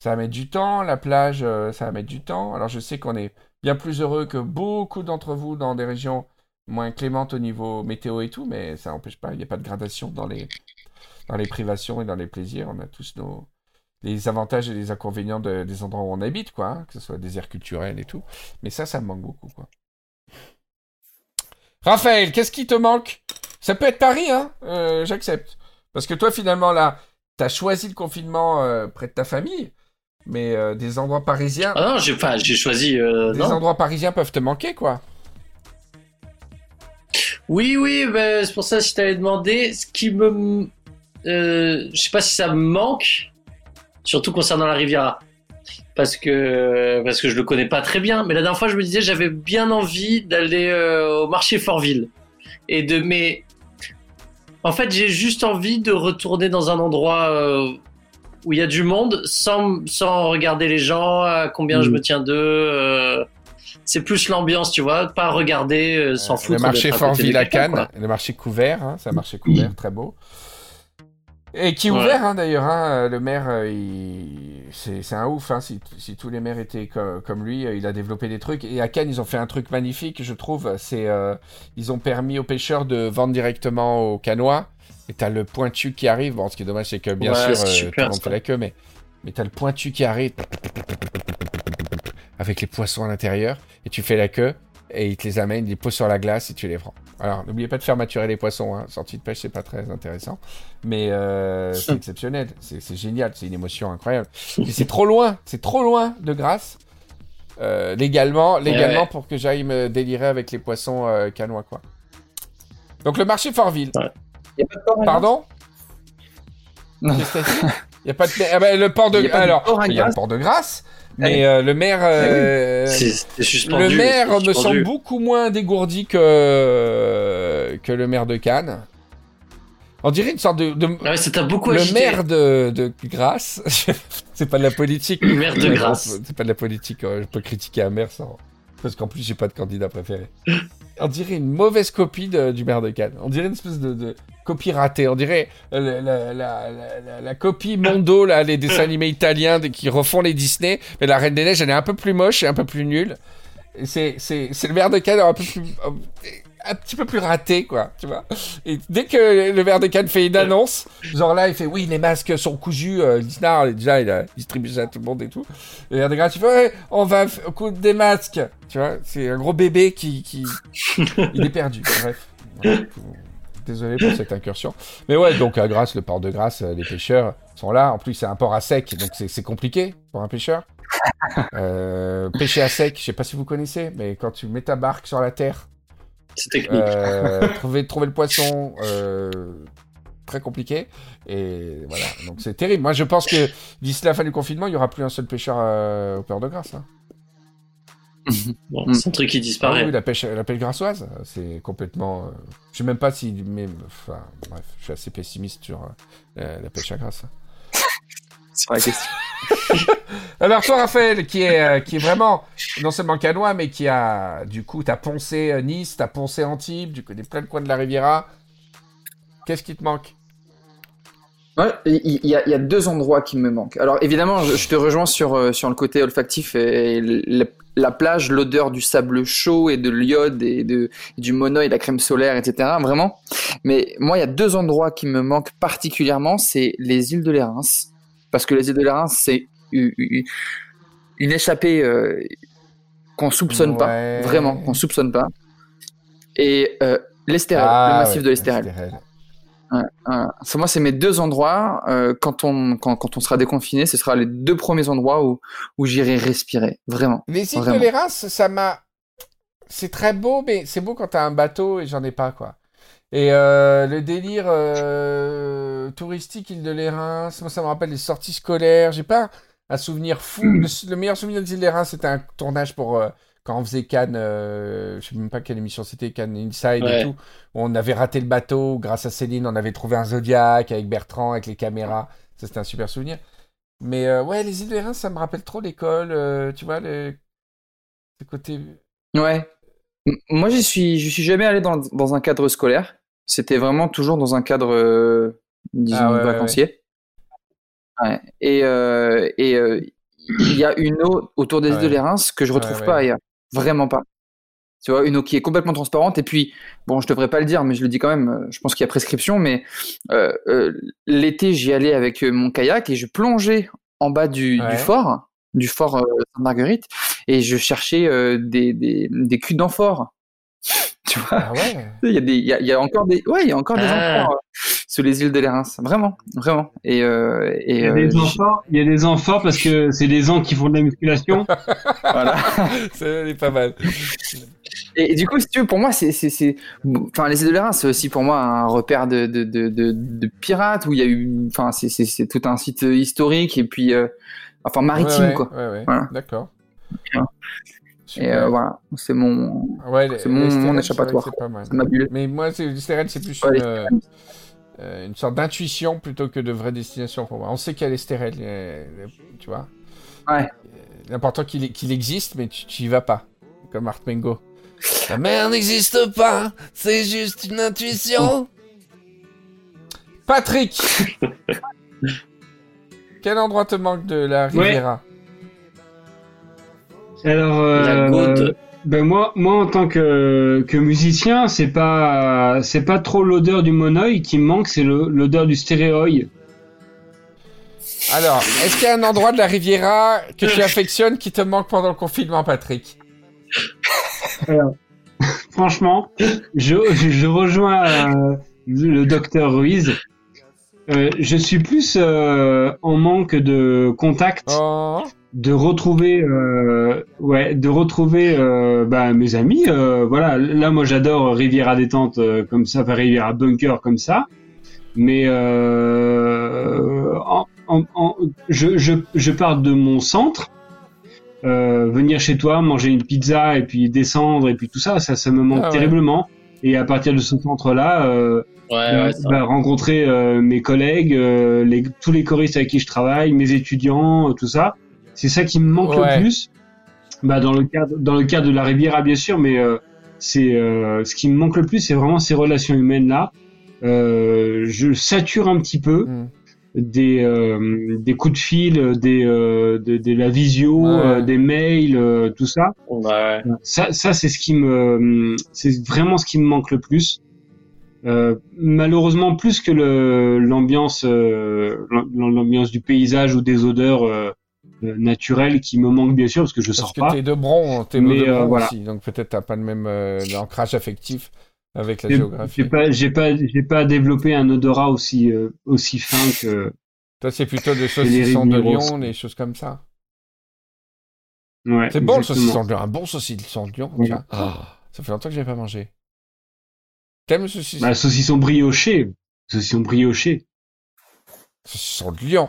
ça va mettre du temps, la plage, euh, ça va mettre du temps. Alors je sais qu'on est bien plus heureux que beaucoup d'entre vous dans des régions moins clémentes au niveau météo et tout, mais ça n'empêche pas, il n'y a pas de gradation dans les, dans les privations et dans les plaisirs. On a tous nos, les avantages et les inconvénients de- des endroits où on habite, quoi, hein, que ce soit des aires culturelles et tout. Mais ça, ça me manque beaucoup, quoi. Raphaël, qu'est-ce qui te manque? Ça peut être Paris, hein euh, J'accepte. Parce que toi, finalement, là, t'as choisi le confinement euh, près de ta famille, mais euh, des endroits parisiens, Ah non, j'ai enfin, j'ai choisi. des non. endroits parisiens peuvent te manquer, quoi. Oui, oui, ben, c'est pour ça que je t'avais demandé ce qui me. Euh, je sais pas si ça me manque, surtout concernant la Riviera. Parce que, parce que je le connais pas très bien. Mais la dernière fois, je me disais, j'avais bien envie d'aller euh, au marché Fortville. Et de. Mais. En fait, j'ai juste envie de retourner dans un endroit euh, où il y a du monde sans, sans regarder les gens, à combien je Mm. me tiens d'eux. Euh, c'est plus l'ambiance, tu vois, pas regarder euh, sans le foutre. marché à côté Fortville à Cannes, le marché couvert, hein, c'est un marché couvert très beau. Et qui est Ouais. ouvert hein, d'ailleurs, hein, le maire, euh, il- c'est un ouf, hein, si, si tous les maires étaient co- comme lui, euh, il a développé des trucs. Et à Cannes, ils ont fait un truc magnifique, je trouve, c'est euh, ils ont permis aux pêcheurs de vendre directement aux canois. Et t'as le pointu qui arrive, bon ce qui est dommage c'est que bien Ouais, sûr euh, tout le monde fait la queue, mais, mais t'as le pointu qui arrive avec les poissons à l'intérieur, et tu fais la queue, et ils te les amènent, ils les posent sur la glace et tu les prends. Alors, n'oubliez pas de faire maturer les poissons. Hein. Sortie de pêche, c'est pas très intéressant. Mais euh, c'est exceptionnel. C'est génial. C'est une émotion incroyable. Et c'est trop loin. C'est trop loin de Grasse. Euh, légalement, légalement ouais. pour que j'aille me délirer avec les poissons euh, canois, quoi. Donc, le marché Fortville. Pardon? Non? Il a pas de... Ah ben, le port de... Y de Alors, il y a le port de Grasse. Mais euh, le maire... euh, suspendu. le maire me semble beaucoup moins dégourdi que, que le maire de Cannes. On dirait une sorte de. de- Ah ouais, ça t'a beaucoup le agité. maire de, de Grasse. c'est pas de la politique. Le maire de Grasse. C'est pas de la politique. euh, Je peux critiquer un maire sans. Parce qu'en plus, j'ai pas de candidat préféré. On dirait une mauvaise copie du maire de Cannes. On dirait une espèce de, copie ratée. On dirait euh, la, copie Mondo, là, les dessins animés italiens qui refont les Disney. Mais la Reine des Neiges, elle est un peu plus moche et un peu plus nulle. C'est le maire de Cannes un peu plus, un petit peu plus raté, quoi, tu vois. Et dès que le verre de canne fait une annonce, genre là, il fait oui, les masques sont cousus. Euh, Lisnard, déjà, il a distribué ça à tout le monde et tout. Et le verre de grâce, il fait ouais, on va coudre des masques. Tu vois, c'est un gros bébé qui, qui... il est perdu. Bref. Désolé pour cette incursion. Mais ouais, donc à Grasse, le port de Grasse, euh, les pêcheurs sont là. En plus, c'est un port à sec, donc c'est c'est compliqué pour un pêcheur. Euh, pêcher à sec, je sais pas si vous connaissez, mais quand tu mets ta barque sur la terre, C'est technique. euh, trouver, trouver le poisson, euh, très compliqué. Et voilà, donc c'est terrible. Moi, je pense que d'ici la fin du confinement, il y aura plus un seul pêcheur euh, au port de Grasse. hein. Bon, c'est un truc qui Ah disparaît. oui, la pêche, la pêche grassoise, c'est complètement. euh, Je sais même pas si. Mais, enfin, bref, je suis assez pessimiste sur euh, la pêche à grasse. sur la question. Alors toi, Raphaël, qui est, euh, qui est vraiment non seulement canois, mais qui a du coup, t'as poncé euh, Nice, t'as poncé Antibes, tu connais plein de coins de la Riviera. Qu'est-ce qui te manque? Il y, a, deux endroits qui me manquent. Alors évidemment, je, te rejoins sur, euh, sur le côté olfactif et, la, la plage, l'odeur du sable chaud et de l'iode et de, du monoeil, la crème solaire, etc. Vraiment. Mais moi, il y a deux endroits qui me manquent particulièrement, c'est les îles de l'Érins. Parce que les îles de l'Érins, c'est u- u- une échappée euh, qu'on soupçonne Ouais. pas, vraiment, qu'on soupçonne pas. Et euh, l'Estérel, Ah, le massif ouais, de l'Estérel. C'est- Moi, c'est mes deux endroits. euh, quand, on, quand, quand on sera déconfiné, ce sera les deux premiers endroits où, où j'irai respirer. Vraiment. Les îles Vraiment. de l'Érins, ça m'a. C'est très beau, mais c'est beau quand t'as un bateau et j'en ai pas, quoi. Et euh, le délire euh, touristique île de l'Érins, moi ça me rappelle les sorties scolaires. J'ai pas un souvenir fou. Le, le meilleur souvenir des îles de l'Érins, c'était un tournage pour euh, quand on faisait Cannes. euh, je sais même pas quelle émission c'était, Cannes Inside Ouais. et tout. On avait raté le bateau grâce à Céline. On avait trouvé un Zodiac avec Bertrand, avec les caméras. Ça c'était un super souvenir. Mais euh, ouais, les îles de l'Érins, ça me rappelle trop l'école. euh, tu vois, le, côté. Ouais. Moi, j'y suis, je suis jamais allé dans, dans un cadre scolaire. C'était vraiment toujours dans un cadre, euh, disons, Ah ouais, vacancier. Ouais. Et euh, et euh, il y a une eau autour des îles de l'Érins que je retrouve pas ailleurs. Vraiment pas. Tu vois, une eau qui est complètement transparente. Et puis, bon, je devrais pas le dire, mais je le dis quand même. Je pense qu'il y a prescription. Mais l'été, j'y allais avec mon kayak et je plongeais en bas du, fort, du fort Sainte-Marguerite, et je cherchais des, des, des culs d'amphore. Tu vois, Ah ouais. il y a des, il y a, il y a encore des, ouais, il y a encore des Ah. amphores euh, sous les îles de l'Érins. Vraiment, vraiment. Et, euh, et Il y a euh, des enfants, il y a des enfants parce que c'est des ans qui font de la musculation. voilà. Ça, est pas mal. Et, et du coup, si tu veux, pour moi, c'est, c'est, c'est, enfin, les îles de l'Érins, c'est aussi pour moi un repère de, de, de, de, de pirates où il y a eu, enfin, c'est, c'est, c'est tout un site historique et puis, euh, enfin, maritime, Ouais, ouais, quoi. Ouais, ouais. Voilà. D'accord. Et euh, voilà, c'est mon, Ouais, les- c'est mon- les mon stérelles, échappatoire. vrai pas mal. ma. Mais moi, c'est les stérelles, c'est plus Ouais, une, euh, une sorte d'intuition plutôt que de vraie destination pour moi. On sait qu'il y a les stérelles, euh, tu vois. Ouais. L'important qu'il qu'il existe, mais tu tu y vas pas. Comme Art Mengo. La mer n'existe pas, c'est juste une intuition. Patrick Quel endroit te manque de la Ouais. Alors, euh, La ben moi, moi en tant que, que musicien, c'est pas c'est pas trop l'odeur du monoeil qui me manque, c'est l'odeur du stéréoï. Alors, est-ce qu'il y a un endroit de la Riviera que tu affectionnes qui te manque pendant le confinement, Patrick Franchement, je, je rejoins euh, le docteur Ruiz. Euh, je suis plus euh, en manque de contact, Oh, de retrouver, euh, ouais, de retrouver euh, bah, mes amis. euh, voilà, là moi j'adore Riviera détente euh, comme ça, enfin Riviera bunker comme ça. Mais euh, en, en- en- je, je, je pars de mon centre. Euh, venir chez toi, manger une pizza et puis descendre et puis tout ça, ça, ça me manque Ah ouais. terriblement. Et à partir de ce centre-là, euh, Ouais, ouais, bah, rencontrer euh, mes collègues, euh, les, tous les choristes avec qui je travaille, mes étudiants, tout ça, c'est ça qui me manque Ouais. le plus. Bah, dans le cadre, dans le cadre de la Riviera bien sûr, mais euh, c'est euh, ce qui me manque le plus, c'est vraiment ces relations humaines là. Euh, je sature un petit peu. hmm. des euh, des coups de fil, des euh, de, de la visio, Ouais. euh, des mails, euh, tout ça. Ouais. Ça, ça c'est ce qui me, c'est vraiment ce qui me manque le plus. Euh, malheureusement, plus que le l'ambiance, euh, l'am- l'ambiance du paysage ou des odeurs euh, euh, naturelles qui me manquent bien sûr parce que je Parce sors que pas. t'es de Bron, t'es Mais, de euh, Bron voilà. aussi, donc peut-être t'as pas le même euh, ancrage affectif avec la J'ai géographie. j'ai pas, j'ai pas, j'ai pas développé un odorat aussi euh, aussi fin que. Toi, c'est plutôt des saucissons de. Lyon, des choses comme ça. Ouais. C'est bon le exactement. saucisson de Lyon, un bon saucisson de Lyon, Ouais. Ah, ça fait longtemps que j'ai pas mangé. T'aimes le saucisson? Bah, saucisson brioché, saucisson brioché. Saucisson de Lyon.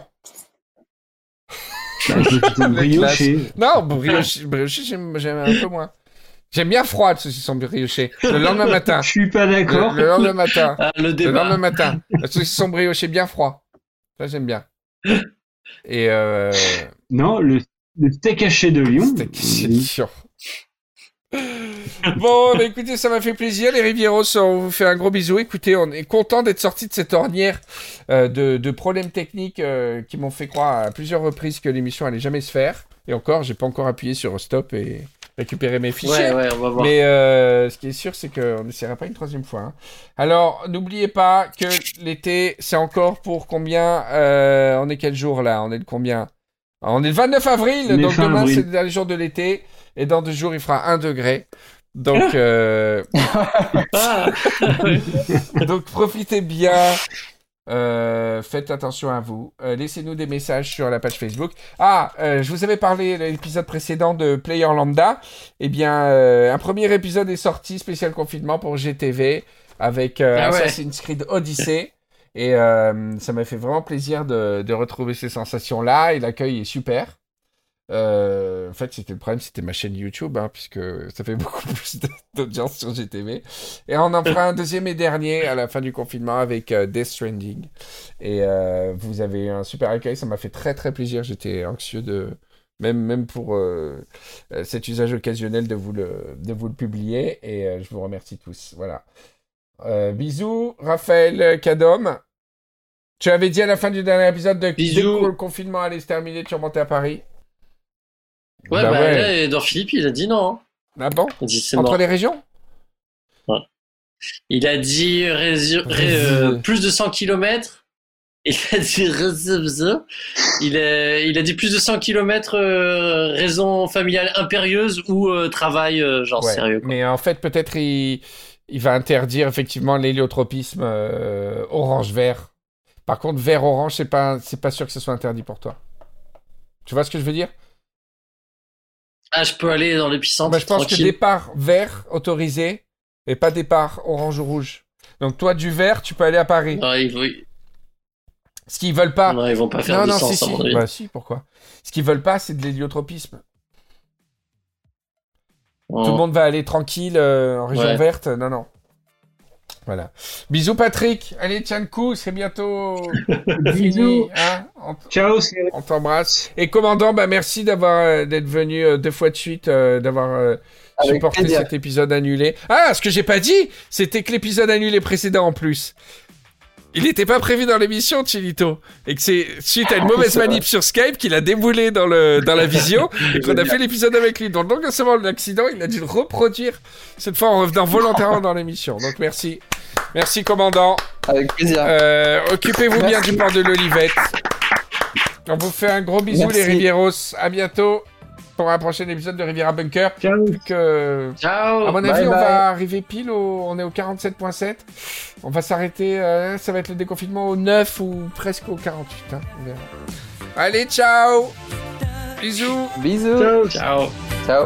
Brioché. Non, brioché, brioché j'aime j'aime un peu moins. J'aime bien froid le saucisson brioché. Le lendemain matin. Je suis pas Le, d'accord. le lendemain matin. Ah, le Le lendemain matin. Le saucisson brioché bien froid. Ça, j'aime bien. Et euh... Non, le, le steak haché de Lyon. C'était question. Bon, bah écoutez, ça m'a fait plaisir, les Rivieros. On vous fait un gros bisou. Écoutez, on est content d'être sorti de cette ornière euh, de, de problèmes techniques euh, qui m'ont fait croire à plusieurs reprises que l'émission allait jamais se faire. Et encore, j'ai pas encore appuyé sur stop et récupérer mes fichiers. Ouais, ouais, on va voir. Mais euh, ce qui est sûr, c'est qu'on n'essaiera pas une troisième fois. hein. Alors, n'oubliez pas que l'été, c'est encore pour combien On est quel jour là? On est de combien? On est le 29 avril, On donc demain, c'est le dernier jour de l'été. Et dans deux jours, il fera 1 degré. Donc, euh, donc profitez bien. Euh, faites attention à vous. Euh, Laissez-nous des messages sur la page Facebook. Ah, je vous avais parlé de l'épisode précédent de Player Lambda. Eh bien, un premier épisode est sorti spécial confinement pour GTV avec Ah ouais. Assassin's Creed Odyssey. Et ça m'a fait vraiment plaisir de, de retrouver ces sensations-là. Et l'accueil est super. Euh, en fait, c'était le problème, c'était ma chaîne YouTube, hein, puisque ça fait beaucoup plus d'audience sur GTV. Et on en fera un deuxième et dernier à la fin du confinement avec euh, Death Stranding. Et euh, vous avez eu un super accueil, ça m'a fait très très plaisir. J'étais anxieux de, même, même pour euh, cet usage occasionnel de vous le, de vous le publier. Et euh, je vous remercie tous. Voilà. Euh, bisous, Raphaël Cadom. Tu avais dit à la fin du dernier épisode de dès que le confinement allait se terminer, tu remontais à Paris. Ouais, Bah bah, ouais. là, Edouard Philippe, il a dit non. hein. Ah bon Il dit Entre mort. les régions Il a dit ré- euh, plus de 100 km. Il a dit il a, il a dit plus de 100 km raison familiale impérieuse ou euh, travail euh, genre Ouais. sérieux. quoi. Mais en fait, peut-être il, il va interdire effectivement l'héliotropisme euh, orange-vert. Par contre, vert-orange, c'est pas, c'est pas sûr que ce soit interdit pour toi. Tu vois ce que je veux dire? Ah, je peux aller dans l'épicentre Bah, Je pense que départ vert autorisé et pas départ orange ou rouge. Donc toi, du vert, tu peux aller à Paris. Non, ils, vont- Ce qu'ils veulent pas. non, ils vont pas faire non, de non, sens si, si. Bah si, pourquoi? Ce qu'ils veulent pas, c'est de l'héliotropisme. Oh. Tout le monde va aller tranquille euh, en région Ouais. verte. Non, non. Voilà. Bisous Patrick. Allez, tiens le coup, c'est bientôt fini. Bisous. hein on Ciao, on t'embrasse. Et commandant, bah merci d'avoir euh, d'être venu euh, deux fois de suite, euh, d'avoir euh, supporté plaisir. cet épisode annulé. Ah, ce que j'ai pas dit, c'était que l'épisode annulé précédent en plus. Il n'était pas prévu dans l'émission, Chilito. Et que c'est suite à une mauvaise C'est vrai. manip sur Skype qu'il a déboulé dans, le, dans la visio et qu'on a fait l'épisode avec lui. Donc, non seulement l'accident, il a dû le reproduire, cette fois en revenant volontairement dans l'émission. Donc, merci. Merci, commandant. Avec plaisir. Euh, Occupez-vous bien du port de l'Olivette. On vous fait un gros bisou, Merci. les Rivieros. À bientôt pour un prochain épisode de Riviera Bunker. Ciao. Que... Ciao. À mon Bye avis, on bye. va arriver pile au... On est au 47.7. On va s'arrêter... euh, ça va être le déconfinement au 9 ou presque au 48. hein, on verra. Allez, ciao Bisous Bisous. Ciao. Ciao.